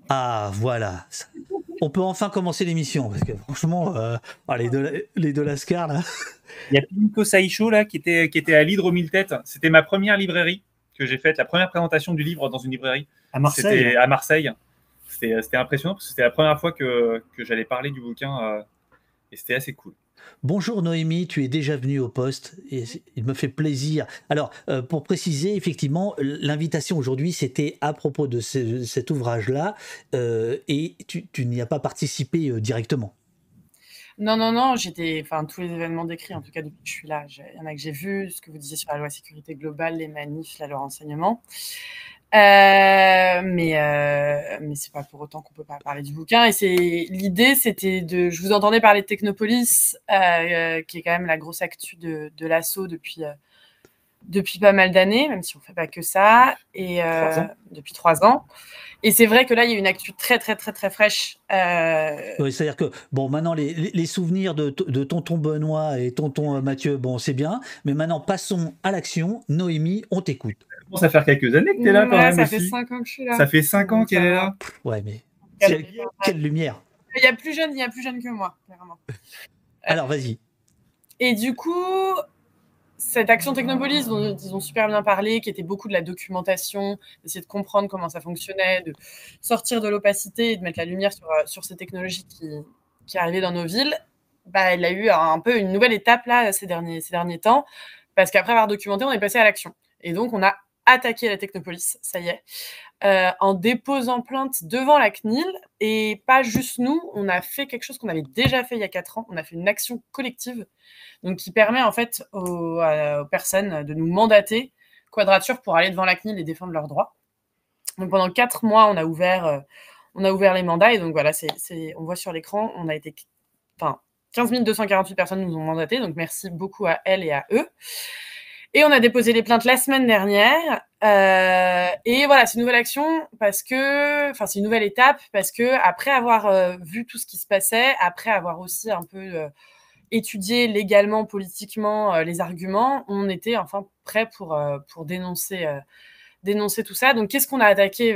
Ah, voilà. On peut enfin commencer l'émission, parce que franchement, euh, ah, les, deux, les deux Lascar, là. Il y a Pinko Saïcho là qui était, qui était à l'hydre aux mille têtes. C'était ma première librairie. que j'ai faite, la première présentation du livre dans une librairie. À Marseille. C'était à Marseille. C'était impressionnant parce que c'était la première fois que, que j'allais parler du bouquin et c'était assez cool. Bonjour Noémie, tu es déjà venue au poste et il me fait plaisir. Alors, euh, pour préciser, effectivement, l'invitation aujourd'hui, c'était à propos de cet ouvrage-là euh, et tu, n'y as pas participé euh, directement. Non, non, non, j'étais, enfin, tous les événements décrits, en tout cas depuis que je suis là, il y en a que j'ai vu, ce que vous disiez sur la loi sécurité globale, les manifs, la loi renseignement. Euh, mais euh, mais c'est pas pour autant qu'on peut pas parler du bouquin. Et c'est l'idée, c'était de. Je vous entendais parler de Technopolis, euh, qui est quand même la grosse actu de, de l'assaut depuis depuis pas mal d'années, même si on fait pas que ça, et depuis trois ans. Et c'est vrai que là, il y a une actu très, très, très, très fraîche. Oui, c'est-à-dire que, bon, maintenant, les, les souvenirs de, de, tonton Benoît et tonton Mathieu, bon, c'est bien, mais maintenant, passons à l'action. Noémie, on t'écoute commence à faire quelques années que tu es là quand même. Ça fait 5 ans que je suis là. Ça fait 5 ans qu'elle est là. Ouais, mais quelle, lumière. Il y a plus jeune, il y a plus jeune que moi, clairement. Alors, vas-y. Et du coup, cette action Technopolis dont ils ont super bien parlé, qui était beaucoup de la documentation, d'essayer de comprendre comment ça fonctionnait, de sortir de l'opacité et de mettre la lumière sur, euh, sur ces technologies qui, qui arrivaient dans nos villes, bah, elle a eu un peu une nouvelle étape là ces derniers, ces derniers temps, parce qu'après avoir documenté, on est passé à l'action. Et donc, on a attaquer la Technopolis, ça y est, euh, en déposant plainte devant la CNIL. Et pas juste nous, on a fait quelque chose qu'on avait déjà fait il y a quatre ans. On a fait une action collective, donc qui permet en fait aux, personnes de nous mandater Quadrature pour aller devant la CNIL et défendre leurs droits. Donc pendant quatre mois, on a ouvert, euh, on a ouvert les mandats et donc voilà, c'est, on voit sur l'écran, on a été, enfin, 15 248 personnes nous ont mandaté, donc merci beaucoup à elles et à eux. Et on a déposé les plaintes la semaine dernière. Euh, et voilà, c'est une nouvelle action parce que, enfin, c'est une nouvelle étape parce que après avoir euh, vu tout ce qui se passait, après avoir aussi un peu euh, étudié légalement, politiquement les arguments, on était enfin prêt pour pour dénoncer dénoncer tout ça. Donc, qu'est-ce qu'on a attaqué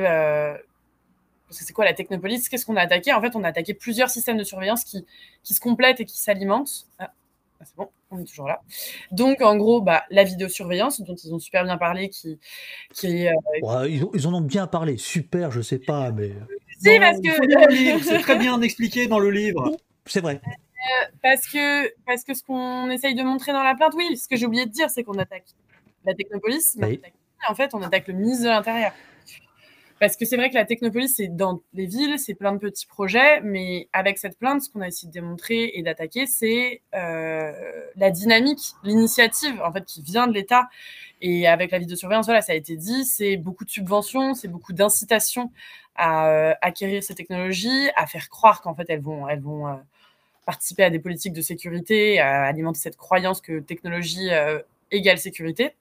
parce que c'est quoi la technopolis Qu'est-ce qu'on a attaqué? En fait, on a attaqué plusieurs systèmes de surveillance qui, qui se complètent et qui s'alimentent. Ah, ah, c'est bon, on est toujours là. Donc, en gros, bah, la vidéosurveillance, dont ils ont super bien parlé, qui. qui euh, ils, en ont bien parlé, super, je sais pas, mais. Si, parce que. C'est très bien expliqué dans le livre. C'est vrai. Euh, parce, que, parce que ce qu'on essaye de montrer dans la plainte, oui, ce que j'ai oublié de dire, c'est qu'on attaque la technopolis, mais en fait, on attaque le ministre de l'Intérieur. Parce que c'est vrai que la technopolis, c'est dans les villes, c'est plein de petits projets, mais avec cette plainte, ce qu'on a essayé de démontrer et d'attaquer, c'est euh, la dynamique, l'initiative, en fait, qui vient de l'État. Et avec la vidéosurveillance, voilà, ça a été dit, c'est beaucoup de subventions, c'est beaucoup d'incitation à euh, acquérir ces technologies, à faire croire qu'en fait, elles vont euh, participer à des politiques de sécurité, à alimenter cette croyance que technologie égale sécurité,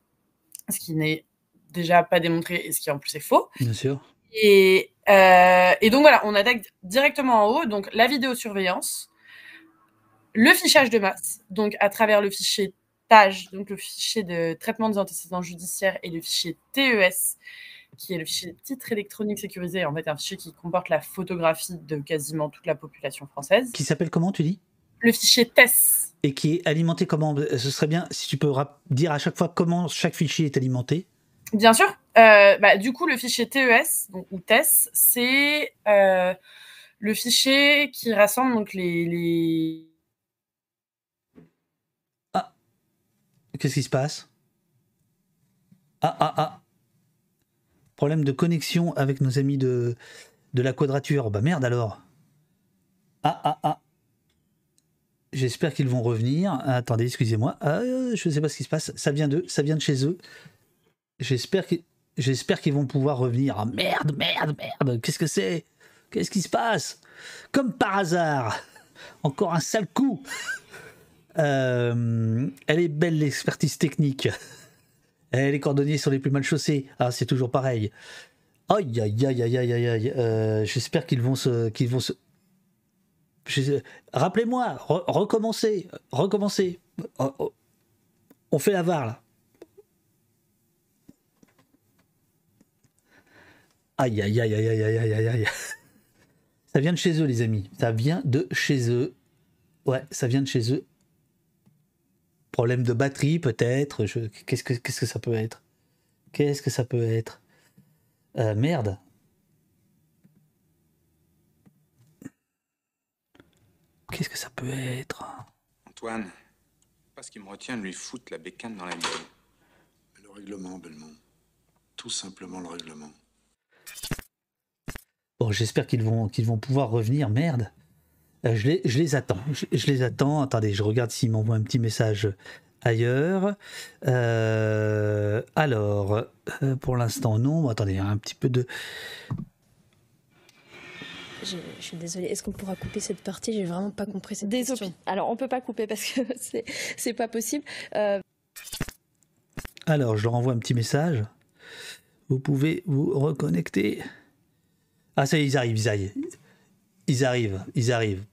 ce qui n'est déjà pas démontré et ce qui en plus est faux. Bien sûr. Et, euh, et donc voilà, on attaque directement en haut, donc la vidéosurveillance, le fichage de masse, donc à travers le fichier TAGE, donc le fichier de traitement des antécédents judiciaires, et le fichier TES, qui est le fichier de titre électronique sécurisé, en fait un fichier qui comporte la photographie de quasiment toute la population française. Qui s'appelle comment, tu dis? Le fichier TES. Et qui est alimenté comment? Ce serait bien si tu peux dire à chaque fois comment chaque fichier est alimenté. Bien sûr. Euh, bah, du coup, le fichier TES ou TES, c'est euh, le fichier qui rassemble donc les. Ah Qu'est-ce qui se passe? Ah, ah, ah Problème de connexion avec nos amis de, de la quadrature. Bah merde alors Ah, ah, ah J'espère qu'ils vont revenir. attendez, excusez-moi. Ah, je ne sais pas ce qui se passe. Ça vient d'eux, ça vient de chez eux. J'espère qu'ils j'espère qu'ils vont pouvoir revenir. Ah merde, merde, merde, qu'est-ce que c'est? Qu'est-ce qui se passe? Comme par hasard, encore un sale coup. Euh, elle est belle l'expertise technique. Est cordonniers sur les plus mal chaussés. Ah, c'est toujours pareil. Aïe, aïe, aïe, aïe, aïe, aïe. Euh, j'espère qu'ils vont se, qu'ils vont se. Rappelez-moi, recommencer, recommencer. Oh, oh. On fait la VAR là. Aïe, aïe, aïe, aïe, aïe, aïe, aïe, aïe. Ça vient de chez eux, les amis. Ça vient de chez eux. Ouais, ça vient de chez eux. Problème de batterie, peut-être. Qu'est-ce que, qu'est-ce que ça peut être? Qu'est-ce que ça peut être? Euh, Merde. Qu'est-ce que ça peut être? Antoine, pas ce qui me retient de lui foutre la bécane dans la gueule. Le règlement, Belmont. Tout simplement le règlement. Bon, j'espère qu'ils vont, qu'ils vont pouvoir revenir. Merde. Euh, je, les, je les attends. Je, je les attends. Attendez, je regarde s'ils m'envoient un petit message ailleurs. Euh, alors, euh, pour l'instant, non. Attendez, un petit peu de. Je, je suis désolée. Est-ce qu'on pourra couper cette partie? J'ai vraiment pas compris cette question. opinions. Alors, on peut pas couper parce que c'est c'est pas possible. Euh, Alors, je leur envoie un petit message. Vous pouvez vous reconnecter. Ah, ça y est, ils arrivent, ils arrivent. Ils arrivent, ils arrivent.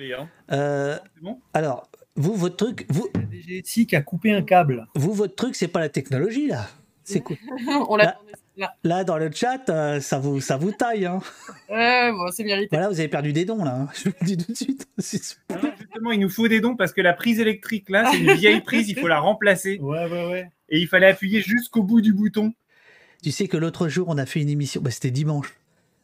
Hein. Euh, C'est bon? alors, vous, votre truc, vous, La DGSI qui a coupé un câble. vous, votre truc, c'est pas la technologie, là. C'est cool. On. Là. Là, dans le chat, euh, ça vous, ça vous taille. Hein. Ouais, bon, c'est mérité. Voilà, vous avez perdu des dons, là. hein. Je vous le dis tout de suite. Non, non, Justement, il nous faut des dons parce que la prise électrique, là, c'est une vieille prise, il faut la remplacer. Ouais, ouais, ouais. Et il fallait appuyer jusqu'au bout du bouton. Tu sais que l'autre jour, on a fait une émission, bah, c'était dimanche,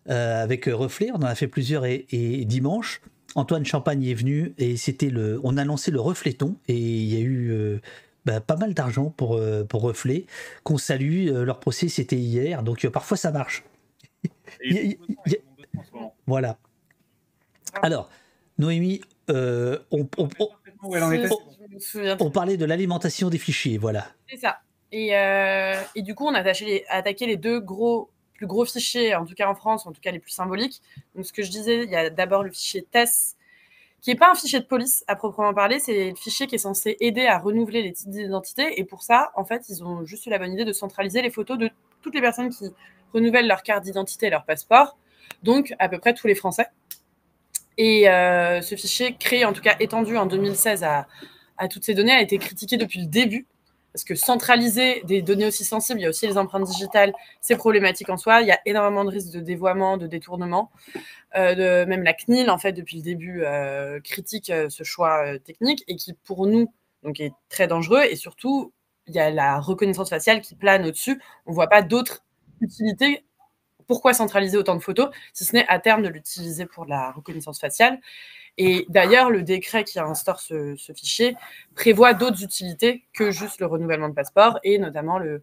avec euh, Reflet, on en a fait plusieurs et, et dimanche. Antoine Champagne est venu et c'était le, on a lancé le Refleton et il y a eu euh, bah, pas mal d'argent pour, euh, pour Reflet. Qu'on salue, euh, leur procès c'était hier, donc euh, parfois ça marche. Il. Voilà. Alors, Noémie, euh, on, on- on- on parlait de l'alimentation des fichiers, voilà. C'est ça. Et, euh, et du coup, on a attaché les- attaqué les deux gros, gros fichiers, en tout cas en France, en tout cas les plus symboliques. Donc, ce que je disais, il y a d'abord le fichier TESS, qui n'est pas un fichier de police à proprement parler, c'est le fichier qui est censé aider à renouveler les titres d'identité. Et pour ça, en fait, ils ont juste eu la bonne idée de centraliser les photos de toutes les personnes qui renouvellent leur carte d'identité et leur passeport, donc à peu près tous les Français. Et euh, ce fichier, créé, en tout cas étendu en 2016 à, à toutes ces données, a été critiqué depuis le début. Parce que centraliser des données aussi sensibles, il y a aussi les empreintes digitales, c'est problématique en soi. Il y a énormément de risques de dévoiement, de détournement. Euh, même la CNIL, en fait, depuis le début, euh, critique euh, ce choix technique et qui, pour nous, est très dangereux. Et surtout, il y a la reconnaissance faciale qui plane au-dessus. On ne voit pas d'autres utilités. Pourquoi centraliser autant de photos, si ce n'est à terme de l'utiliser pour la reconnaissance faciale? Et d'ailleurs, le décret qui instaure ce, fichier prévoit d'autres utilités que juste le renouvellement de passeport et notamment le,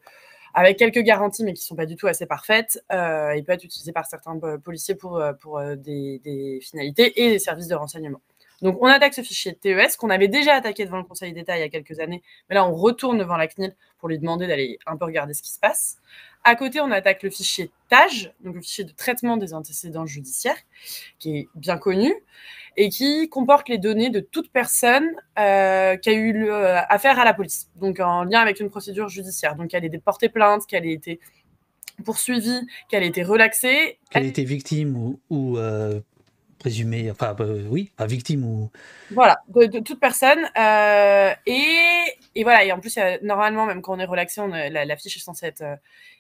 avec quelques garanties, mais qui ne sont pas du tout assez parfaites, euh, il peut être utilisé par certains euh, policiers pour, euh, des finalités et des services de renseignement. Donc, on attaque ce fichier TES qu'on avait déjà attaqué devant le Conseil d'État il y a quelques années, mais là, on retourne devant la CNIL pour lui demander d'aller un peu regarder ce qui se passe. À côté, on attaque le fichier TAGE, donc le fichier de traitement des antécédents judiciaires, qui est bien connu et qui comporte les données de toute personne euh, qui a eu euh, affaire à la police, donc en lien avec une procédure judiciaire. Donc, elle a été portée plainte, qu'elle ait été poursuivie, qu'elle ait été relaxée. Qu'elle ait été victime ou, ou euh, présumée, enfin euh, oui, pas victime ou. Voilà, de, de toute personne. euh, et, et voilà, et en plus, normalement, même quand on est relaxé, on a- la, la fiche est censée être, euh,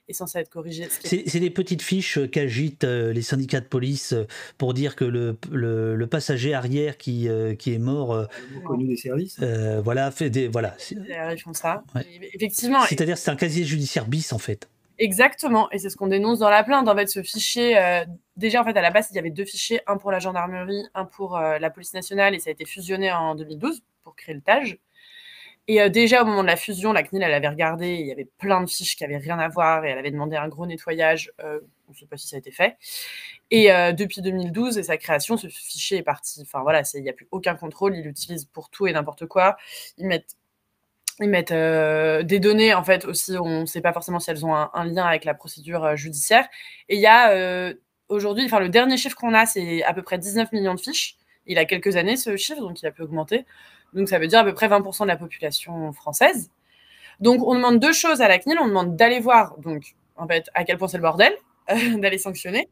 est censée être corrigée. C'est des petites fiches euh, qu'agitent euh, les syndicats de police euh, pour dire que le, le, le passager arrière qui, euh, qui est mort, euh, connu des services. euh, voilà, fait des. Voilà. Ils font ça. Ouais. Effectivement, C'est-à-dire c'est un casier judiciaire bis en fait. Exactement, et c'est ce qu'on dénonce dans la plainte. En fait, ce fichier, euh, déjà, en fait, à la base, il y avait deux fichiers, un pour la gendarmerie, un pour euh, la police nationale, et ça a été fusionné en 2012 pour créer le TAGE. Et euh, déjà, au moment de la fusion, la CNIL, elle avait regardé, il y avait plein de fiches qui n'avaient rien à voir, et elle avait demandé un gros nettoyage. euh, on ne sait pas si ça a été fait. Et depuis 2012 et sa création, ce fichier est parti. Enfin voilà, il n'y a plus aucun contrôle, ils l'utilisent pour tout et n'importe quoi. Ils mettent ils mettent des données, en fait, aussi, on ne sait pas forcément si elles ont un, lien avec la procédure judiciaire. Et il y a aujourd'hui, enfin, le dernier chiffre qu'on a, c'est à peu près 19 millions de fiches. Il a quelques années, ce chiffre, donc il a pu augmenter. Donc ça veut dire à peu près 20% de la population française. Donc on demande deux choses à la CNIL. On demande d'aller voir, donc, à quel point c'est le bordel, d'aller sanctionner.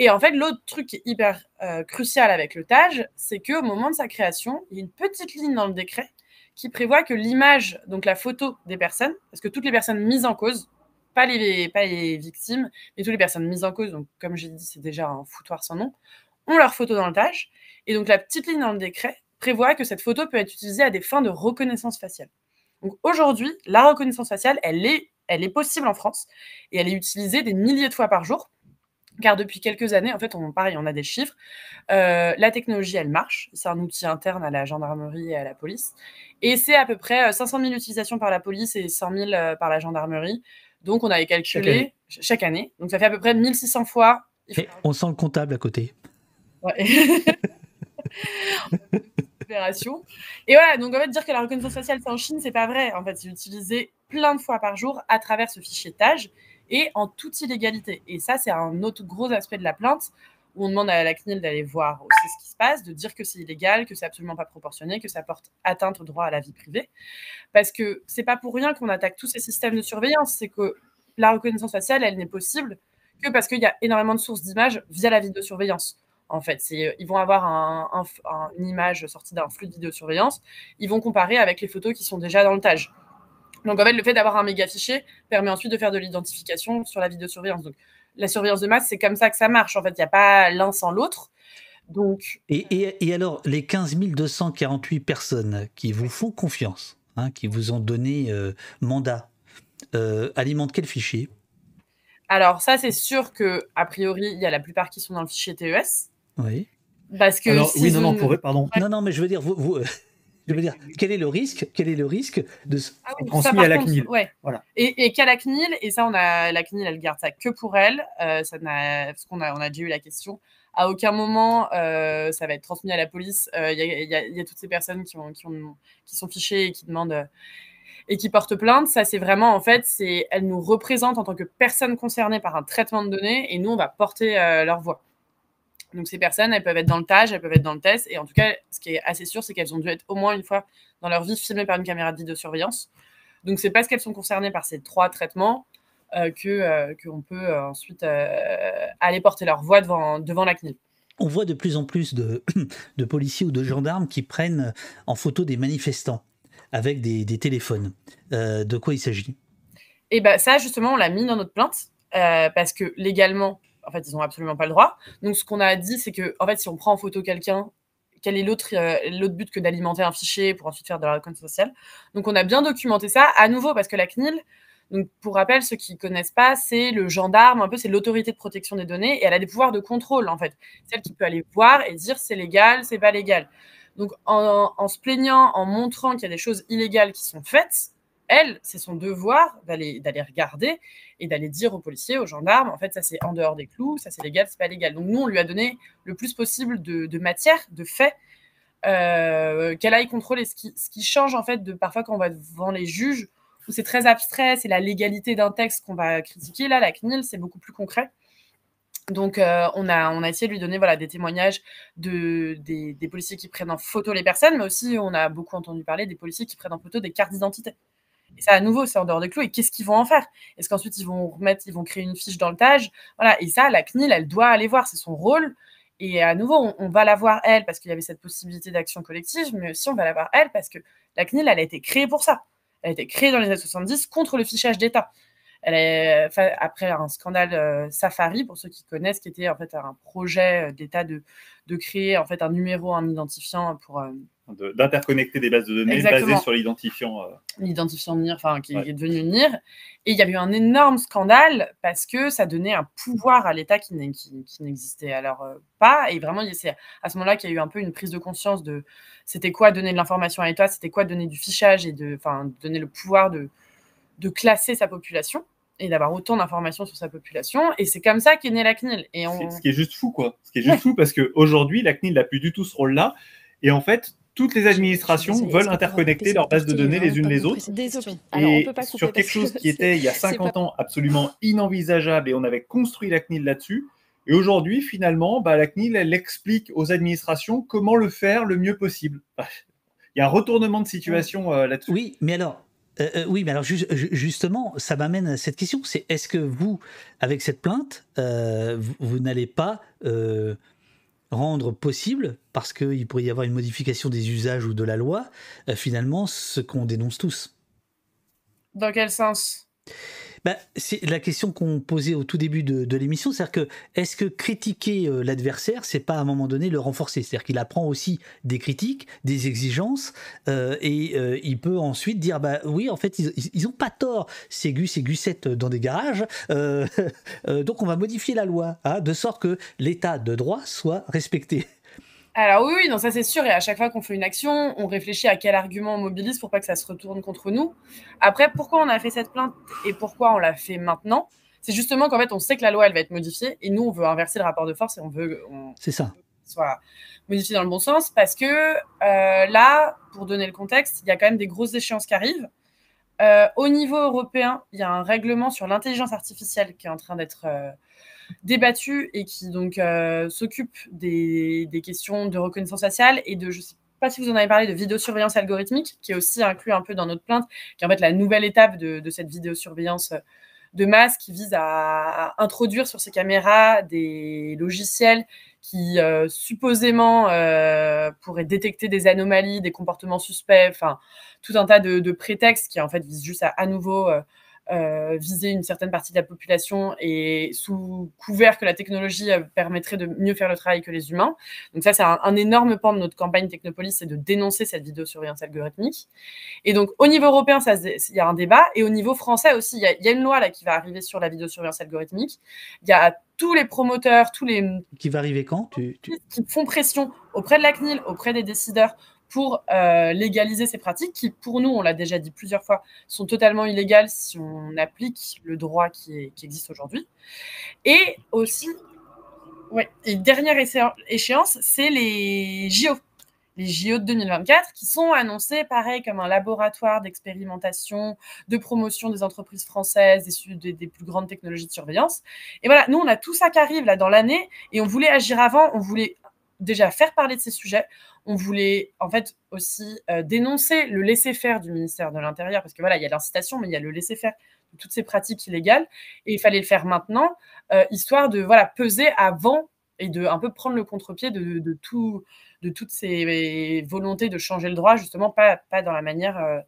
Et en fait, l'autre truc hyper euh, crucial avec le TAGE, c'est qu'au moment de sa création, il y a une petite ligne dans le décret qui prévoit que l'image, donc la photo des personnes, parce que toutes les personnes mises en cause, pas les, victimes, mais toutes les personnes mises en cause, donc comme j'ai dit, c'est déjà un foutoir sans nom, ont leur photo dans le TAGE. Et donc la petite ligne dans le décret prévoit que cette photo peut être utilisée à des fins de reconnaissance faciale. Donc aujourd'hui, la reconnaissance faciale, elle est elle est possible en France et elle est utilisée des milliers de fois par jour. Car depuis quelques années, en fait, on, pareil, on a des chiffres. Euh, la technologie, elle marche. C'est un outil interne à la gendarmerie et à la police. Et c'est à peu près 500 000 utilisations par la police et 100 000 par la gendarmerie. Donc, on avait calculé chaque année. Donc, ça fait à peu près 1600 fois. on sent le comptable à côté. Ouais. Opération. Et voilà, donc en fait, dire que la reconnaissance faciale, c'est en Chine, c'est pas vrai. En fait, c'est utilisé plein de fois par jour à travers ce fichier TAGE et en toute illégalité. Et ça, c'est un autre gros aspect de la plainte on demande à la CNIL d'aller voir aussi ce qui se passe, de dire que c'est illégal, que c'est absolument pas proportionné, que ça porte atteinte au droit à la vie privée. Parce que c'est pas pour rien qu'on attaque tous ces systèmes de surveillance, c'est que la reconnaissance faciale, elle n'est possible que parce qu'il y a énormément de sources d'images via la vidéosurveillance. En fait, c'est, ils vont avoir une image sortie d'un flux de vidéosurveillance, ils vont comparer avec les photos qui sont déjà dans le TAGE. Donc en fait, le fait d'avoir un méga fichier permet ensuite de faire de l'identification sur la vidéosurveillance. Donc la surveillance de masse, c'est comme ça que ça marche. En fait, il n'y a pas l'un sans l'autre. Donc, et, alors, les 15 248 personnes qui vous font confiance, hein, qui vous ont donné euh, mandat, euh, alimentent quel fichier? Alors ça, c'est sûr que a priori, il y a la plupart qui sont dans le fichier TES. Oui. Parce que alors, oui, non, non, pour, pardon. Non, non, mais je veux dire, vous, vous je veux dire, quel est le risque Quel est le risque de ah transmis à la CNIL ouais. Voilà. Et, et qu'à la CNIL, et ça, on a la CNIL, elle garde ça que pour elle. Euh, ça parce qu'on a, on a déjà eu la question. À aucun moment, euh, ça va être transmis à la police. Il euh, y, y, a toutes ces personnes qui, ont, qui, ont, qui sont fichées et qui demandent et qui portent plainte. Ça, c'est vraiment, en fait, c'est, elles nous représentent en tant que personnes concernées par un traitement de données, et nous, on va porter leur voix. Donc ces personnes, elles peuvent être dans le TAGE, elles peuvent être dans le test. Et en tout cas, ce qui est assez sûr, c'est qu'elles ont dû être au moins une fois dans leur vie filmées par une caméra de vidéosurveillance. Donc c'est parce qu'elles sont concernées par ces trois traitements euh, que euh, qu'on peut euh, ensuite aller porter leur voix devant, devant la CNIL. On voit de plus en plus de, de, policiers ou de gendarmes qui prennent en photo des manifestants avec des, des téléphones. de quoi il s'agit? Et eh ben ça, justement, on l'a mis dans notre plainte parce que légalement, en fait, ils n'ont absolument pas le droit. Donc, ce qu'on a dit, c'est que, en fait, si on prend en photo quelqu'un, quel est l'autre euh, l'autre but que d'alimenter un fichier pour ensuite faire de la reconnaissance sociale? Donc, on a bien documenté ça, à nouveau, parce que la CNIL, donc, pour rappel, ceux qui ne connaissent pas, c'est le gendarme, un peu, c'est l'autorité de protection des données, et elle a des pouvoirs de contrôle, en fait. Celle qui peut aller voir et dire c'est légal, c'est pas légal. Donc, en se plaignant, en montrant qu'il y a des choses illégales qui sont faites, elle, c'est son devoir d'aller regarder et d'aller dire aux policiers, aux gendarmes, en fait, ça c'est en dehors des clous, ça c'est légal, c'est pas légal. Donc nous, on lui a donné le plus possible de, matière, de faits, euh, qu'elle aille contrôler. Ce qui, qui change en fait de parfois quand on va devant les juges, où c'est très abstrait, c'est la légalité d'un texte qu'on va critiquer. Là, la CNIL, c'est beaucoup plus concret. Donc, euh, on, a, essayé de lui donner voilà, des témoignages de, des, policiers qui prennent en photo les personnes, mais aussi on a beaucoup entendu parler des policiers qui prennent en photo des cartes d'identité. Et ça, à nouveau, c'est en dehors des clous. Et qu'est-ce qu'ils vont en faire? Est-ce qu'ensuite, ils vont remettre, ils vont créer une fiche dans le TAGE Voilà. Et ça, la CNIL, elle doit aller voir. C'est son rôle. Et à nouveau, on, va la voir, elle, parce qu'il y avait cette possibilité d'action collective, mais aussi on va la voir, elle, parce que la CNIL, elle a été créée pour ça. Elle a été créée dans les années 70 contre le fichage d'État. Elle est, après un scandale euh, Safari, pour ceux qui connaissent, qui était en fait un projet euh, d'État de, de créer en fait un numéro, un identifiant pour, euh, d'interconnecter des bases de données basées sur l'identifiant. Euh, l'identifiant NIR, enfin, qui est devenu NIR. Et il y a eu un énorme scandale parce que ça donnait un pouvoir à l'État qui, n'existait alors euh, pas. Et vraiment, c'est à ce moment-là qu'il y a eu un peu une prise de conscience de c'était quoi donner de l'information à l'État, c'était quoi donner du fichage et de, enfin, donner le pouvoir de, de classer sa population et d'avoir autant d'informations sur sa population. Et c'est comme ça qu'est née la CNIL. Et Ce qui est juste fou, quoi. Ce qui est juste fou parce qu'aujourd'hui, la CNIL n'a plus du tout ce rôle-là. Et en fait, toutes les administrations veulent interconnecter leurs bases de données les unes les autres. Et sur quelque chose qui était il y a 50 ans absolument inenvisageable et on avait construit la CNIL là-dessus. Et aujourd'hui, finalement, bah, la CNIL, elle explique aux administrations comment le faire le mieux possible. Il y a un retournement de situation euh, là-dessus. Oui, mais alors, euh, euh, oui, mais alors justement, ça m'amène à cette question. C'est est-ce que vous, avec cette plainte, vous n'allez pas rendre possible, parce qu'il pourrait y avoir une modification des usages ou de la loi, euh, finalement, ce qu'on dénonce tous. Dans quel sens? Bah, c'est la question qu'on posait au tout début de, l'émission, c'est-à-dire que est-ce que critiquer euh, l'adversaire, c'est pas à un moment donné le renforcer? C'est-à-dire qu'il apprend aussi des critiques, des exigences, euh, et euh, il peut ensuite dire bah oui, en fait, ils, ont pas tort, ces gus et gusettes dans des garages, donc on va modifier la loi, hein, de sorte que l'état de droit soit respecté. Alors oui, oui, non, ça c'est sûr. Et à chaque fois qu'on fait une action, on réfléchit à quel argument on mobilise pour pas que ça se retourne contre nous. Après, pourquoi on a fait cette plainte et pourquoi on l'a fait maintenant? C'est justement qu'en fait, on sait que la loi, elle va être modifiée et nous, on veut inverser le rapport de force et on veut C'est ça. soit modifié dans le bon sens parce que euh, là, pour donner le contexte, il y a quand même des grosses échéances qui arrivent. Euh, au niveau européen, il y a un règlement sur l'intelligence artificielle qui est en train d'être euh, débattu et qui donc euh, s'occupe des, questions de reconnaissance faciale et de, je sais pas si vous en avez parlé, de vidéosurveillance algorithmique, qui est aussi inclus un peu dans notre plainte, qui est en fait la nouvelle étape de, cette vidéosurveillance de masse qui vise à, introduire sur ces caméras des logiciels qui euh, supposément euh, pourraient détecter des anomalies, des comportements suspects, enfin tout un tas de, prétextes qui en fait visent juste à à nouveau euh, euh, viser une certaine partie de la population et sous couvert que la technologie euh, permettrait de mieux faire le travail que les humains. Donc ça, c'est un, un, énorme pan de notre campagne Technopolis, c'est de dénoncer cette vidéosurveillance algorithmique. Et donc au niveau européen, il y a un débat, et au niveau français aussi, il y, y, a une loi là qui va arriver sur la vidéosurveillance algorithmique. Il y a tous les promoteurs, tous les... Qui va arriver quand? Tu, tu... Qui font pression auprès de la CNIL, auprès des décideurs, pour euh, légaliser ces pratiques qui, pour nous, on l'a déjà dit plusieurs fois, sont totalement illégales si on applique le droit qui, existe aujourd'hui. Et aussi, ouais, dernière échéance, c'est les JO. Les JO de 2024 qui sont annoncés pareil comme un laboratoire d'expérimentation, de promotion des entreprises françaises, des, des, des, plus grandes technologies de surveillance. Et voilà, nous on a tout ça qui arrive là dans l'année et on voulait agir avant, on voulait déjà faire parler de ces sujets. On voulait en fait aussi euh, dénoncer le laisser-faire du ministère de l'Intérieur, parce que voilà, il y a l'incitation, mais il y a le laisser-faire de toutes ces pratiques illégales, et il fallait le faire maintenant, euh, histoire de voilà peser avant et de un peu prendre le contre-pied de, tout, de toutes ces volontés de changer le droit, justement pas, pas dans la manière euh,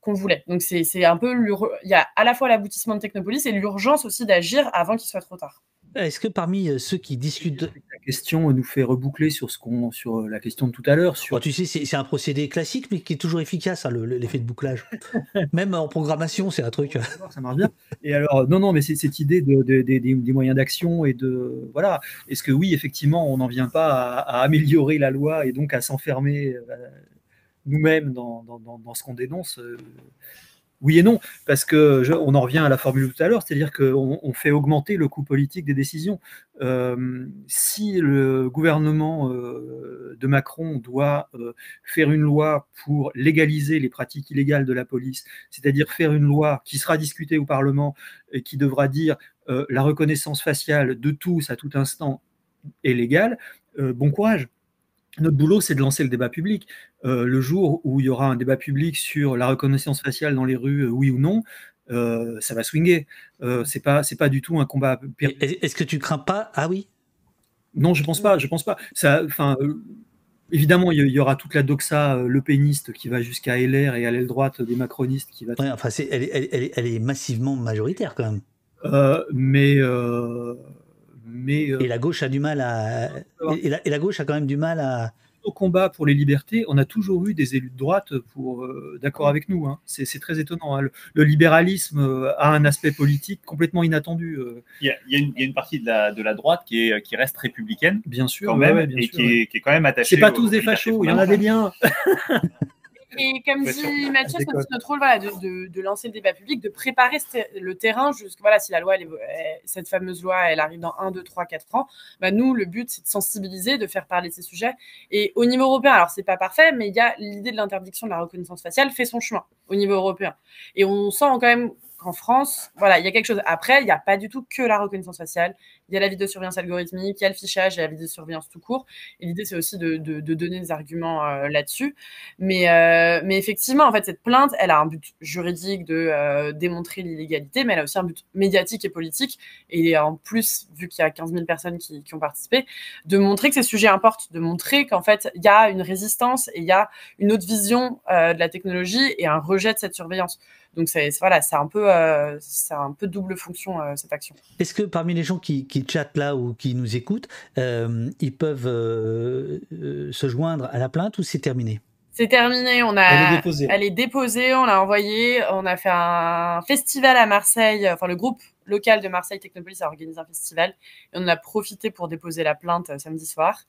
qu'on voulait. Donc c'est un peu il y a à la fois l'aboutissement de Technopolis et l'urgence aussi d'agir avant qu'il soit trop tard. Est-ce que parmi euh, ceux qui discutent la question nous fait reboucler sur ce qu'on sur la question de tout à l'heure sur oh, tu sais c'est un procédé classique mais qui est toujours efficace hein, l'effet de bouclage. Même en programmation c'est un truc ça marche bien. Et alors non non mais c'est cette idée de, de, de, des moyens d'action et de voilà. Est-ce que oui effectivement on n'en vient pas à, à, améliorer la loi et donc à s'enfermer euh, nous-mêmes dans, dans, dans, ce qu'on dénonce euh, oui et non, parce que on en revient à la formule tout à l'heure, c'est-à-dire qu'on on fait augmenter le coût politique des décisions. Euh, si le gouvernement euh, de Macron doit euh, faire une loi pour légaliser les pratiques illégales de la police, c'est-à-dire faire une loi qui sera discutée au Parlement et qui devra dire la reconnaissance faciale de tous à tout instant est légale, bon courage notre boulot, c'est de lancer le débat public. Euh, le jour où il y aura un débat public sur la reconnaissance faciale dans les rues, euh, oui ou non, euh, ça va swinguer. Euh, c'est pas, c'est pas du tout un combat. Est-ce que tu crains pas? Ah oui. Non, je pense pas. Je pense pas. Ça, enfin. Évidemment, il y aura toute la doxa le péniste qui va jusqu'à LR et à l'aile droite des macronistes qui va. Ouais, enfin, c'est, elle, elle, elle, elle, est massivement majoritaire quand même. mais mais euh, et la gauche a du mal à et la, et la, gauche a quand même du mal à au combat pour les libertés, on a toujours eu des élus de droite pour euh, d'accord avec nous. Hein. C'est très étonnant. Hein. Le, le, libéralisme euh, a un aspect politique complètement inattendu. Il y a, il y a, une, il y a une, partie de la, de la droite qui, est, qui reste républicaine, bien sûr, quand même, ouais, bien et sûr, qui, est, qui, est, quand même attachée. C'est pas tous des fachos, il y en a des biens. Et comme dit Mathieu, c'est aussi notre rôle voilà, de, de, de, lancer le débat public, de préparer le terrain jusqu'à voilà, si la loi, elle est, cette fameuse loi, elle arrive dans 1, 2, 3, 4 ans. Bah, nous, le but, c'est de sensibiliser, de faire parler de ces sujets. Et au niveau européen, alors c'est pas parfait, mais il y a l'idée de l'interdiction de la reconnaissance faciale fait son chemin au niveau européen. Et on sent quand même qu'en France, voilà, il y a quelque chose. Après, il n'y a pas du tout que la reconnaissance faciale. Il y a la vidéosurveillance algorithmique, il y a le fichage, il y a la vidéosurveillance tout court. Et l'idée, c'est aussi de, donner des arguments euh, là-dessus. Mais, euh, mais effectivement, en fait, cette plainte, elle a un but juridique de euh, démontrer l'illégalité, mais elle a aussi un but médiatique et politique. Et en plus, vu qu'il y a 15 000 personnes qui, qui, ont participé, de montrer que ces sujets importent, de montrer qu'en fait, il y a une résistance et il y a une autre vision de la technologie et un rejet de cette surveillance. Donc c'est voilà, c'est un peu, euh, c'est un peu double fonction euh, cette action. Est-ce que parmi les gens qui, qui chattent là ou qui nous écoutent, euh, ils peuvent se joindre à la plainte ou c'est terminé? C'est terminé, on a, Elle est déposée. elle est déposée, on l'a envoyée, on a fait un festival à Marseille, enfin le groupe local de Marseille Technopolis a organisé un festival et on a profité pour déposer la plainte euh, samedi soir.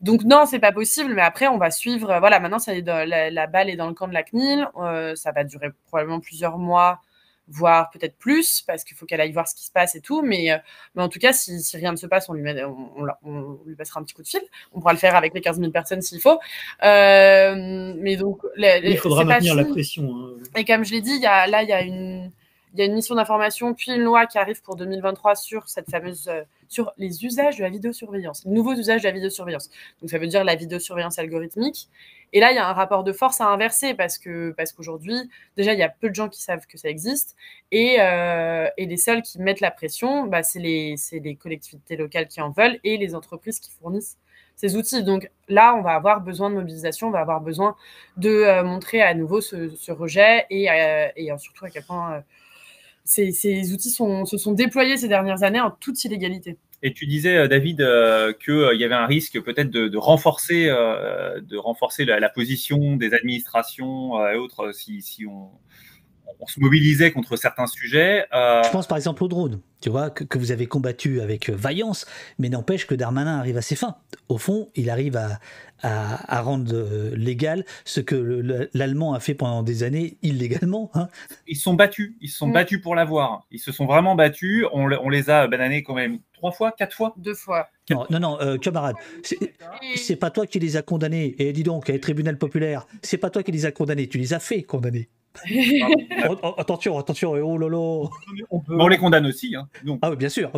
Donc non, c'est pas possible, mais après on va suivre. euh, Voilà, maintenant ça est dans- la, la balle est dans le camp de la CNIL, euh, ça va durer probablement plusieurs mois, voire peut-être plus, parce qu'il faut qu'elle aille voir ce qui se passe et tout. Mais, euh, mais en tout cas, si, si rien ne se passe, on lui, met- on, on la- on lui passera un petit coup de fil. On pourra le faire avec les 15 000 personnes s'il faut. Euh, mais donc, les- les- Il faudra maintenir la pression. hein. Et comme je l'ai dit, il y a, là, il y a une, il y a une mission d'information, puis une loi qui arrive pour 2023 sur cette fameuse, euh, sur les usages de la vidéosurveillance, nouveaux usages de la vidéosurveillance. Donc ça veut dire la vidéosurveillance algorithmique. Et là, il y a un rapport de force à inverser parce que parce qu'aujourd'hui, déjà, il y a peu de gens qui savent que ça existe, et, euh, et les seuls qui mettent la pression, bah, c'est les, les collectivités locales qui en veulent et les entreprises qui fournissent ces outils. Donc là, on va avoir besoin de mobilisation, on va avoir besoin de euh, montrer à nouveau ce, rejet et, et surtout à quel point ces, outils se sont déployés ces dernières années en toute illégalité. Et tu disais, euh, David, euh, qu'il y avait un risque peut-être de, renforcer, euh, de renforcer la, la position des administrations euh, et autres si, si on, on se mobilisait contre certains sujets. Euh, Je pense par exemple au drone, tu vois, que, que vous avez combattu avec euh, vaillance, mais n'empêche que Darmanin arrive à ses fins. Au fond, il arrive à, à, à rendre euh, légal ce que le- le- l'Allemand a fait pendant des années illégalement. hein. ils se sont battus, ils se sont Mm. battus pour l'avoir. Ils se sont vraiment battus. On, le- on les a bananés quand même trois fois, quatre fois? Deux fois. Non, non, non, euh, camarade, c'est- pas toi qui les as condamnés. Et dis donc, les tribunal populaire, c'est pas toi qui les as condamnés, tu les as fait condamner. Oh, attention, attention, oh là. On peut- Mais on les condamne aussi. Hein, donc. Ah oui, bien sûr.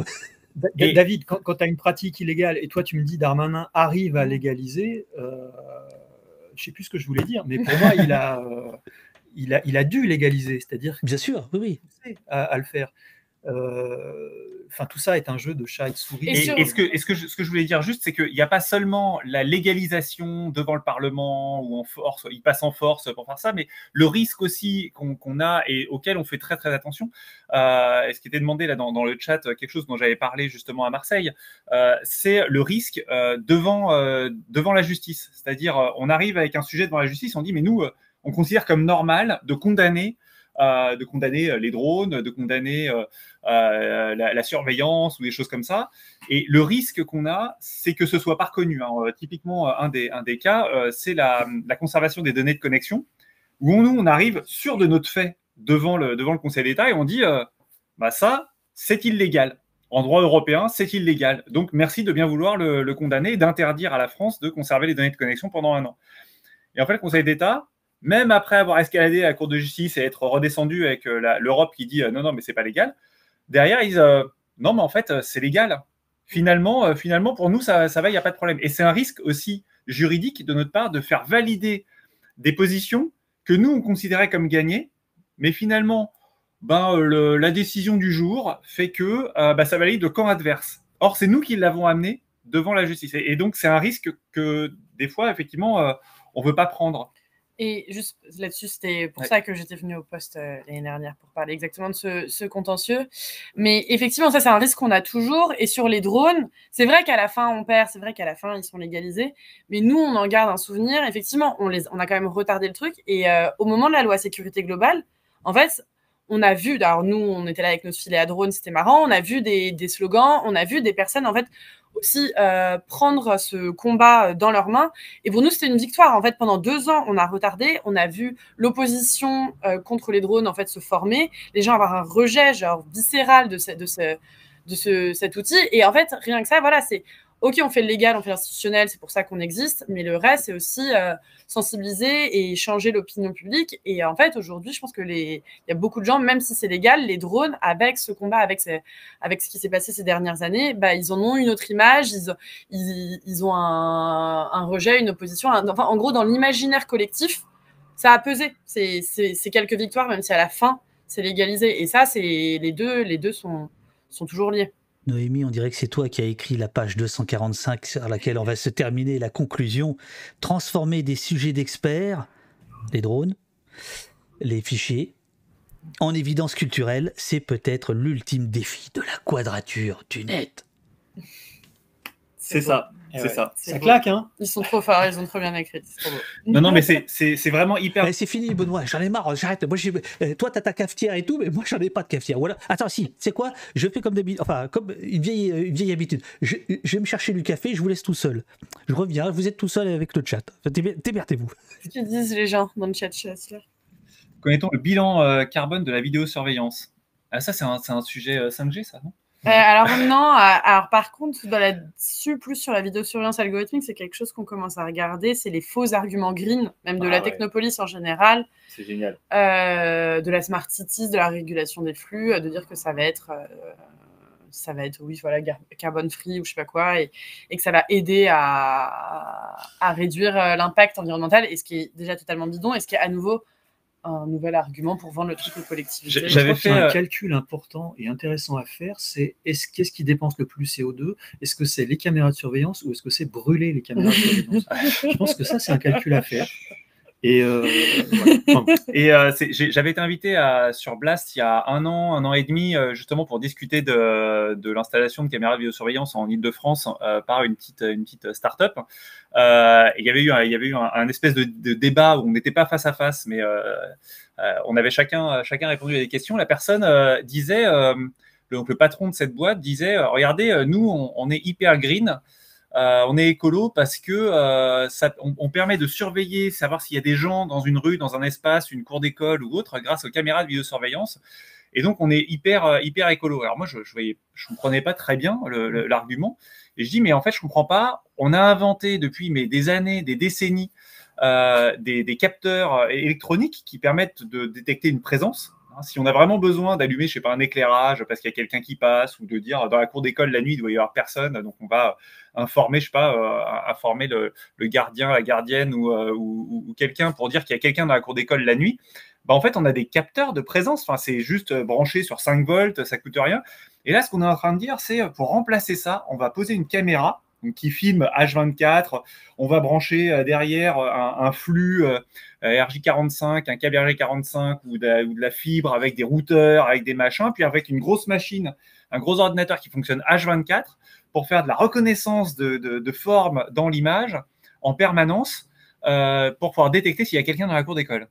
Da- Et- David, quand, tu as une pratique illégale et toi tu me dis Darmanin arrive à légaliser, euh, je sais plus ce que je voulais dire, mais pour moi il a, euh, il a, il a dû légaliser, c'est-à-dire Bien sûr, oui, oui. à le faire. Euh, Enfin, tout ça est un jeu de chat et de souris. Et Et, sur- et ce, que, et ce, que je, ce que je voulais dire juste, c'est qu'il n'y a pas seulement la légalisation devant le Parlement ou en force, il passe en force pour faire ça, mais le risque aussi qu'on a et auquel on fait très très attention, euh, et ce qui était demandé là dans, dans le chat, quelque chose dont j'avais parlé justement à Marseille, euh, c'est le risque euh, devant, euh, devant la justice. C'est-à-dire, euh, on arrive avec un sujet devant la justice, on dit, mais nous, euh, on considère comme normal de condamner euh, de condamner euh, les drones, de condamner euh, euh, la, la surveillance ou des choses comme ça. Et le risque qu'on a, c'est que ce soit pas reconnu. hein. Euh, Typiquement, euh, un des, cas, euh, c'est la, conservation des données de connexion, où on, nous, on arrive sûr de notre fait devant le, Conseil d'État et on dit, euh, bah ça, c'est illégal. En droit européen, c'est illégal. Donc, merci de bien vouloir le, le condamner et d'interdire à la France de conserver les données de connexion pendant un an. Et en fait, le Conseil d'État, même après avoir escaladé la Cour de justice et être redescendu avec euh, l'Europe qui dit euh, non, non, mais c'est pas légal, derrière, ils disent euh, non, mais en fait, c'est légal. Finalement, finalement, pour nous, ça, ça va, il n'y a pas de problème. Et c'est un risque aussi juridique de notre part de faire valider des positions que nous, on considérait comme gagnées, mais finalement, ben, la décision du jour fait que ben, ça valide le camp adverse. Or, c'est nous qui l'avons amené devant la justice. Et, donc, c'est un risque que, des fois, effectivement, on ne veut pas prendre. Et juste là-dessus, c'était pour Ouais. ça que j'étais venue au poste euh, l'année dernière pour parler exactement de ce, ce contentieux. Mais effectivement, ça, c'est un risque qu'on a toujours. Et sur les drones, c'est vrai qu'à la fin, on perd, c'est vrai qu'à la fin, ils sont légalisés. Mais nous, on en garde un souvenir. Effectivement, on, les, on a quand même retardé le truc. Et euh, au moment de la loi sécurité globale, en fait, on a vu, alors nous, on était là avec notre filet à drone, c'était marrant, on a vu des, slogans, on a vu des personnes, en fait, aussi euh, prendre ce combat dans leurs mains. Et pour nous, c'était une victoire. En fait, pendant deux ans, on a retardé, on a vu l'opposition euh, contre les drones, en fait, se former, les gens avoir un rejet, genre, viscéral de, de, ce, de ce, cet outil. Et en fait, rien que ça, voilà, c'est OK, on fait le légal, on fait l'institutionnel, c'est pour ça qu'on existe, mais le reste, c'est aussi euh, sensibiliser et changer l'opinion publique. Et en fait, aujourd'hui, je pense que les, y a beaucoup de gens, même si c'est légal, les drones, avec ce combat, avec, ce qui s'est passé ces dernières années, bah, ils en ont une autre image, ils, ont un, un, rejet, une opposition. Enfin, en gros, dans l'imaginaire collectif, ça a pesé. C'est quelques victoires, même si à la fin, c'est légalisé. Et ça, c'est les deux, les deux sont toujours liés. Noémie, on dirait que c'est toi qui as écrit la page 245 sur laquelle on va se terminer la conclusion. Transformer des sujets d'experts, les drones, les fichiers, en évidence culturelle, c'est peut-être l'ultime défi de la quadrature du net. C'est ça, c'est ouais. ça. C'est Ça beau. claque, hein Ils sont trop forts, ils ont trop bien écrit. C'est trop beau. Non, non, mais c'est- c'est c'est vraiment hyper. Eh, c'est fini, Benoît. J'en ai marre. J'arrête. Moi, j'ai- euh, toi, t'as ta cafetière et tout, mais moi, j'en ai pas de cafetière. Voilà. Attends, si. C'est quoi? Je fais comme d'habitude. Enfin, comme une vieille, euh, une vieille habitude. Je, je vais me chercher du café. Je vous laisse tout seul. Je reviens. Vous êtes tout seul avec le chat. Démer- Démerdez-vous. Qu'est-ce qu'ils disent les gens dans le chat chat là Connaît-on le bilan euh, carbone de la vidéosurveillance? Ah, ça, c'est un, c'est un sujet euh, 5G, ça, non? Euh, alors non, euh, alors par contre, dans la, plus sur la vidéosurveillance algorithmique, c'est quelque chose qu'on commence à regarder, c'est les faux arguments green, même de Ah la ouais. technopolis en général, C'est génial. euh, de la smart cities, de la régulation des flux, de dire que ça va être, euh, ça va être, oui, voilà, carbone free ou je sais pas quoi, et, et que ça va aider à, à réduire l'impact environnemental, et ce qui est déjà totalement bidon, et ce qui est à nouveau un nouvel argument pour vendre le truc aux collectivités. J'avais crois qu'il y a fait, un euh, calcul important et intéressant à faire, c'est est-ce qu'est-ce qui dépense le plus CO2 Est-ce que c'est les caméras de surveillance ou est-ce que c'est brûler les caméras de surveillance? Je pense que ça, c'est un calcul à faire. Et euh, euh, j'avais été invité à, sur Blast il y a un an, un an et demi, euh, justement pour discuter de, l'installation de caméras de vidéosurveillance en Ile-de-France par une petite, une start-up. Il y avait eu, il y avait eu un, espèce de, débat où on n'était pas face à face, mais on avait chacun, répondu à des questions. La personne disait, le, donc le patron de cette boîte disait, regardez, nous, on, on est hyper green. Euh, on est écolo parce que euh, ça, on, permet de surveiller, savoir s'il y a des gens dans une rue, dans un espace, une cour d'école ou autre, grâce aux caméras de vidéosurveillance. Et donc, on est hyper, euh, hyper écolo. Alors moi, je je comprenais pas très bien l'argument. Et je dis, mais en fait, je comprends pas. On a inventé depuis mais des années, des décennies, des, capteurs électroniques qui permettent de détecter une présence. Hein, Si on a vraiment besoin d'allumer, je sais pas, un éclairage parce qu'il y a quelqu'un qui passe ou de dire dans la cour d'école la nuit il doit y avoir personne, donc on va informer, je sais pas, euh, informer le, gardien, la gardienne ou, euh, ou, quelqu'un pour dire qu'il y a quelqu'un dans la cour d'école la nuit. Bah, en fait, on a des capteurs de présence. Enfin, c'est juste euh, branché sur 5 volts, ça coûte rien. Et là, ce qu'on est en train de dire, c'est euh, pour remplacer ça, on va poser une caméra qui filme H24. On va brancher euh, derrière euh, un, flux euh, RJ45, un câble RJ45 ou de, la, ou de la fibre avec des routeurs, avec des machins, puis avec une grosse machine, un gros ordinateur qui fonctionne H24 pour faire de la reconnaissance de, de, de forme dans l'image en permanence euh, pour pouvoir détecter s'il y a quelqu'un dans la cour d'école.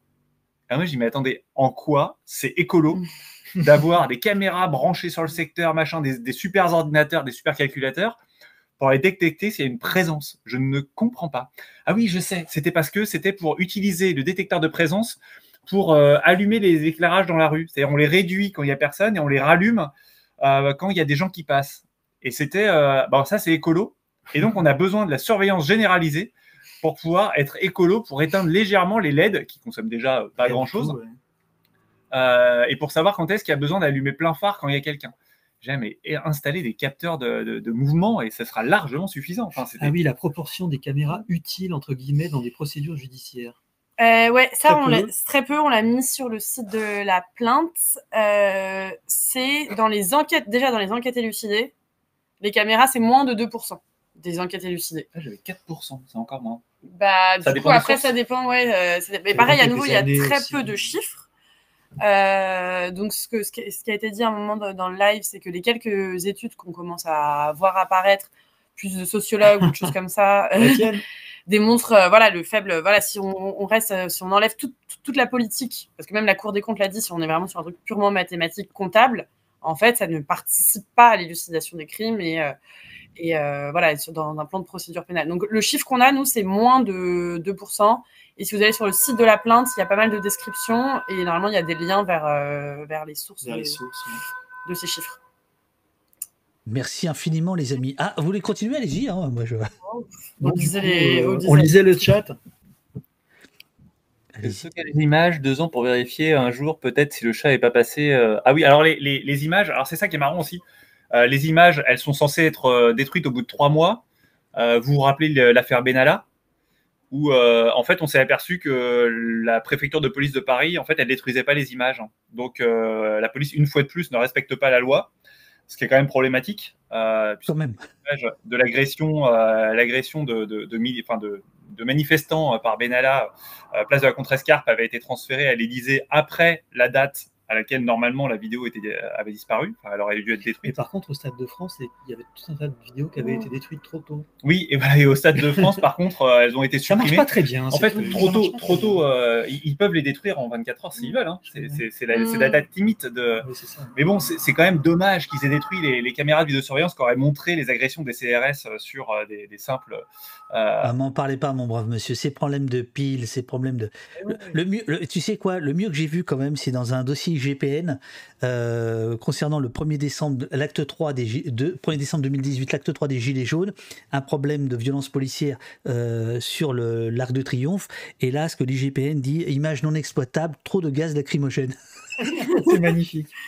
Alors moi, je dis, mais attendez, en quoi c'est écolo d'avoir des caméras branchées sur le secteur, machin, des, des super ordinateurs, des super calculateurs pour aller détecter s'il y a une présence Je ne comprends pas. Ah oui, je sais, c'était parce que c'était pour utiliser le détecteur de présence pour euh, allumer les éclairages dans la rue. C'est-à-dire, on les réduit quand il n'y a personne et on les rallume euh, quand il y a des gens qui passent. Et c'était, euh, bon, ça c'est écolo. Et donc, on a besoin de la surveillance généralisée pour pouvoir être écolo, pour éteindre légèrement les LED qui consomment déjà pas grand-chose, ouais. et pour savoir quand est-ce qu'il y a besoin d'allumer plein phare quand il y a quelqu'un. J'aime installer des capteurs de, de, de, mouvement et ça sera largement suffisant. Enfin, ah oui, la proportion des caméras utiles entre guillemets dans des procédures judiciaires. Euh, ouais, ça, très on peu. très peu. On l'a mis sur le site de la plainte. Euh, c'est dans les enquêtes, déjà dans les enquêtes élucidées, les caméras, c'est moins de 2% des enquêtes élucidées. Ah, J'avais 4%, c'est encore moins. Bah, ça du coup, après, ça dépend, ouais. Euh, mais pareil, à nouveau, il y a très aussi. peu de chiffres. Euh, donc, ce, que, ce, qui, a été dit à un moment dans le live, c'est que les quelques études qu'on commence à voir apparaître, plus de sociologues ou de choses comme ça, démontrent euh, voilà, le faible. Voilà, si on, on, reste, si on enlève tout, tout, toute la politique, parce que même la Cour des comptes l'a dit, si on est vraiment sur un truc purement mathématique, comptable, en fait, ça ne participe pas à l'élucidation des crimes et, euh, et euh, voilà, dans un plan de procédure pénale. Donc, le chiffre qu'on a, nous, c'est moins de 2%. Et si vous allez sur le site de la plainte, il y a pas mal de descriptions et normalement, il y a des liens vers, euh, vers les sources, vers de, les sources ouais. de, ces chiffres. Merci infiniment, les amis. Ah, vous voulez continuer? Allez-y. Hein, moi, je... on, lisait les, euh, on lisait le chat. Stocker les images deux ans pour vérifier un jour peut-être si le chat n'est pas passé. Euh... Ah oui, alors les, les, les images, alors c'est ça qui est marrant aussi. Euh, les images, elles sont censées être euh, détruites au bout de trois mois. Euh, vous vous rappelez l'affaire Benalla? Où euh, en fait on s'est aperçu que la préfecture de police de Paris en fait elle détruisait pas les images donc euh, la police une fois de plus ne respecte pas la loi ce qui est quand même problématique euh, quand même. de l'agression l'agression de de, de, de, enfin de, de, manifestants par Benalla place de la Contrescarpe avait été transférée à l'Élysée après la date à laquelle normalement la vidéo était, avait disparu. Enfin, elle aurait dû être Mais détruite. par contre, au Stade de France, il y avait tout un tas de vidéos qui avaient été détruites trop tôt. Oui, et, voilà, et au Stade de France, par contre, euh, elles ont été Ça marche supprimées. pas très bien. En fait, tout. trop tôt, trop tôt, euh, ils peuvent les détruire en 24 heures s'ils veulent. hein. C'est la, Mm. date limite de. Oui, c'est ça. Mais bon, c'est quand même dommage qu'ils aient détruit les, les caméras de vidéosurveillance qui auraient montré les agressions des CRS euh, sur euh, des, des simples. euh, Ah, m'en parlez pas, mon brave monsieur. Ces problèmes de piles, ces problèmes de. Le, le mieux, le- tu sais quoi? Le mieux que j'ai vu quand même, c'est dans un dossier IGPN euh, concernant le 1er décembre, l'acte 3 des de, 1er décembre 2018, l'acte 3 des Gilets jaunes, un problème de violence policière euh, sur le l'arc de triomphe. Et là, ce que l'IGPN dit, image non exploitable, trop de gaz lacrymogène. C'est magnifique.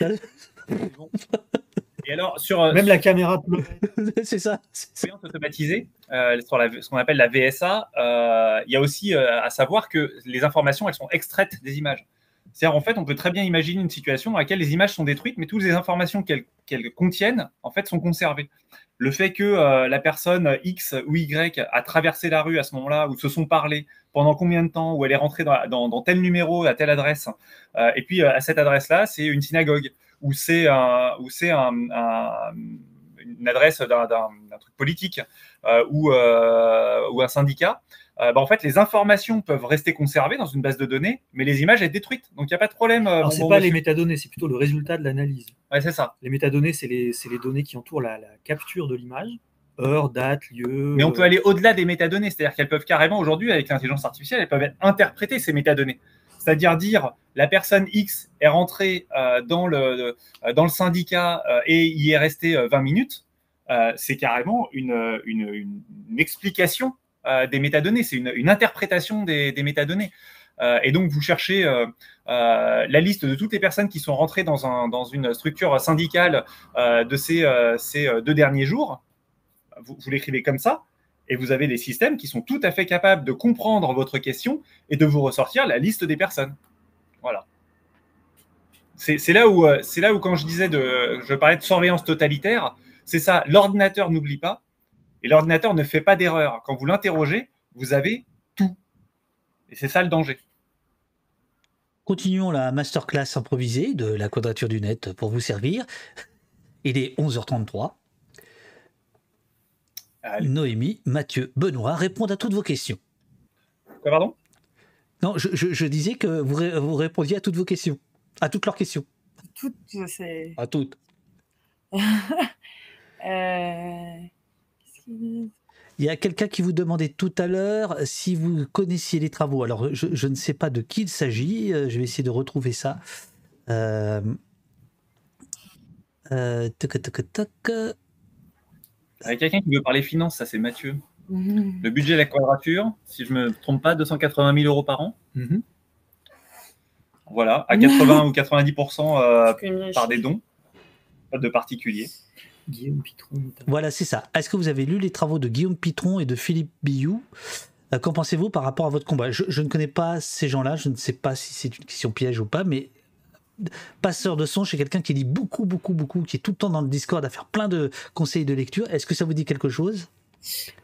Et alors, sur, euh, Même la caméra c'est ça. surveillance automatisée, euh, sur la- ce qu'on appelle la VSA, euh, il y a aussi euh, à savoir que les informations, elles sont extraites des images. C'est-à-dire, en fait, on peut très bien imaginer une situation dans laquelle les images sont détruites, mais toutes les informations qu'elles qu'elles contiennent, en fait, sont conservées. Le fait que euh, la personne X ou Y a traversé la rue à ce moment-là, ou se sont parlé, pendant combien de temps, où elle est rentrée dans, dans- tel numéro, à telle adresse, euh, et puis euh, à cette adresse-là, c'est une synagogue, ou c'est un, ou un, un- une adresse d'un- truc politique, ou, ou un syndicat, euh, bah, en fait, les informations peuvent rester conservées dans une base de données, mais les images être détruites. Donc, il n'y a pas de problème. euh, Alors, c'est bon pas les métadonnées, c'est plutôt le résultat de l'analyse. Ouais, c'est ça. Les métadonnées, c'est les, données qui entourent la, la capture de l'image. Heure, date, lieu. Mais on peut euh, aller au-delà des métadonnées, c'est-à-dire qu'elles peuvent carrément aujourd'hui, avec l'intelligence artificielle, elles peuvent être interpréter ces métadonnées. C'est-à-dire dire la personne X est rentrée euh, dans, le, dans le syndicat euh, et y est restée euh, 20 minutes, c'est carrément une, une, une- une explication des métadonnées, c'est une, interprétation des, métadonnées. Euh, et donc, vous cherchez euh, euh, la liste de toutes les personnes qui sont rentrées dans, un, dans une structure syndicale euh, de ces, euh, euh, deux derniers jours. Vous, vous l'écrivez comme ça, et vous avez des systèmes qui sont tout à fait capables de comprendre votre question et de vous ressortir la liste des personnes. Voilà. C'est là où, euh, là où quand je disais de, je parlais de surveillance totalitaire, c'est ça. L'ordinateur n'oublie pas et l'ordinateur ne fait pas d'erreur. Quand vous l'interrogez, vous avez tout. Et c'est ça le danger. Continuons la masterclass improvisée de la quadrature du net pour vous servir. Il est 11h33. Allez. Noémie, Mathieu, Benoît répondent à toutes vos questions. Quoi, pardon? Non, je, je- je disais que vous, ré- vous répondiez à toutes vos questions. À toutes leurs questions. C'est. À toutes. Euh, Il y a quelqu'un qui vous demandait tout à l'heure si vous connaissiez les travaux. Alors, je, je ne sais pas de qui il s'agit. euh, Je vais essayer de retrouver ça. Euh... Euh... toc, toc, toc. Avec quelqu'un qui veut parler finance, ça c'est Mathieu. Mhm. Le budget de la quadrature, si je me trompe pas, 280 000 euros par an. mhm. Voilà, à 80 ou 90% euh, par des dons de particuliers. Guillaume Pitron. notamment. Voilà, c'est ça. Est-ce que vous avez lu les travaux de Guillaume Pitron et de Philippe Billoux Euh, Qu'en pensez-vous par rapport à votre combat? Je, je ne connais pas ces gens-là, je ne sais pas si c'est une question piège ou pas, mais passeur de son, chez quelqu'un qui lit beaucoup, beaucoup, beaucoup, qui est tout le temps dans le Discord à faire plein de conseils de lecture. Est-ce que ça vous dit quelque chose?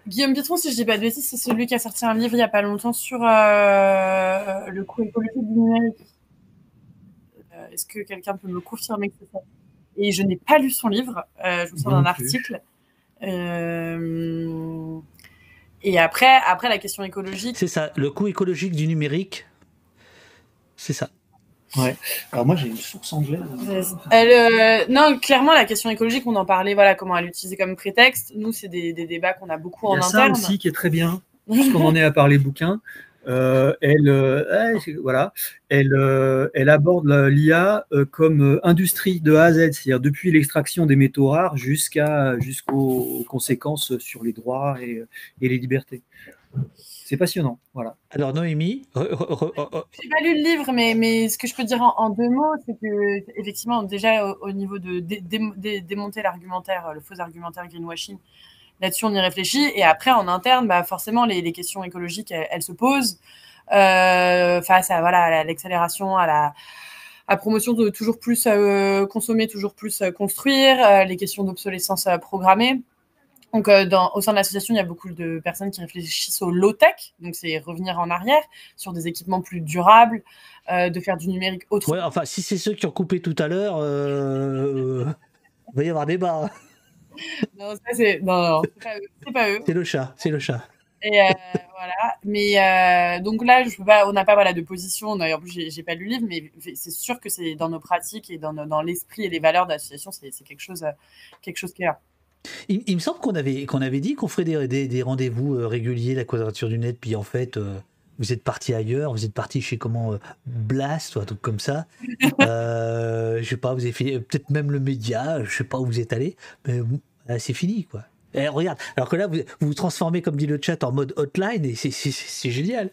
Guillaume Pitron, si je dis pas de bêtises, c'est celui qui a sorti un livre il y a pas longtemps sur euh, le coût écologique du numérique. Euh, Est-ce que quelqu'un peut me confirmer que c'est ça? Et je n'ai pas lu son livre. euh, je me sens d'un article. Euh, Et après, après la question écologique, C'est ça, le coût écologique du numérique. C'est ça. Alors moi j'ai une source anglaise. Elle, euh, non, clairement, la question écologique, on en parlait, voilà, comment elle l'utiliser comme prétexte. Nous, c'est des, des débats qu'on a beaucoup Il y en a ça interne. aussi qui est très bien, puisqu'on en est à parler bouquin. Euh, elle, euh, voilà, elle, euh, elle aborde l'IA euh, comme euh, industrie de A à Z, c'est-à-dire depuis l'extraction des métaux rares jusqu'à jusqu'aux conséquences sur les droits et, et les libertés. C'est passionnant, voilà. Alors, Noémie, re- re- J'ai pas lu le livre, mais, mais ce que je peux dire en, en deux mots, c'est que effectivement, déjà au, au niveau de dé- démonter l'argumentaire, le faux argumentaire greenwashing, là-dessus on y réfléchit. Et après, en interne, bah, forcément, les, questions écologiques, elles, se posent euh, face à voilà l'accélération, à la promotion de toujours plus euh, consommer, toujours plus euh, construire, les questions d'obsolescence programmée. Donc, au sein de l'association, il y a beaucoup de personnes qui réfléchissent au low-tech, donc c'est revenir en arrière sur des équipements plus durables, de faire du numérique autrement. Ouais, enfin, si c'est ceux qui ont coupé tout à l'heure, il va y avoir débat. Non, ça, c'est non, non, c'est pas eux. C'est le chat, c'est le chat. Et euh, voilà. Mais euh, donc là, je peux pas, on n'a pas voilà, de position. D'ailleurs, en plus, j'ai pas lu le livre, mais c'est sûr que c'est dans nos pratiques et dans, nos- dans l'esprit et les valeurs de l'association, c'est c'est quelque chose, quelque chose qui est là. Il, il me semble qu'on avait, qu'on avait dit qu'on ferait des, des- des rendez-vous euh, réguliers, la quadrature du net, puis en fait, euh, vous êtes parti ailleurs, vous êtes parti chez comment euh, Blast ou un truc comme ça. Euh, je sais pas, vous avez fait peut-être même le média, je sais pas où vous êtes allé, mais c'est fini quoi. Eh, regarde, alors que là, vous vous, vous transformez, comme dit le chat, en mode hotline et c'est- génial.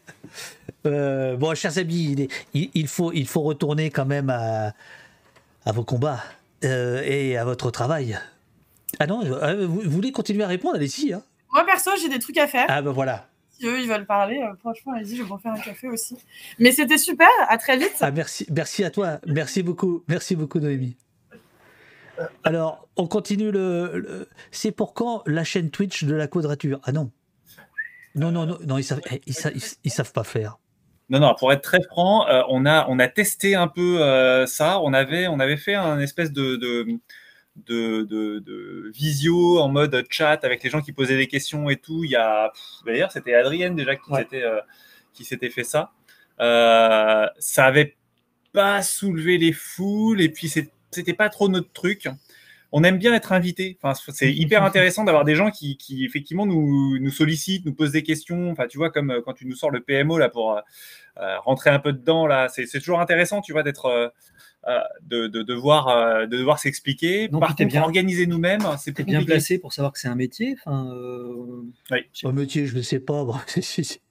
Euh, bon, chers amis, il, est- il- il faut, il faut retourner quand même à, à vos combats euh, et à votre travail. Ah non, vous, vous voulez continuer à répondre? Allez-y. Hein. Moi, perso, j'ai des trucs à faire. Ah ben voilà. Si eux, ils veulent parler, euh, franchement, allez-y, je vais me faire un café aussi. Mais c'était super. À très vite. Ah, merci, merci à toi. Merci beaucoup. Merci beaucoup, Noémie. Alors, on continue le. le- C'est pour quand la chaîne Twitch de la quadrature? Ah non. Non, non, non, non ils, savent, eh, ils, savent, ils- ils savent pas faire. Non, non, pour être très franc, euh, on, a, on a testé un peu euh, ça. On avait, on avait fait un espèce de, de, de, de- de visio en mode chat avec les gens qui posaient des questions et tout. Il y a, d'ailleurs, c'était Adrienne déjà qui Ouais. s'était euh, qui s'était fait ça. Euh, ça avait pas soulevé les foules et puis c'était pas trop notre truc. On aime bien être invité. Enfin, c'est hyper intéressant d'avoir des gens qui, qui effectivement nous, nous sollicitent, nous posent des questions. Enfin, tu vois, comme euh, quand tu nous sors le PMO là pour euh, rentrer un peu dedans là, c'est toujours intéressant, tu vois, d'être de, de devoir euh, de devoir s'expliquer. Par contre, bien- organiser nous-mêmes, c'est T'es plus bien placé pour savoir que c'est un métier. Enfin, euh, Oui, métier, je ne sais pas. bon, c'est- c'est-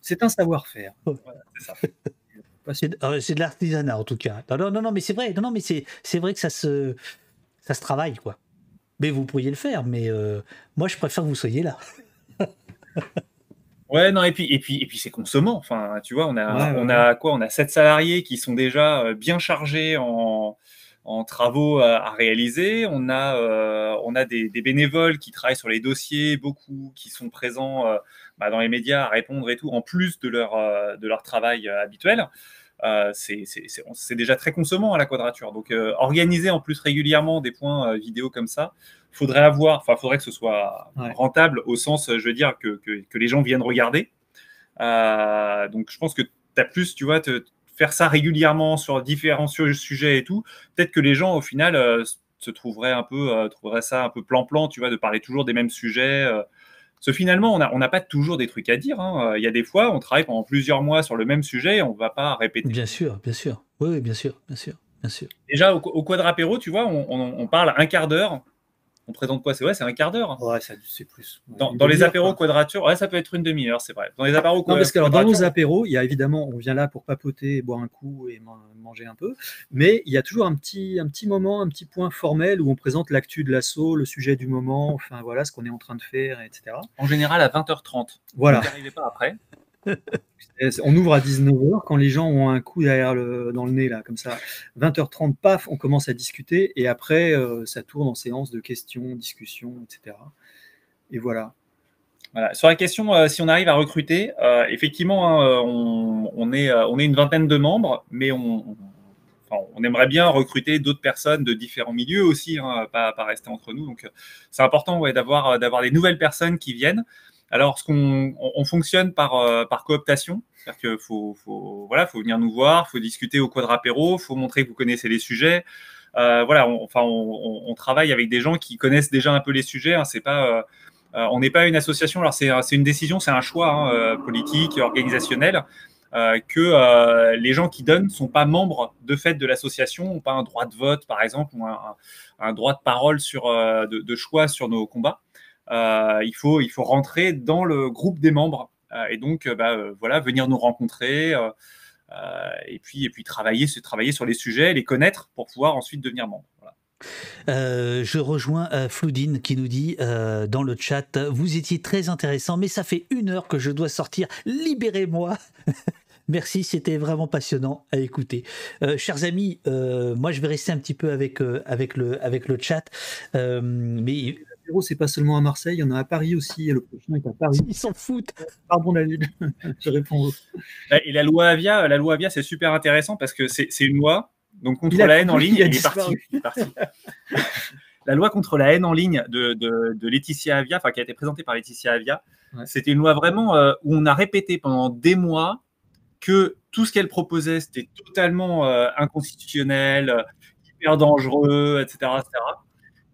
c'est un savoir-faire. c'est ça. C'est euh, c'est de l'artisanat en tout cas. Non, non, non, non, mais c'est vrai. Non, non, mais c'est c'est vrai que ça se ça se travaille quoi. Mais vous pourriez le faire. Mais euh, moi, je préfère que vous soyez là. Ouais, non, et puis, et puis, et puis c'est consommant. Enfin, tu vois, on a, Ouais, ouais, on a quoi? On a sept salariés qui sont déjà euh, bien chargés en, en travaux à, à réaliser. On a, euh, on a des, des bénévoles qui travaillent sur les dossiers, beaucoup qui sont présents euh, bah, dans les médias à répondre et tout, en plus de leur, euh, de leur travail habituel. C'est déjà très consommant à la quadrature. Donc, organiser en plus régulièrement des points vidéo comme ça, faudrait avoir, enfin, faudrait que ce soit Ouais. rentable au sens, je veux dire, que, que, que les gens viennent regarder. Euh, donc, je pense que tu as plus, tu vois, te, faire ça régulièrement sur différents su- sujets et tout. Peut-être que les gens, au final, euh, se trouveraient un peu, euh, trouveraient ça un peu plan-plan, tu vois, de parler toujours des mêmes sujets. euh. Parce que finalement, on n'a on n'a pas toujours des trucs à dire. hein. Il y a des fois, on travaille pendant plusieurs mois sur le même sujet et on ne va pas répéter. Bien sûr, bien sûr. Oui, oui, bien sûr, bien sûr, bien sûr. Déjà, au, au quadrapéro, tu vois, on, on- on parle un quart d'heure. On présente quoi? C'est vrai, c'est un quart d'heure. Ouais, ça, c'est plus. Dans, les apéros quadrature, ouais, ça peut être une demi-heure, c'est vrai. Dans les apéros Non, parce que alors, dans nos apéros, il y a évidemment, on vient là pour papoter, boire un coup et man- manger un peu, mais il y a toujours un petit, un petit moment, un petit point formel où on présente l'actu de l'assaut, le sujet du moment, enfin voilà ce qu'on est en train de faire, etc. en général à 20h30. Voilà. Vous n'arrivez pas après. On ouvre à 19h quand les gens ont un coup derrière le, dans le nez, là, comme ça. 20h30, paf, on commence à discuter et après, euh, ça tourne en séance de questions, discussions, etc. Et voilà. Sur la question, euh, si on arrive à recruter, euh, effectivement, hein, on, est, on une vingtaine de membres, mais on, on- aimerait bien recruter d'autres personnes de différents milieux aussi, hein, pas, pas rester entre nous. Donc, c'est important d'avoir des nouvelles personnes qui viennent. Alors, ce qu'on, on, on fonctionne par, euh, par cooptation, c'est-à-dire qu'il faut, faut, voilà, faut venir nous voir, faut discuter au quadrapéro, faut montrer que vous connaissez les sujets. Euh, voilà, on, enfin, on, travaille avec des gens qui connaissent déjà un peu les sujets. Hein, c'est pas euh, on n'est pas une association, alors c'est une décision, c'est un choix hein, politique, organisationnel, que les gens qui donnent ne sont pas membres de fait de l'association, n'ont pas un droit de vote, par exemple, ou un, droit de parole sur, de choix sur nos combats. Euh, il, faut, il faut rentrer dans le groupe des membres euh, et donc euh, bah, voilà, venir nous rencontrer et, puis, et puis travailler, se- travailler sur les sujets, les connaître pour pouvoir ensuite devenir membre. Je rejoins Floudine qui nous dit dans le chat Vous étiez très intéressant, mais ça fait une heure que je dois sortir. Libérez-moi Merci, c'était vraiment passionnant à écouter. Chers amis, moi je vais rester un petit peu avec, avec, le, avec le chat. Mais C'est pas seulement à Marseille, il y en a à Paris aussi. Et le prochain est à Paris. ils s'en foutent. Pardon, David. Je réponds. Et la loi Avia, la loi Avia, c'est super intéressant parce que c'est une loi donc contre la haine en ligne. il a Il est parti. disparu. il est parti. la loi contre la haine en ligne de, de, de Laetitia Avia, enfin qui a été présentée par Laetitia Avia, Ouais. c'était une loi vraiment euh, où on a répété pendant des mois que tout ce qu'elle proposait c'était totalement euh, inconstitutionnel, euh, hyper dangereux, etc., etc.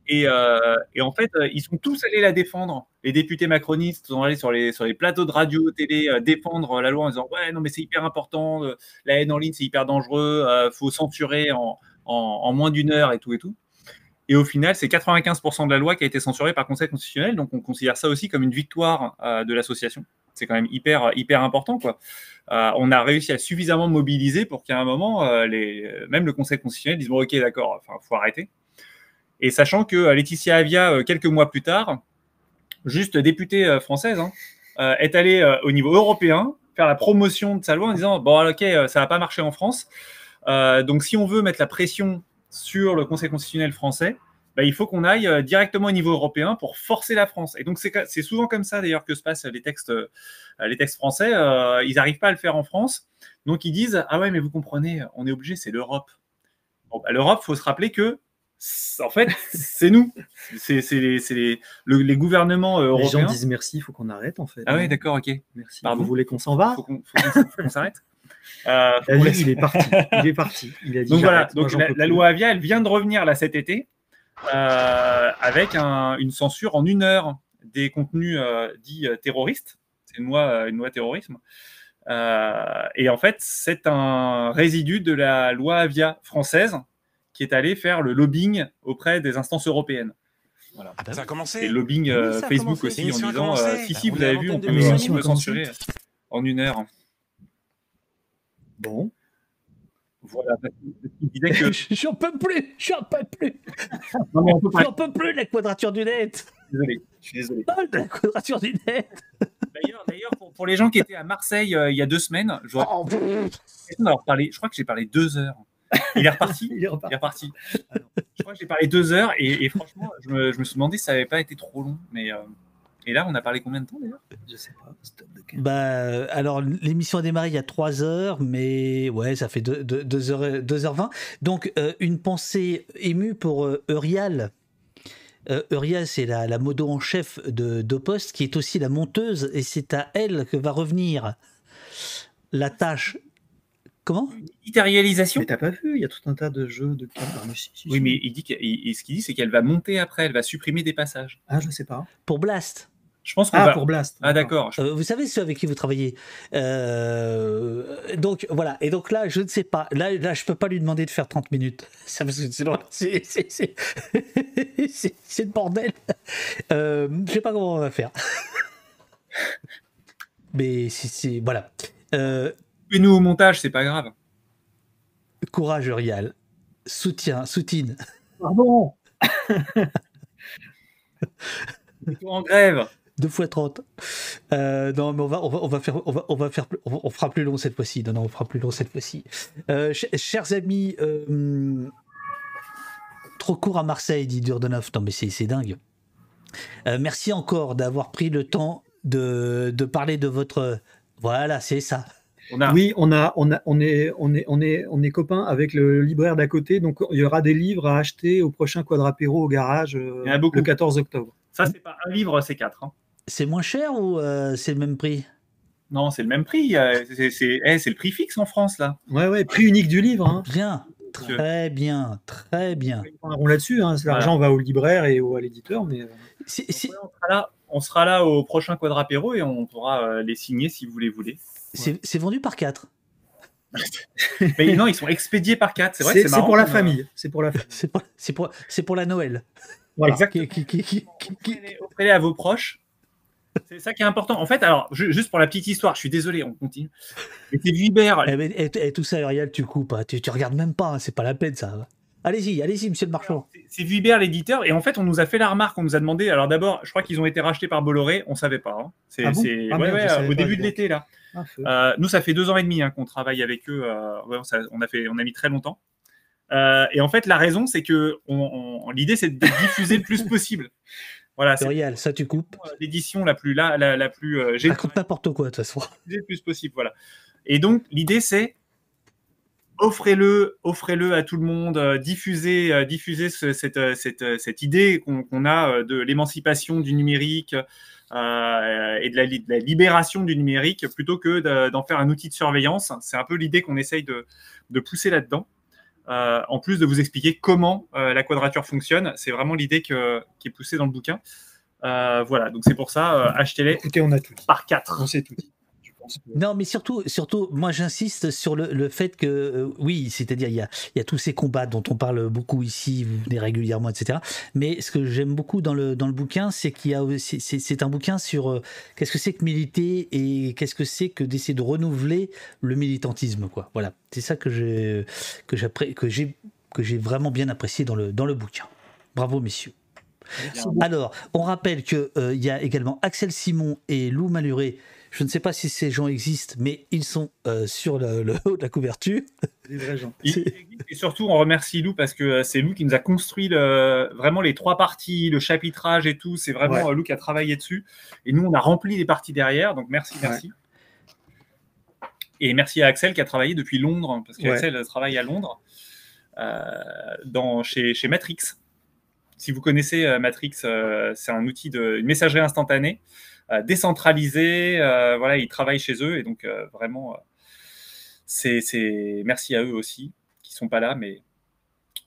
Et, euh, et en fait, euh, ils sont tous allés la défendre. Les députés macronistes sont allés sur les, plateaux de radio, télé, euh, défendre la loi en disant Ouais, non, mais c'est hyper important, la haine en ligne, c'est hyper dangereux, euh, faut censurer en, moins d'une heure et tout et tout. Et au final, c'est 95% de la loi qui a été censurée par le Conseil constitutionnel. Donc, on considère ça aussi comme une victoire de l'association. C'est quand même hyper, hyper important. Quoi. On a réussi à suffisamment mobiliser pour qu'à un moment, même le Conseil constitutionnel dise Bon, ok, d'accord, enfin, faut arrêter. Et sachant que euh, Laetitia Avia, euh, quelques mois plus tard, juste députée euh, française, hein, est allée au niveau européen faire la promotion de sa loi en disant Bon, ok, ça va pas marcher en France. Donc, si on veut mettre la pression sur le Conseil constitutionnel français, bah, il faut qu'on aille directement au niveau européen pour forcer la France. Et donc, c'est souvent comme ça d'ailleurs que se passent les textes, les textes français. Ils n'arrivent pas à le faire en France. Donc, ils disent Ah ouais, mais vous comprenez, on est obligé, c'est l'Europe. Bah, L'Europe, faut se rappeler que, en fait, c'est nous. C'est les, c'est les, le- les gouvernements euh, Les gens européens. disent merci, il faut qu'on arrête en fait. Ah ouais, d'accord, ok. Merci. Pardon. Vous voulez qu'on s'en va Faut qu'on s'arrête. Euh, laisse- il est parti. Il est parti. Il a dit donc voilà, moi, donc la, loi Avia, elle vient de revenir là cet été euh, avec un- une censure en une heure des contenus euh, dits euh, terroristes. C'est une loi, une loi terrorisme. Et en fait, c'est un résidu de la loi Avia française qui est allé faire le lobbying auprès des instances européennes. Voilà. Ah bah ça a commencé. Et le lobbying euh, Oui, Facebook commencé. aussi en disant euh, si si Bah, vous on est avez vu on peut, commencé. censurer en une heure. Bon. Voilà. qu'il disait que J'en peux plus, j'en peux plus, j'en peux plus de la quadrature du net. Désolé, je suis désolé. De la quadrature du net. D'ailleurs, d'ailleurs, pour, pour les gens qui étaient à Marseille euh, il y a deux semaines, Oh. Je crois que j'ai parlé deux heures. Il est reparti. Il est reparti. Il est reparti. Je crois que j'ai parlé deux heures et, et franchement, je me, je me suis demandé si ça n'avait pas été trop long. Mais euh, et là, on a parlé combien de temps d'ailleurs Je sais pas. Stop de quinze. Bah, alors, l'émission a démarré il y a 3 heures, mais ouais, ça fait 2h20. 2h20. Donc, euh, une pensée émue pour euh, Eurial. Euh, c'est la, la modo en chef de d'Opost, qui est aussi la monteuse, et c'est à elle que va revenir la tâche. Comment? Itérialisation. Mais t'as pas vu Il y a tout un tas de jeux de cartes. Ah, Oui, mais il dit que- il- il- ce qu'il dit, c'est qu'elle va monter après, elle va supprimer des passages. Ah, je sais pas. Pour Blast. Je pense qu'on Ah, va. pour Blast. Ah d'accord. Euh, vous savez ceux avec qui vous travaillez. Euh, donc voilà. Et donc là, je ne sais pas. Là, là, je peux pas lui demander de faire 30 minutes. Ça, c'est c'est- c'est- c'est- c'est le bordel. Euh, je sais pas comment on va faire. Mais c'est- c'est voilà. Fais-nous au montage, c'est pas grave. courage, Urial. Soutien, soutine. Pardon en grève. 2 fois 30. Euh, non, mais on va, on va, on va faire, on va, on va faire, plus- on, va- on fera plus long cette fois-ci. Non, non, on fera plus long cette fois-ci. Euh, ch- chers amis, euh, trop court à Marseille, dit Durdenov. Non, mais c'est, c'est dingue. Euh, merci encore d'avoir pris le temps de, de parler de votre. Voilà, c'est ça. On a. Oui, on, a, on, a, on, est, on, est, on, est, on est copains avec le libraire d'à côté, donc il y aura des livres à acheter au prochain Quadrapéro au garage euh, Il y en a beaucoup. le 14 octobre. Ça, c'est pas un livre, c'est quatre. hein. C'est moins cher ou euh, c'est le même prix? Non, c'est le même prix. euh, C'est eh, c'est le prix fixe en France là. Ouais, ouais, prix unique du livre. Hein. Bien, très bien, très bien. On rond là-dessus, hein. l'argent va au libraire et au, à l'éditeur, mais on, sera là, on sera là au prochain Quadrapéro et on pourra euh, les signer si vous les voulez. C'est, vendu par 4. Mais non, ils sont expédiés par quatre. C'est vrai que c'est pour la euh, famille. C'est pour la famille. C'est pour, c'est pour, la Noël. Voilà. Exactement. Qui- qui- qui- qui- qui- qui- Offrez-les- Offrez-les à vos proches. C'est ça qui est important. En fait, alors, ju- juste pour la petite histoire, je suis désolé, on continue. Et c'est Vibert. Eh ben, et, et tout ça, Uriel, tu coupes. hein. Tu, tu regardes même pas. hein. C'est pas la peine, ça. Allez-y, allez-y, monsieur le marchand. C'est- Vuibert l'éditeur, et en fait, on nous a fait la remarque, on nous a demandé. Alors d'abord, je crois qu'ils ont été rachetés par Bolloré, on savait pas. hein. C'est, Ah bon? Ah ouais, ouais, au pas, début de l'été là. Ah. Euh, nous, ça fait deux ans et demi hein, qu'on travaille avec eux. euh, ouais, ça- on, a fait, on a mis très longtemps. Euh, et en fait, la raison, c'est que on- on- l'idée, c'est de diffuser le plus possible. Voilà, c'est ça tu coupes. l'édition la plus, la, la, la plus euh, générale Raconte n'importe quoi, de toute façon. le plus possible. Voilà. Et donc, l'idée, c'est offrez-le, offrez-le à tout le monde, euh, diffusez, euh, diffusez ce- cette, cette, cette idée qu'on a de l'émancipation du numérique euh, et de la, li- de la libération du numérique plutôt que de- d'en faire un outil de surveillance. C'est un peu l'idée qu'on essaye de, de pousser là-dedans. Euh, en plus de vous expliquer comment euh, la quadrature fonctionne, c'est vraiment l'idée qui est poussée dans le bouquin. Voilà, donc c'est pour ça, achetez-les Écoutez, on a tout dit. par 4. On sait tout dit. Je pense que- Non, mais surtout, surtout moi j'insiste sur le, le fait que, euh, oui, c'est-à-dire il y a, y a tous ces combats dont on parle beaucoup ici, vous venez régulièrement, etc. Mais ce que j'aime beaucoup dans le, dans le bouquin, c'est qu'il y a c'est un bouquin sur euh, qu'est-ce que c'est que militer et qu'est-ce que c'est que d'essayer de renouveler le militantisme, quoi. Voilà, c'est ça que j'ai que j'ai que j'ai vraiment bien apprécié dans le, dans le bouquin. Bravo, messieurs. Alors, on rappelle qu'il y a également Axel Simon et Lou Maluré. Je ne sais pas si ces gens existent, mais ils sont euh, sur le, le haut de la couverture. Des vrais gens. Et surtout, on remercie Lou parce que euh, c'est Lou qui nous a construit le- vraiment les trois parties, le chapitrage et tout. C'est vraiment Ouais. euh, Lou qui a travaillé dessus. Et nous, on a rempli les parties derrière. Donc, merci, merci. Et merci à Axel qui a travaillé depuis Londres, hein, parce Ouais. qu'Axel travaille à Londres, euh, dans, chez, chez Matrix. Si vous connaissez euh, Matrix, euh, c'est un outil de une messagerie instantanée, euh, décentralisée. euh, voilà, ils travaillent chez eux. Et donc, euh, vraiment, euh, c'est, c'est merci à eux aussi, qui sont pas là, mais,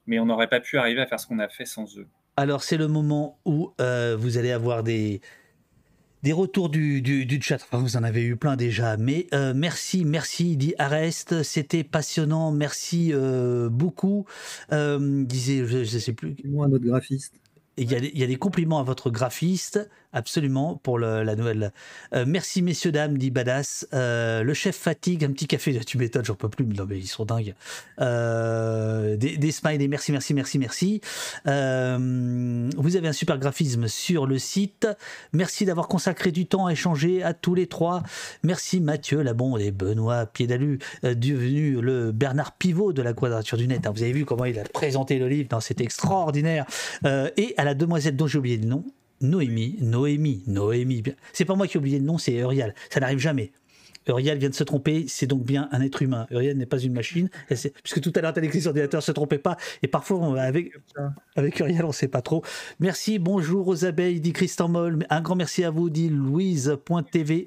mais on n'aurait pas pu arriver à faire ce qu'on a fait sans eux. Alors, c'est le moment où euh, vous allez avoir des, des retours du, du, du chat. Enfin, vous en avez eu plein déjà. Mais euh, merci, merci, dit Arrest. C'était passionnant. Merci euh, beaucoup. Euh, disait, je ne sais plus. Moi, notre graphiste. Il y, a il y a des compliments à votre graphiste, absolument, pour la nouvelle. Euh, merci, messieurs, dames, dit Badass. Euh, le chef fatigue, un petit café, tu m'étonnes, j'en peux plus, mais non, mais ils sont dingues. Euh, des, des smileys, merci, merci, merci, merci. Vous avez un super graphisme sur le site. Merci d'avoir consacré du temps à échanger à tous les trois. Merci Mathieu Labonde et Benoît Piédalu, euh, devenu le Bernard Pivot de la Quadrature du Net. hein. Vous avez vu comment il a présenté le livre, c'était extraordinaire. Et à la demoiselle dont j'ai oublié le nom, Noémie, Noémie, Noémie. bien- C'est pas moi qui ai oublié le nom, c'est Uriel. Ça n'arrive jamais. Uriel vient de se tromper, c'est donc bien un être humain. Uriel n'est pas une machine, puisque tout à l'heure, t'as écrit sur ordinateur, se trompait pas. Et parfois, on- avec, avec Uriel, on sait pas trop. Merci, bonjour aux abeilles, dit Christian Moll. Un grand merci à vous, dit Louise.tv.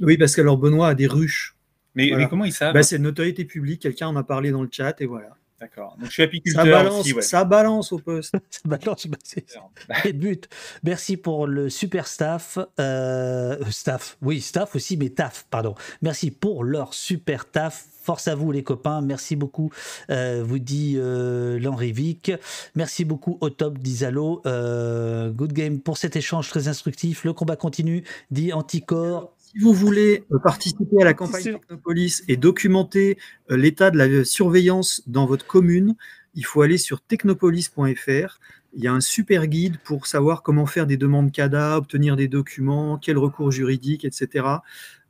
Oui, parce que alors Benoît a des ruches. Mais, Voilà. mais comment ils savent Bah, c'est une notoriété publique. Quelqu'un en a parlé dans le chat et voilà. D'accord. Donc je suis apiculteur Ça balance, aussi, ouais. ça balance au poste. Ça balance, bah, c'est- c'est le but. Merci pour le super staff. euh, staff, oui, staff aussi, mais taf, pardon. Merci pour leur super taf. Force à vous, les copains. Merci beaucoup, euh, vous dit euh, L'Henri Vic. Merci beaucoup au top, dit Zalo. Euh, good game pour cet échange très instructif. Le combat continue, dit Anticor. Si vous voulez euh, participer à la campagne. Technopolis et documenter euh, l'état de la euh, surveillance dans votre commune, il faut aller sur technopolis.fr. Il y a un super guide pour savoir comment faire des demandes CADA, obtenir des documents, quels recours juridiques, etc.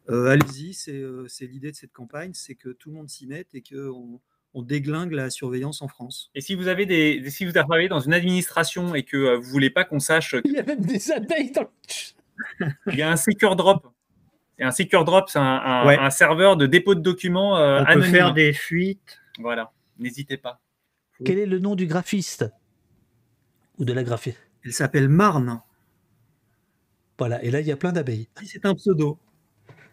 Euh, Allez-y, c'est euh, l'idée de cette campagne, c'est que tout le monde s'y mette et qu'on on déglingue la surveillance en France. Et si vous avez des, si vous travaillez dans une administration et que euh, vous voulez pas qu'on sache Il y a même des abeilles dans le Il y a un Secure Drop. Et un Secure Drop, c'est un, un- Ouais. un serveur de dépôt de documents euh, on peut faire des fuites. Voilà, n'hésitez pas. Quel est le nom du graphiste? Ou de la graphiste Elle s'appelle Marne. Voilà, et là, il y a plein d'abeilles. Si c'est un pseudo.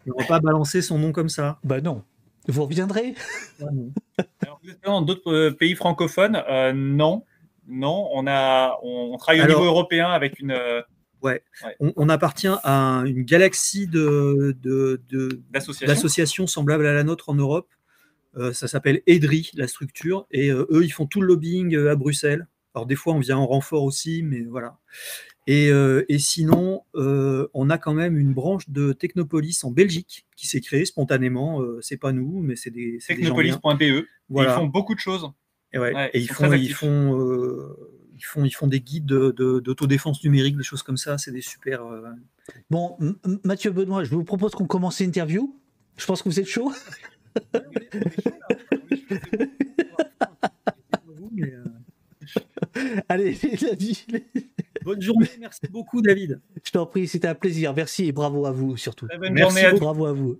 On va pas balancer son nom comme ça. Bah non. Vous reviendrez? Alors, dans d'autres euh, pays francophones? Euh, Non, non. On a, on, on travaille au Alors- niveau européen avec une euh, Ouais. Ouais. On, on appartient à une galaxie de, de, de- d'association. d'associations semblables à la nôtre en Europe. Euh, ça s'appelle EDRI, la structure, et euh, eux, ils font tout le lobbying euh, à Bruxelles. Alors des fois, on vient en renfort aussi, mais voilà. Et, et sinon, on a quand même une branche de Technopolis en Belgique qui s'est créée spontanément. C'est pas nous, mais c'est des. Technopolis.be. Voilà. Ils font beaucoup de choses. Et, ouais. Ouais, Et ils font, ils ils font, ils font des guides de- de- d'autodéfense numérique, des choses comme ça. C'est des super. euh, Bon, Mathieu Benoît, je vous propose qu'on commence l'interview. Je pense que vous êtes chaud. mais, Allez, les amis, Bonne journée, merci beaucoup, David. je t'en prie, c'était un plaisir. Merci et bravo à vous surtout. Bonne Merci journée à. Bravo à vous.